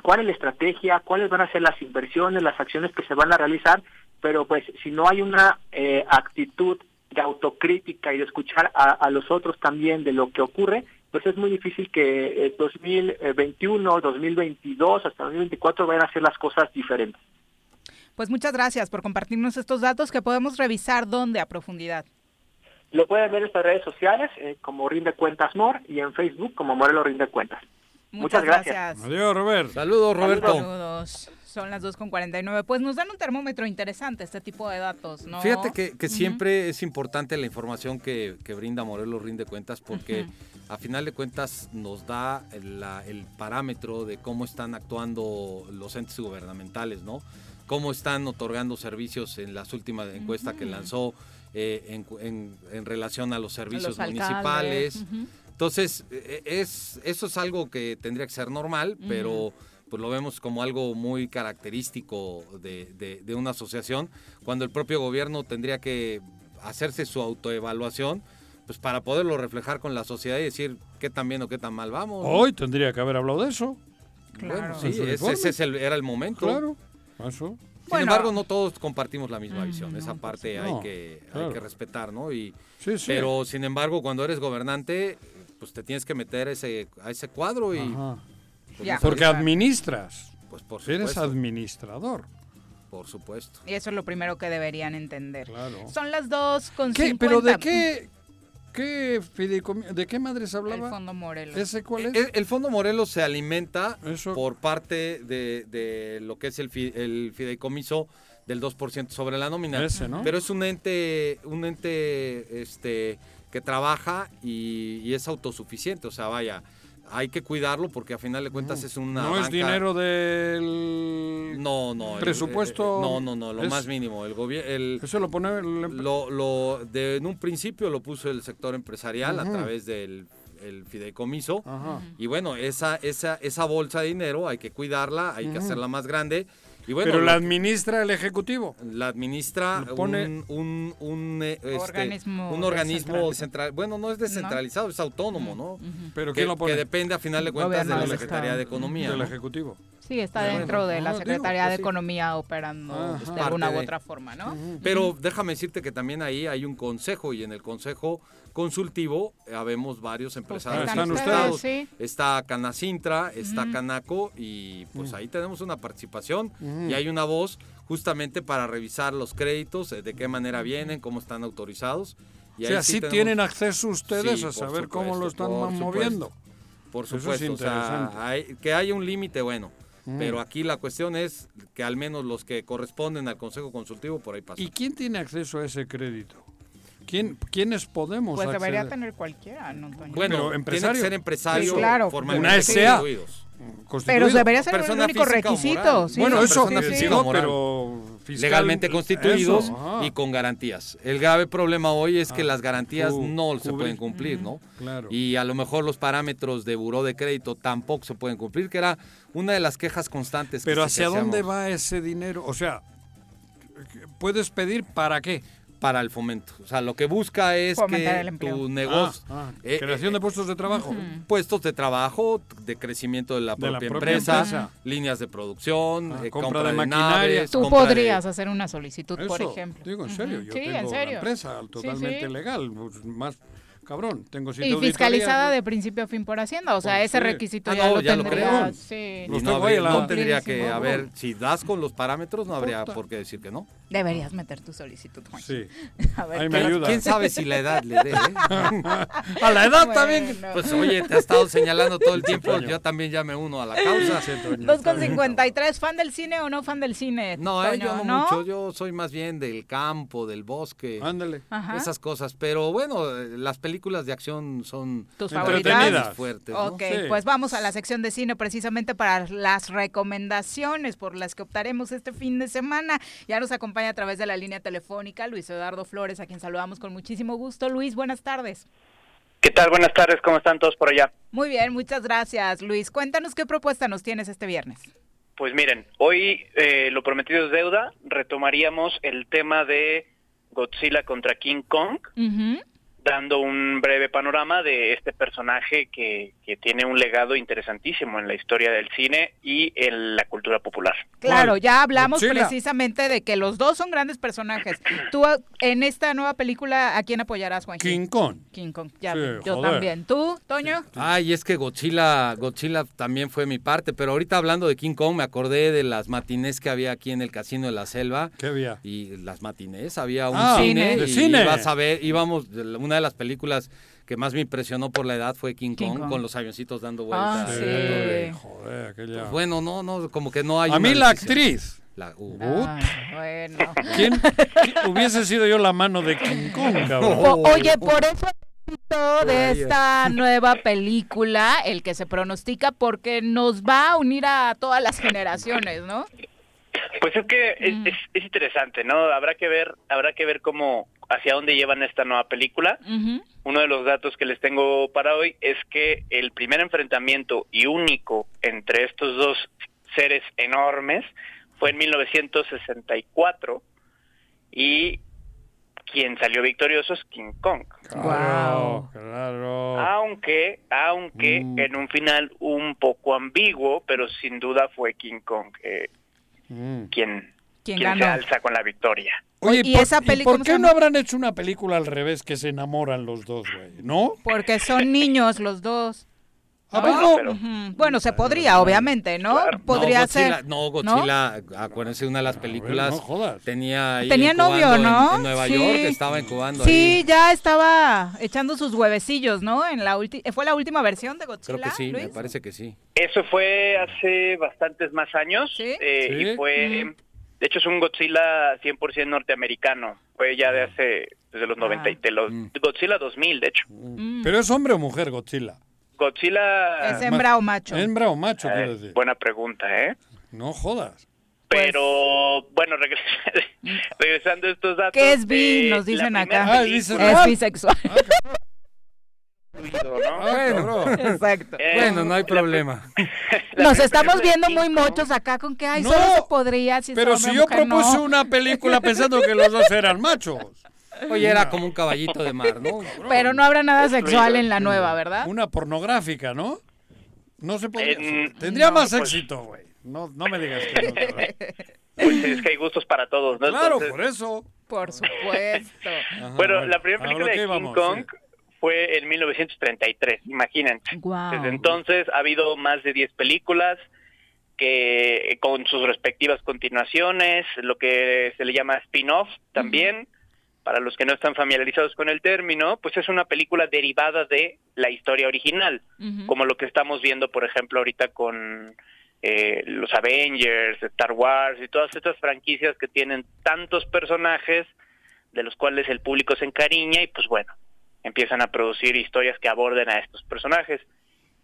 cuál es la estrategia, cuáles van a ser las inversiones, las acciones que se van a realizar, pero pues si no hay una eh, actitud de autocrítica y de escuchar a los otros también de lo que ocurre, pues es muy difícil que eh, 2021, 2022, hasta 2024 vayan a hacer las cosas diferentes. Pues muchas gracias por compartirnos estos datos que podemos revisar dónde a profundidad. Lo pueden ver en nuestras redes sociales eh, como Rinde Cuentas More y en Facebook como Morelos Rinde Cuentas. Muchas, gracias. Adiós, Robert. Saludos, Roberto. Saludos. Son las 2.49. Pues nos dan un termómetro interesante este tipo de datos, ¿no? Fíjate que, siempre es importante la información que, que brinda Morelos Rinde Cuentas porque a final de cuentas nos da el, la- el parámetro de cómo están actuando los entes gubernamentales, ¿no? Cómo están otorgando servicios en las últimas encuestas que lanzó eh, en, cu- en- en relación a los servicios municipales. Entonces, eh, es, eso es algo que tendría que ser normal, pero pues lo vemos como algo muy característico de, de- de una asociación, cuando el propio gobierno tendría que hacerse su autoevaluación, pues para poderlo reflejar con la sociedad y decir qué tan bien o qué tan mal vamos. Hoy tendría que haber hablado de eso. Bueno, En sí, ese, es el- era el momento. Claro, eso. Bueno. embargo, no todos compartimos la misma visión. Mm, Esa parte no, hay, que, hay claro. que respetar, ¿no? Y, Sí, sí. Pero, sin embargo, cuando eres gobernante, pues te tienes que meter ese, a ese cuadro y... Ajá. pues, Ya. Porque administras. Pues por Eres supuesto. administrador. Por supuesto. Y eso es lo primero que deberían entender. Claro. Son las dos con ¿Qué? 50. ¿Pero de qué, qué ¿De qué madres El hablaba? Fondo Morelos. ¿Ese cuál es? El, el Fondo Morelos se alimenta Eso. por parte de, de lo que es el, fi- el fideicomiso del 2% sobre la nómina. Ese, ¿no? Pero es un ente, un ente este, que trabaja y, y es autosuficiente. O sea, vaya, hay que cuidarlo porque a final de cuentas es una no es dinero del No, no. el- presupuesto. eh, no, no, no, lo es- más mínimo. El gobierno... Eso lo pone el- Lo, lo, de, en un principio lo puso el sector empresarial a través del el fideicomiso. Ajá. Y bueno, esa, esa, esa bolsa de dinero hay que cuidarla, hay que hacerla más grande. Y bueno, Pero la administra el ejecutivo. la administra pone- un, un, un, este, Organismo un organismo descentralizado. Bueno, no es descentralizado, es autónomo, ¿no? Pero que, ¿quién lo pone? que depende a final de cuentas Gobierno de la Secretaría Estado. de Economía. Del ¿no? ejecutivo. Sí, está Bueno, dentro de la Secretaría pues de sí. Economía operando Ajá. de alguna u otra forma, ¿no? Pero déjame decirte que también ahí hay un consejo y en el consejo consultivo eh, habemos varios empresarios están ustedes, sí. Está Canacintra, está. Canaco y pues Mm. ahí tenemos una participación y hay una voz justamente para revisar los créditos, eh, de qué manera vienen, cómo están autorizados. Y o ahí sea, sí tenemos- tienen acceso ustedes Sí, a saber cómo lo están por moviendo. supuesto. Por es supuesto, o sea, hay- que haya un límite, bueno. Mm. Pero aquí la cuestión es que al menos los que corresponden al Consejo Consultivo por ahí pasan. ¿Y quién tiene acceso a ese crédito? ¿Quién, ¿Quiénes podemos Pues debería tener cualquiera, ¿no, Toño? Bueno, Pero tiene empresario. que ser empresario Sí, claro. formalmente Una SA. constituidos. Pero Constituido. debería ser el persona único física o requisito. moral. sí, bueno, sí, eso sí, sí. física digo, o moral. pero fiscal- legalmente constituidos Eso, ajá. y con garantías. El grave problema hoy es que Ah, las garantías cu- no se cubrir. pueden cumplir, ¿no? Claro. Y a lo mejor los parámetros de buró de crédito tampoco se pueden cumplir, que era una de las quejas constantes. que Pero ¿hacia dónde va ese dinero? O sea, ¿puedes pedir para qué? Para el fomento. O sea, lo que busca es Fomentar que tu negocio... Ah, ah, eh, creación eh, de puestos de trabajo. puestos de trabajo, de crecimiento de la De la propia, empresa, empresa. líneas de producción, Ah, eh, compra compra, de de, maquinaria. naves, Tú de- podrías hacer una solicitud, por ejemplo. Digo, en serio, yo sí, tengo en serio. la empresa Sí, totalmente sí. legal, pues, más cabrón, tengo siete Y fiscalizada de principio a fin por Hacienda, o sea, Pues ese sí. requisito Ah, ya no, lo ya lo sí. No, habría- no tendría que Cumplidísimo. haber, si das con los parámetros, no habría Puta. por qué decir que no. Deberías meter tu solicitud, Juan. Sí. A ver, Ahí me ¿qué- ayuda. ¿Quién sabe si la edad le dé? eh? A la edad Bueno. también. Pues oye, te ha estado señalando todo el tiempo, yo también ya me uno a la causa. Sí, Toño, Dos está con bien. 53, ¿fan del cine o no fan del cine? No, eh, yo no, mucho, yo soy más bien del campo, del bosque, Ándale. Esas cosas. Pero bueno, eh, las películas de acción son ¿Tus favoritas? más fuertes. ¿no? Ok, Sí. pues vamos a la sección de cine precisamente para las recomendaciones por las que optaremos este fin de semana. Ya nos acompaña a través de la línea telefónica Luis Eduardo Flores, a quien saludamos con muchísimo gusto. Luis, buenas tardes. ¿Qué tal? Buenas tardes, ¿cómo están todos por allá? Muy bien, muchas gracias. Luis, cuéntanos qué propuesta nos tienes este viernes. Pues miren, hoy eh, lo prometido es deuda, retomaríamos el tema de Godzilla contra King Kong, Ujú. Dando un breve panorama de este personaje que, que tiene un legado interesantísimo en la historia del cine y en la cultura popular. Claro, ya hablamos Godzilla. precisamente de que los dos son grandes personajes. Tú a- en esta nueva película, ¿a quién apoyarás, Juan? King Kong. King Kong, ya, Sí, yo joder. también. ¿Tú, Toño? Ay, es que Godzilla, Godzilla también fue mi parte, pero ahorita hablando de King Kong me acordé de las matinés que había aquí en el Casino de la Selva. ¿Qué había? Y las matinés, había un Ah, cine, de y cine. ibas a ver, íbamos, una de las películas que más me impresionó por la edad fue King, King Kong, Kong. con los avioncitos dando Ah, vueltas. sí. Eh, Joder, aquella. Pues bueno, no, no, como que no hay a una mí la decisión. actriz. La- uh, Ah, bueno. ¿Quién, quién- hubiese sido yo la mano de King Kong, cabrón? O- oye, por eso de esta nueva película, el que se pronostica, porque nos va a unir a todas las generaciones, ¿no? Pues es que es, Mm. es- es interesante, ¿no? Habrá que ver, habrá que ver cómo, hacia dónde llevan esta nueva película. Uno de los datos que les tengo para hoy es que el primer enfrentamiento y único entre estos dos seres enormes fue en 1964 y quien salió victorioso es King Kong. Claro, claro. Aunque, aunque Mm. en un final un poco ambiguo, pero sin duda fue King Kong eh, Mm. quien ¿Quién se alza con la victoria. Oye, ¿Y ¿por, esa y por qué no habrán hecho una película al revés que se enamoran los dos, güey? ¿No? Porque son niños los dos. ¿A ¿no? poco? Ujú. Bueno, se podría, obviamente, ¿no? Podría no, Godzilla, ser. No, Godzilla, acuérdense, una de las películas no jodas. tenía ahí Tenía novio, incubando en- ¿no? En, Nueva Sí. York, estaba incubando Sí, ahí. ya estaba echando sus huevecillos, ¿no? En la ulti- ¿Fue la última versión de Godzilla? Creo que sí, me Luis? parece que sí. Eso fue hace bastantes más años eh, Sí. y fue, de hecho es un Godzilla 100% norteamericano, fue ya de hace, desde los 90, y de los, Godzilla 2000 de hecho. ¿Pero es hombre o mujer Godzilla? Godzilla... ¿Es hembra o macho? Hembra o macho, Eh, quiero decir. buena pregunta, ¿eh? No jodas. Pero, bueno, regres- regresando a estos datos... ¿Qué es bi? Nos dicen acá. película- es bisexual. ¿no? Exacto. Eh, Bueno, no hay problema. Nos estamos viendo muy mochos acá con que, ay, No, solo se podría si Pero si yo propuse no. una película pensando que los dos eran machos. Oye, era como un caballito de mar, ¿no? Pero no habrá nada sexual en la nueva, ¿verdad? Una pornográfica, ¿no? No se podría. En- Tendría no, más pues- éxito, güey. No, no me digas que no. Pues es que hay gustos para todos, ¿no? Claro, Entonces- por eso. Por supuesto. bueno, bueno, la primera película de King íbamos, Kong fue en 1933, imagínense. Guau. Desde entonces ha habido más de 10 películas que con sus respectivas continuaciones, lo que se le llama spin-off también. Para los que no están familiarizados con el término, pues es una película derivada de la historia original, como lo que estamos viendo, por ejemplo, ahorita con eh, los Avengers, Star Wars y todas estas franquicias que tienen tantos personajes de los cuales el público se encariña y pues bueno, empiezan a producir historias que aborden a estos personajes.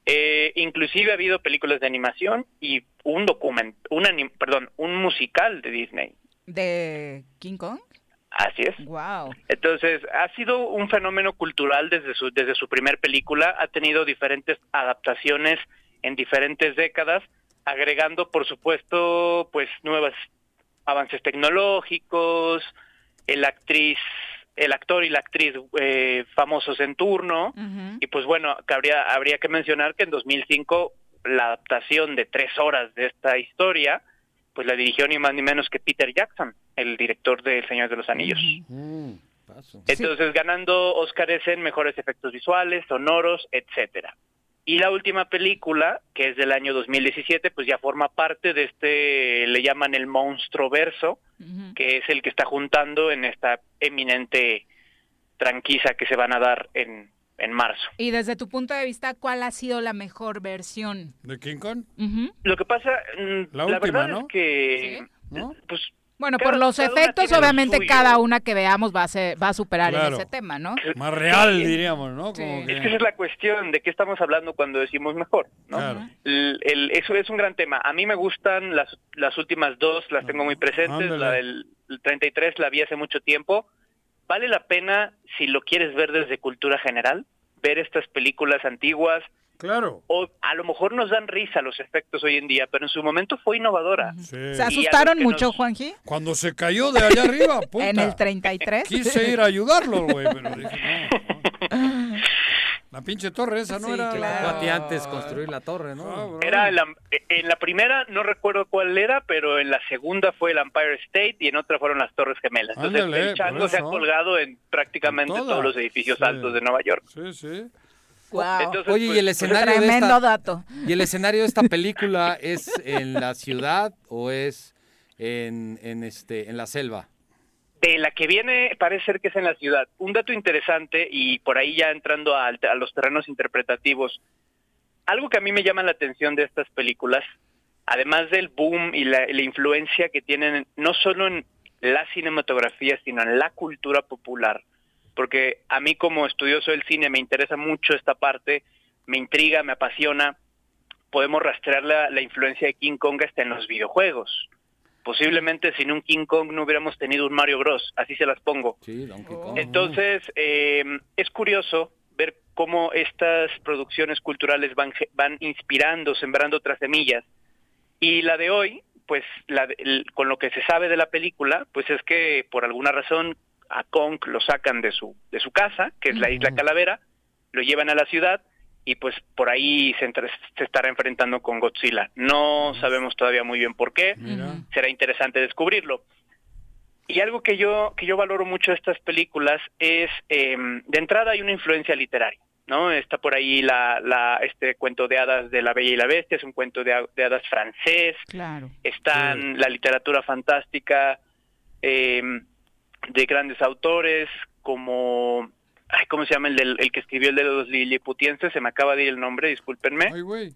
Eh, inclusive ha habido películas de animación y un document, un anim- perdón, un musical de Disney. ¿De King Kong? Así es. Wow. Entonces, ha sido un fenómeno cultural desde su, desde su primer película, ha tenido diferentes adaptaciones en diferentes décadas, agregando, por supuesto, pues nuevos avances tecnológicos, el actriz, el actor y la actriz eh, famosos en turno, y pues bueno, que habría, habría que mencionar que en 2005 la adaptación de tres horas de esta historia, pues la dirigió ni más ni menos que Peter Jackson, el director de El Señor de los Anillos. Entonces, ganando Óscares en mejores efectos visuales, sonoros, etcétera. Y la última película, que es del año 2017, pues ya forma parte de este, le llaman el monstruo verso, que es el que está juntando en esta eminente tranquiza que se van a dar en, en marzo. Y desde tu punto de vista, ¿cuál ha sido la mejor versión? ¿De King Kong? Lo que pasa, mm, La la, última, verdad ¿no? es que, pues, Bueno, cada- por los efectos, lo obviamente cada una que veamos va a, ser, va a superar en Claro. ese tema, ¿no? Más real, Sí. diríamos, ¿no? Sí. Como Es que- esa es la cuestión de qué estamos hablando cuando decimos mejor, ¿no? Claro. El- el- eso es un gran tema. A mí me gustan las, las últimas dos, las tengo muy presentes. Ándale. La del el 33 la vi hace mucho tiempo. Vale la pena, si lo quieres ver desde cultura general, ver estas películas antiguas. Claro. O a lo mejor nos dan risa los efectos hoy en día, pero en su momento fue innovadora. Sí. ¿Se asustaron mucho, Juanji? Cuando se cayó de allá arriba, puta. En el 33. Quise ir a ayudarlo, güey, pero dije, no, no. La pinche torre esa no Sí, era. claro. la- Fue a ti antes construir la torre, Ah, ¿no? bro. Era la- en la primera, no recuerdo cuál era, pero en la segunda fue el Empire State y en otra fueron las Torres Gemelas. Entonces Ándale, el chango se ha colgado en prácticamente En todos los edificios Sí. altos de Nueva York. Sí, sí. Wow. Entonces, Oye, pues, ¿y el pues, escenario de Tremendo esta, dato. ¿Y el escenario de esta película es en la ciudad o es en, en este en la selva? De la que viene parece ser que es en la ciudad. Un dato interesante y por ahí ya entrando a, los terrenos interpretativos, algo que a mí me llama la atención de estas películas, además del boom y la, la influencia que tienen no solo en la cinematografía, sino en la cultura popular, porque a mí como estudioso del cine me interesa mucho esta parte, me intriga, me apasiona, podemos rastrear la, la influencia de King Kong hasta en los videojuegos. Posiblemente sin un King Kong no hubiéramos tenido un Mario Bros, así se las pongo. Sí, Donkey Kong. Entonces, eh, es curioso ver cómo estas producciones culturales van, van inspirando, sembrando otras semillas. Y la de hoy, pues la de- el- con lo que se sabe de la película, pues es que por alguna razón a Kong lo sacan de su, de su casa, que es la isla Calavera, lo llevan a la ciudad y pues por ahí se, entre- se estará enfrentando con Godzilla. No sabemos todavía muy bien por qué, será interesante descubrirlo. Y algo que yo que yo valoro mucho de estas películas es eh, de entrada hay una influencia literaria, ¿no? Está por ahí la, la este cuento de hadas de la Bella y la Bestia, es un cuento de, ha- de hadas francés, Claro. están la literatura fantástica eh, de grandes autores como ay, ¿cómo se llama el del el que escribió el de los liliputienses? Se me acaba de ir el nombre, discúlpenme. Ay, güey.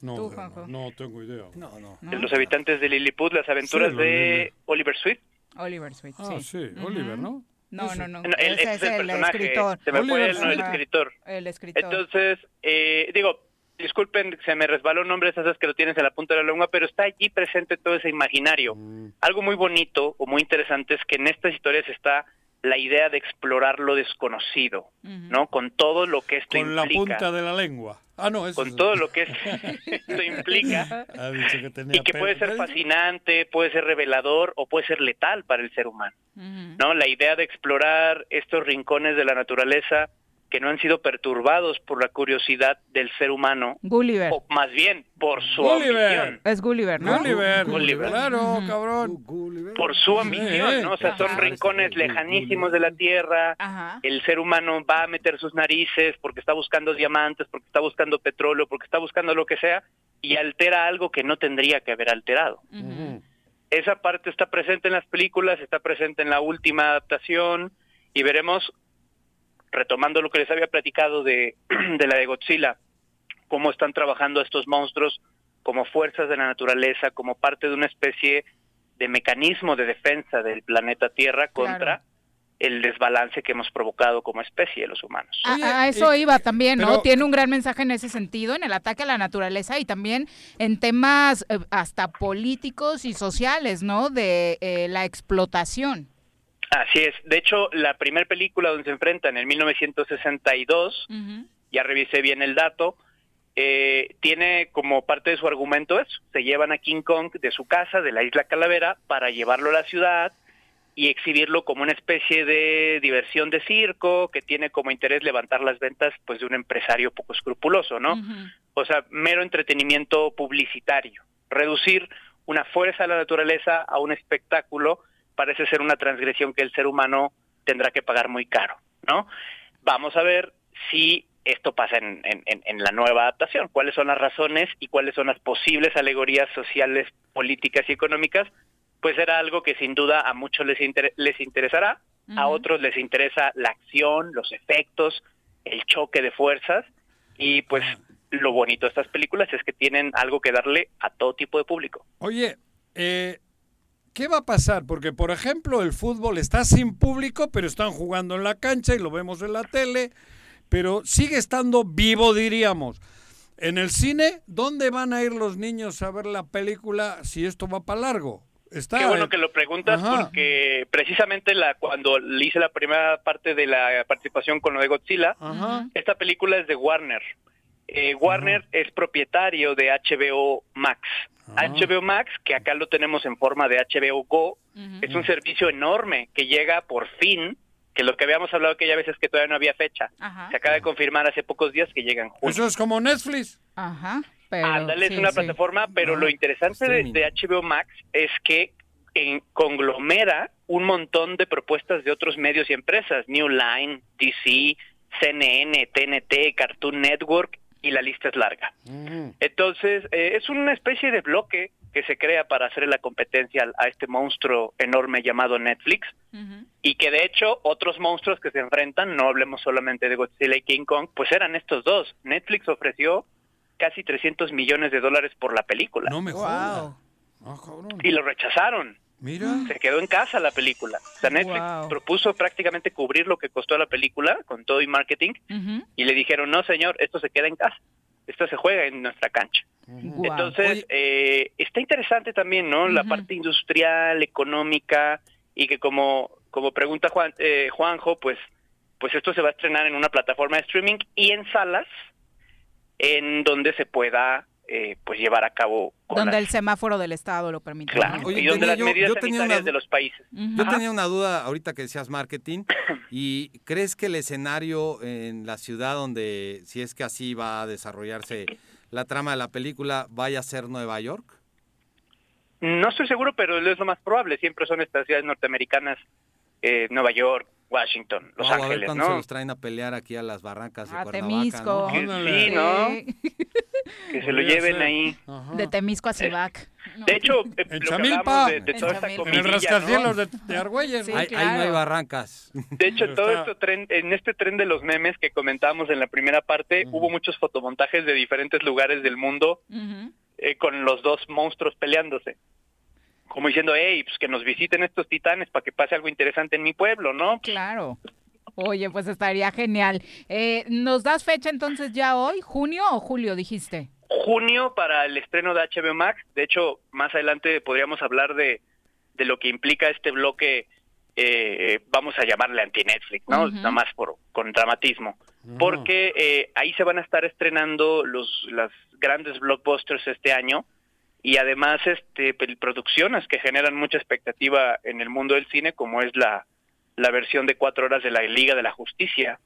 No, Tú, no, Juanjo. no tengo idea. No, no. De los habitantes de Lilliput, las aventuras Sí, de Oliver Sweet. Oliver Sweet, Ah, sí, Oliver, ¿no? No, no, no. No, el- Ese es el el personaje. escritor. Se me fue Oliver el, no, el escritor. El escritor. Entonces, eh, digo, disculpen, se me resbaló el nombre de esas que lo tienes en la punta de la lengua, pero está allí presente todo ese imaginario. Mm. Algo muy bonito o muy interesante es que en estas historias está la idea de explorar lo desconocido, ¿no? Con todo lo que esto Con la implica. punta de la lengua. Ah, no, eso Con todo lo que es- esto implica. Ha dicho que tenía Y que puede ser fascinante, puede ser revelador o puede ser letal para el ser humano. ¿no? La idea de explorar estos rincones de la naturaleza que no han sido perturbados por la curiosidad del ser humano, Gulliver. o más bien por su Gulliver. ambición. Es Gulliver, ¿no? Gulliver, Gulliver. claro, cabrón. Por su ambición, ¿no? O sea, son Ajá. rincones lejanísimos de la Tierra. Ajá. El ser humano va a meter sus narices porque está buscando diamantes, porque está buscando petróleo, porque está buscando lo que sea, y altera algo que no tendría que haber alterado. Esa parte está presente en las películas, está presente en la última adaptación y veremos, retomando lo que les había platicado de, de la de Godzilla, cómo están trabajando estos monstruos como fuerzas de la naturaleza, como parte de una especie de mecanismo de defensa del planeta Tierra contra el desbalance que hemos provocado como especie los humanos. A, a eso iba también, ¿no? pero- Tiene un gran mensaje en ese sentido, en el ataque a la naturaleza y también en temas eh, hasta políticos y sociales, ¿no? De eh, la explotación. Así es. De hecho, la primera película donde se enfrentan en 1962, ya revisé bien el dato, eh, tiene como parte de su argumento eso. Se llevan a King Kong de su casa, de la isla Calavera, para llevarlo a la ciudad y exhibirlo como una especie de diversión de circo que tiene como interés levantar las ventas pues de un empresario poco escrupuloso, ¿no? O sea, mero entretenimiento publicitario. Reducir una fuerza a la naturaleza a un espectáculo parece ser una transgresión que el ser humano tendrá que pagar muy caro, ¿no? Vamos a ver si esto pasa en, en- en- en la nueva adaptación, cuáles son las razones y cuáles son las posibles alegorías sociales, políticas y económicas, pues será algo que sin duda a muchos les, inter- les interesará, a otros les interesa la acción, los efectos, el choque de fuerzas y pues lo bonito de estas películas es que tienen algo que darle a todo tipo de público. Oye, eh, ¿qué va a pasar? Porque, por ejemplo, el fútbol está sin público, pero están jugando en la cancha y lo vemos en la tele, pero sigue estando vivo, diríamos. En el cine, ¿dónde van a ir los niños a ver la película si esto va para largo? Está Qué bueno en- que lo preguntas Ajá. porque precisamente la cuando le hice la primera parte de la participación con lo de Godzilla, Ajá. esta película es de Warner. Eh, Warner es propietario de HBO Max. HBO Max, que acá lo tenemos en forma de HBO Go, es un servicio enorme que llega por fin, que lo que habíamos hablado aquella vez es que todavía no había fecha. Se acaba de confirmar hace pocos días que llegan junio. Eso es como Netflix. Ajá. Ándale, sí, es una sí. plataforma, pero lo interesante de, de HBO Max es que en- conglomera un montón de propuestas de otros medios y empresas, New Line, DC, CNN, TNT, Cartoon Network, y la lista es larga. Entonces, eh, es una especie de bloque que se crea para hacer la competencia al- a este monstruo enorme llamado Netflix y que de hecho otros monstruos que se enfrentan, no hablemos solamente de Godzilla y King Kong, pues eran estos dos. Netflix ofreció casi 300 millones de dólares por la película. No me jodas. Ah, Y lo rechazaron. Mira. Se quedó en casa la película. O sea, Netflix Wow. propuso prácticamente cubrir lo que costó la película con todo y marketing y le dijeron, no señor, esto se queda en casa. Esto se juega en nuestra cancha. Entonces, eh, está interesante también, ¿no? La parte industrial, económica, y que como, como pregunta Juan, eh, Juanjo, pues, pues esto se va a estrenar en una plataforma de streaming y en salas en donde se pueda eh, pues llevar a cabo con Donde las- el semáforo del Estado lo permite. Claro, ¿no? y donde tenía las yo- medidas yo tenía sanitarias una- de los países. Yo tenía una duda ahorita que decías marketing. ¿Y crees que el escenario en la ciudad donde, si es que así va a desarrollarse la trama de la película, vaya a ser Nueva York? No estoy seguro, pero es lo más probable. Siempre son estas ciudades norteamericanas, eh, Nueva York, Washington, Los Vamos a ver Ángeles, cuándo se ¿no? los traen a pelear aquí a las barrancas de A Cuernavaca, Temisco. ¿no? Que sí, ¿no? Que se lo lleven ahí. De Temisco a Cibac. De hecho, eh, En lo que Chamilpa. hablamos de, de En toda esta Chamilpa. En el comidilla, rascacielos ¿no? de, de Argüelles. Sí. Ahí, ahí no hay claro. barrancas. De hecho, todo está- esto tren, en este tren de los memes que comentábamos en la primera parte, hubo muchos fotomontajes de diferentes lugares del mundo Ujú. eh, con los dos monstruos peleándose. Como diciendo, hey, pues que nos visiten estos titanes para que pase algo interesante en mi pueblo, ¿no? Claro. Oye, pues estaría genial. Eh, ¿Nos das fecha entonces ya hoy? ¿Junio o julio dijiste? junio para el estreno de HBO Max. De hecho, más adelante podríamos hablar de, de lo que implica este bloque, eh, vamos a llamarle anti-Netflix, ¿no? Ujú. Nada más por, con dramatismo. Porque eh, ahí se van a estar estrenando los las grandes blockbusters este año y además este producciones que generan mucha expectativa en el mundo del cine, como es la, la versión de cuatro horas de la Liga de la Justicia,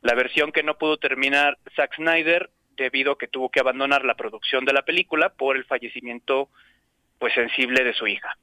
la versión que no pudo terminar Zack Snyder debido a que tuvo que abandonar la producción de la película por el fallecimiento pues sensible de su hija.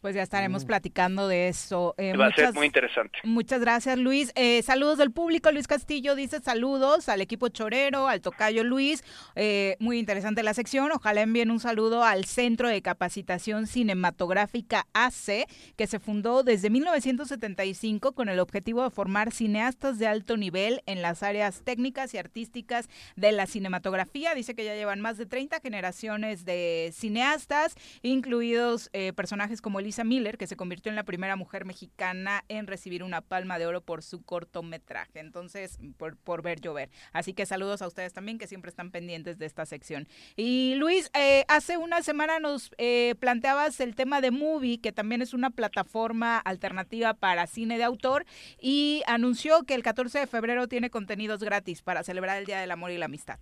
Pues ya estaremos platicando de eso. Eh, Va a ser muchas- muy interesante. Muchas gracias, Luis. Eh, saludos del público. Luis Castillo dice saludos al equipo chorero, al tocayo Luis. Eh, muy interesante la sección. Ojalá envíen un saludo al Centro de Capacitación Cinematográfica AC, que se fundó desde 1975 con el objetivo de formar cineastas de alto nivel en las áreas técnicas y artísticas de la cinematografía. Dice que ya llevan más de 30 generaciones de cineastas, incluidos eh, personajes como Elisa Miller, que se convirtió en la primera mujer mexicana en recibir una palma de oro por su cortometraje. Entonces, por, por ver llover. Así que saludos a ustedes también, que siempre están pendientes de esta sección. Y Luis, eh, hace una semana nos eh, planteabas el tema de Movie, que también es una plataforma alternativa para cine de autor, y anunció que el 14 de febrero tiene contenidos gratis para celebrar el Día del Amor y la Amistad.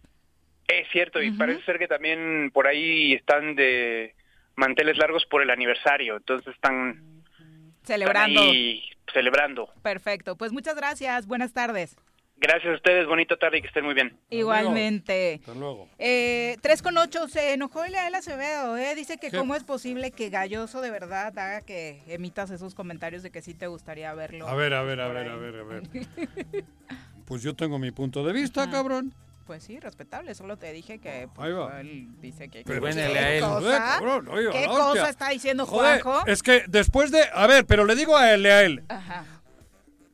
Es cierto, y parece ser que también por ahí están de manteles largos por el aniversario, entonces están, Celebrando. están ahí celebrando. Perfecto. Pues muchas gracias. Buenas tardes. Gracias a ustedes, bonita tarde y que estén muy bien. Igualmente. Hasta luego. Eh, 3 con 8, se enojó Leal Acevedo, ¿eh? Dice que ¿Qué? cómo es posible que Galloso de verdad haga que emitas esos comentarios de que sí te gustaría verlo. A ver, a ver, a ver, a ver, a ver. Pues yo tengo mi punto de vista, cabrón. Pues sí, respetable, solo te dije que pues, él dice que... Pero ¿Qué vénele a él. cosa? Joder, oye, ¿Qué cosa está diciendo Joder, Juanjo? es que después de... A ver, pero le digo a él, a él. Ajá.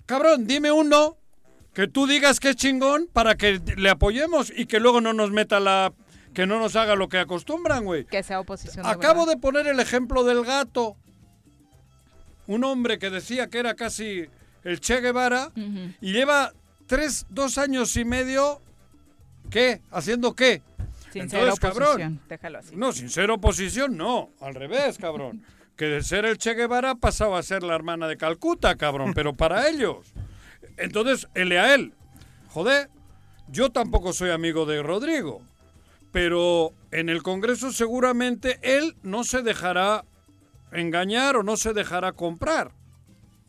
Cabrón, dime uno que tú digas que es chingón para que le apoyemos y que luego no nos meta la... Que no nos haga lo que acostumbran, güey. Que sea oposición. Acabo verdad. de poner el ejemplo del gato. Un hombre que decía que era casi el Che Guevara y lleva tres, dos años y medio, ¿qué? ¿Haciendo qué? Sin ser Entonces, cabrón, oposición, déjalo así. no, sin ser oposición, no. Al revés, cabrón. Que de ser el Che Guevara pasaba a ser la hermana de Calcuta, cabrón. Pero para ellos. Entonces, él a él. Joder, yo tampoco soy amigo de Rodrigo. Pero en el Congreso seguramente él no se dejará engañar o no se dejará comprar.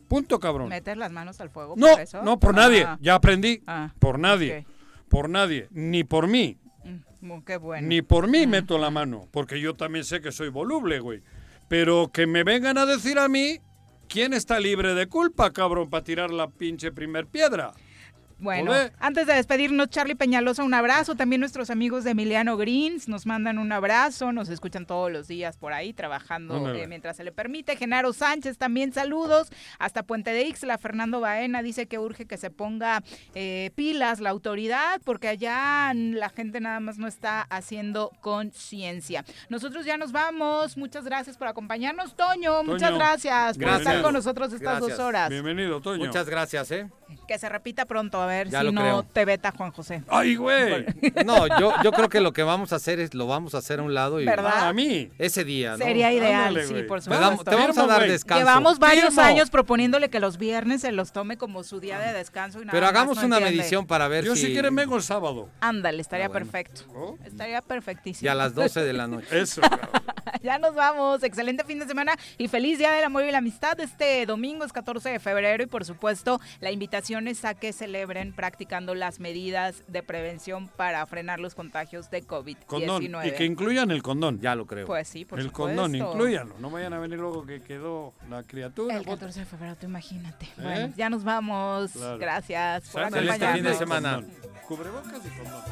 Punto, cabrón. ¿Meter las manos al fuego No, por eso? no, por nadie. Ah, Ya aprendí. Ah, por nadie. Por nadie. Ni por mí. mm, Qué bueno. Ni por mí meto la mano, porque yo también sé que soy voluble, güey. Pero que me vengan a decir a mí quién está libre de culpa, cabrón, para tirar la pinche primer piedra. Bueno, antes de despedirnos, Charlie Peñalosa, un abrazo. También nuestros amigos de Emiliano Greens nos mandan un abrazo. Nos escuchan todos los días por ahí trabajando eh, mientras se le permite. Genaro Sánchez también saludos. Hasta Puente de Ixla, Fernando Baena dice que urge que se ponga eh, pilas la autoridad porque allá la gente nada más no está haciendo conciencia. Nosotros ya nos vamos. Muchas gracias por acompañarnos. Toño, muchas Toño, gracias por estar gracias. con nosotros estas Gracias. dos horas. Bienvenido, Toño. Muchas gracias, ¿eh? Que se repita pronto, a ver Ya si no creo. te veta Juan José. ¡Ay, güey! No, yo, yo creo que lo que vamos a hacer es lo vamos a hacer a un lado y ¿Verdad? A mí. ese día, ¿no? Sería ideal, Ándale, sí, por damos- supuesto. te vamos a dar descanso. Llevamos varios Firmo. años proponiéndole que los viernes se los tome como su día de descanso y nada Pero hagamos no una entiende. medición para ver Yo si... si quieren vengo el sábado. Ándale, estaría Ah, bueno. perfecto. ¿Oh? Estaría perfectísimo. Y a las 12 de la noche. Eso, ya nos vamos. Excelente fin de semana y feliz Día del Amor y la Amistad. Este domingo es 14 de febrero y por supuesto la invitación es a que celebren practicando las medidas de prevención para frenar los contagios de COVID-19. Condón. Y que incluyan el condón. Ya lo creo. Pues sí, por el supuesto. condón, incluyanlo. No vayan a venir luego que quedó la criatura. El puta. 14 de febrero, tú imagínate. ¿Eh? Bueno, ya nos vamos. Claro. Gracias por Sana Excelente acompañarnos. fin de semana. Condón. Cubrebocas y condón.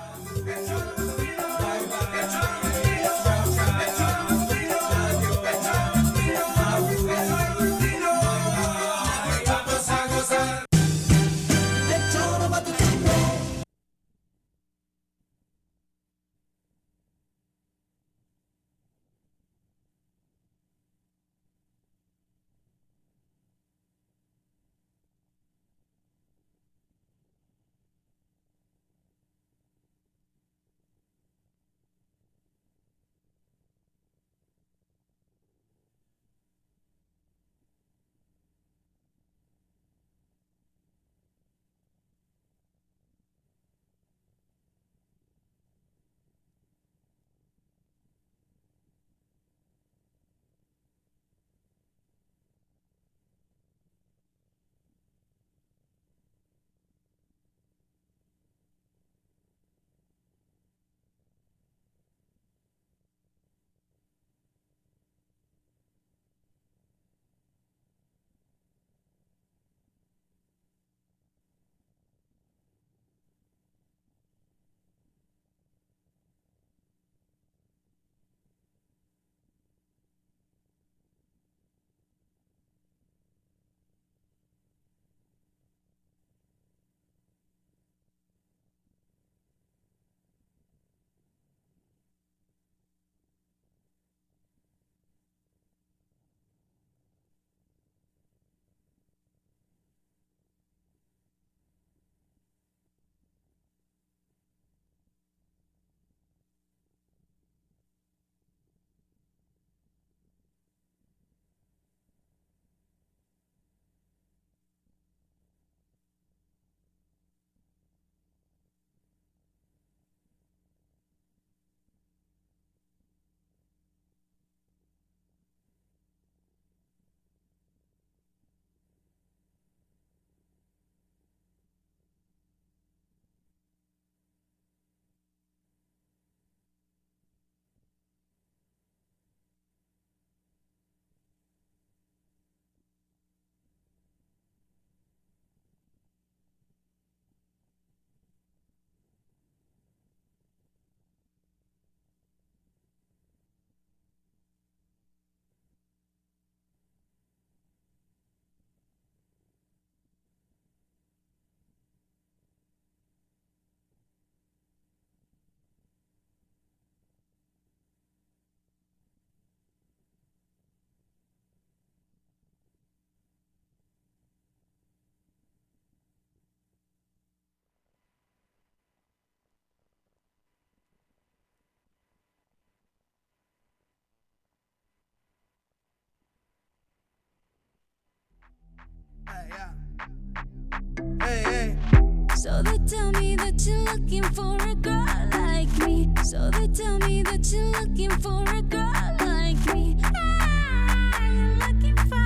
So they tell me that you're looking for a girl like me. So they tell me that you're looking for a girl like me. Ah, you're looking for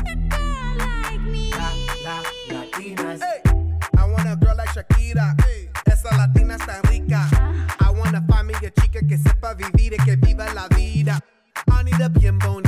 a girl like me. Hey, I want a girl like Shakira. Esa latina está rica. Ah. I wanna find me a chica que sepa vivir y que viva la vida. Anita bien bonita,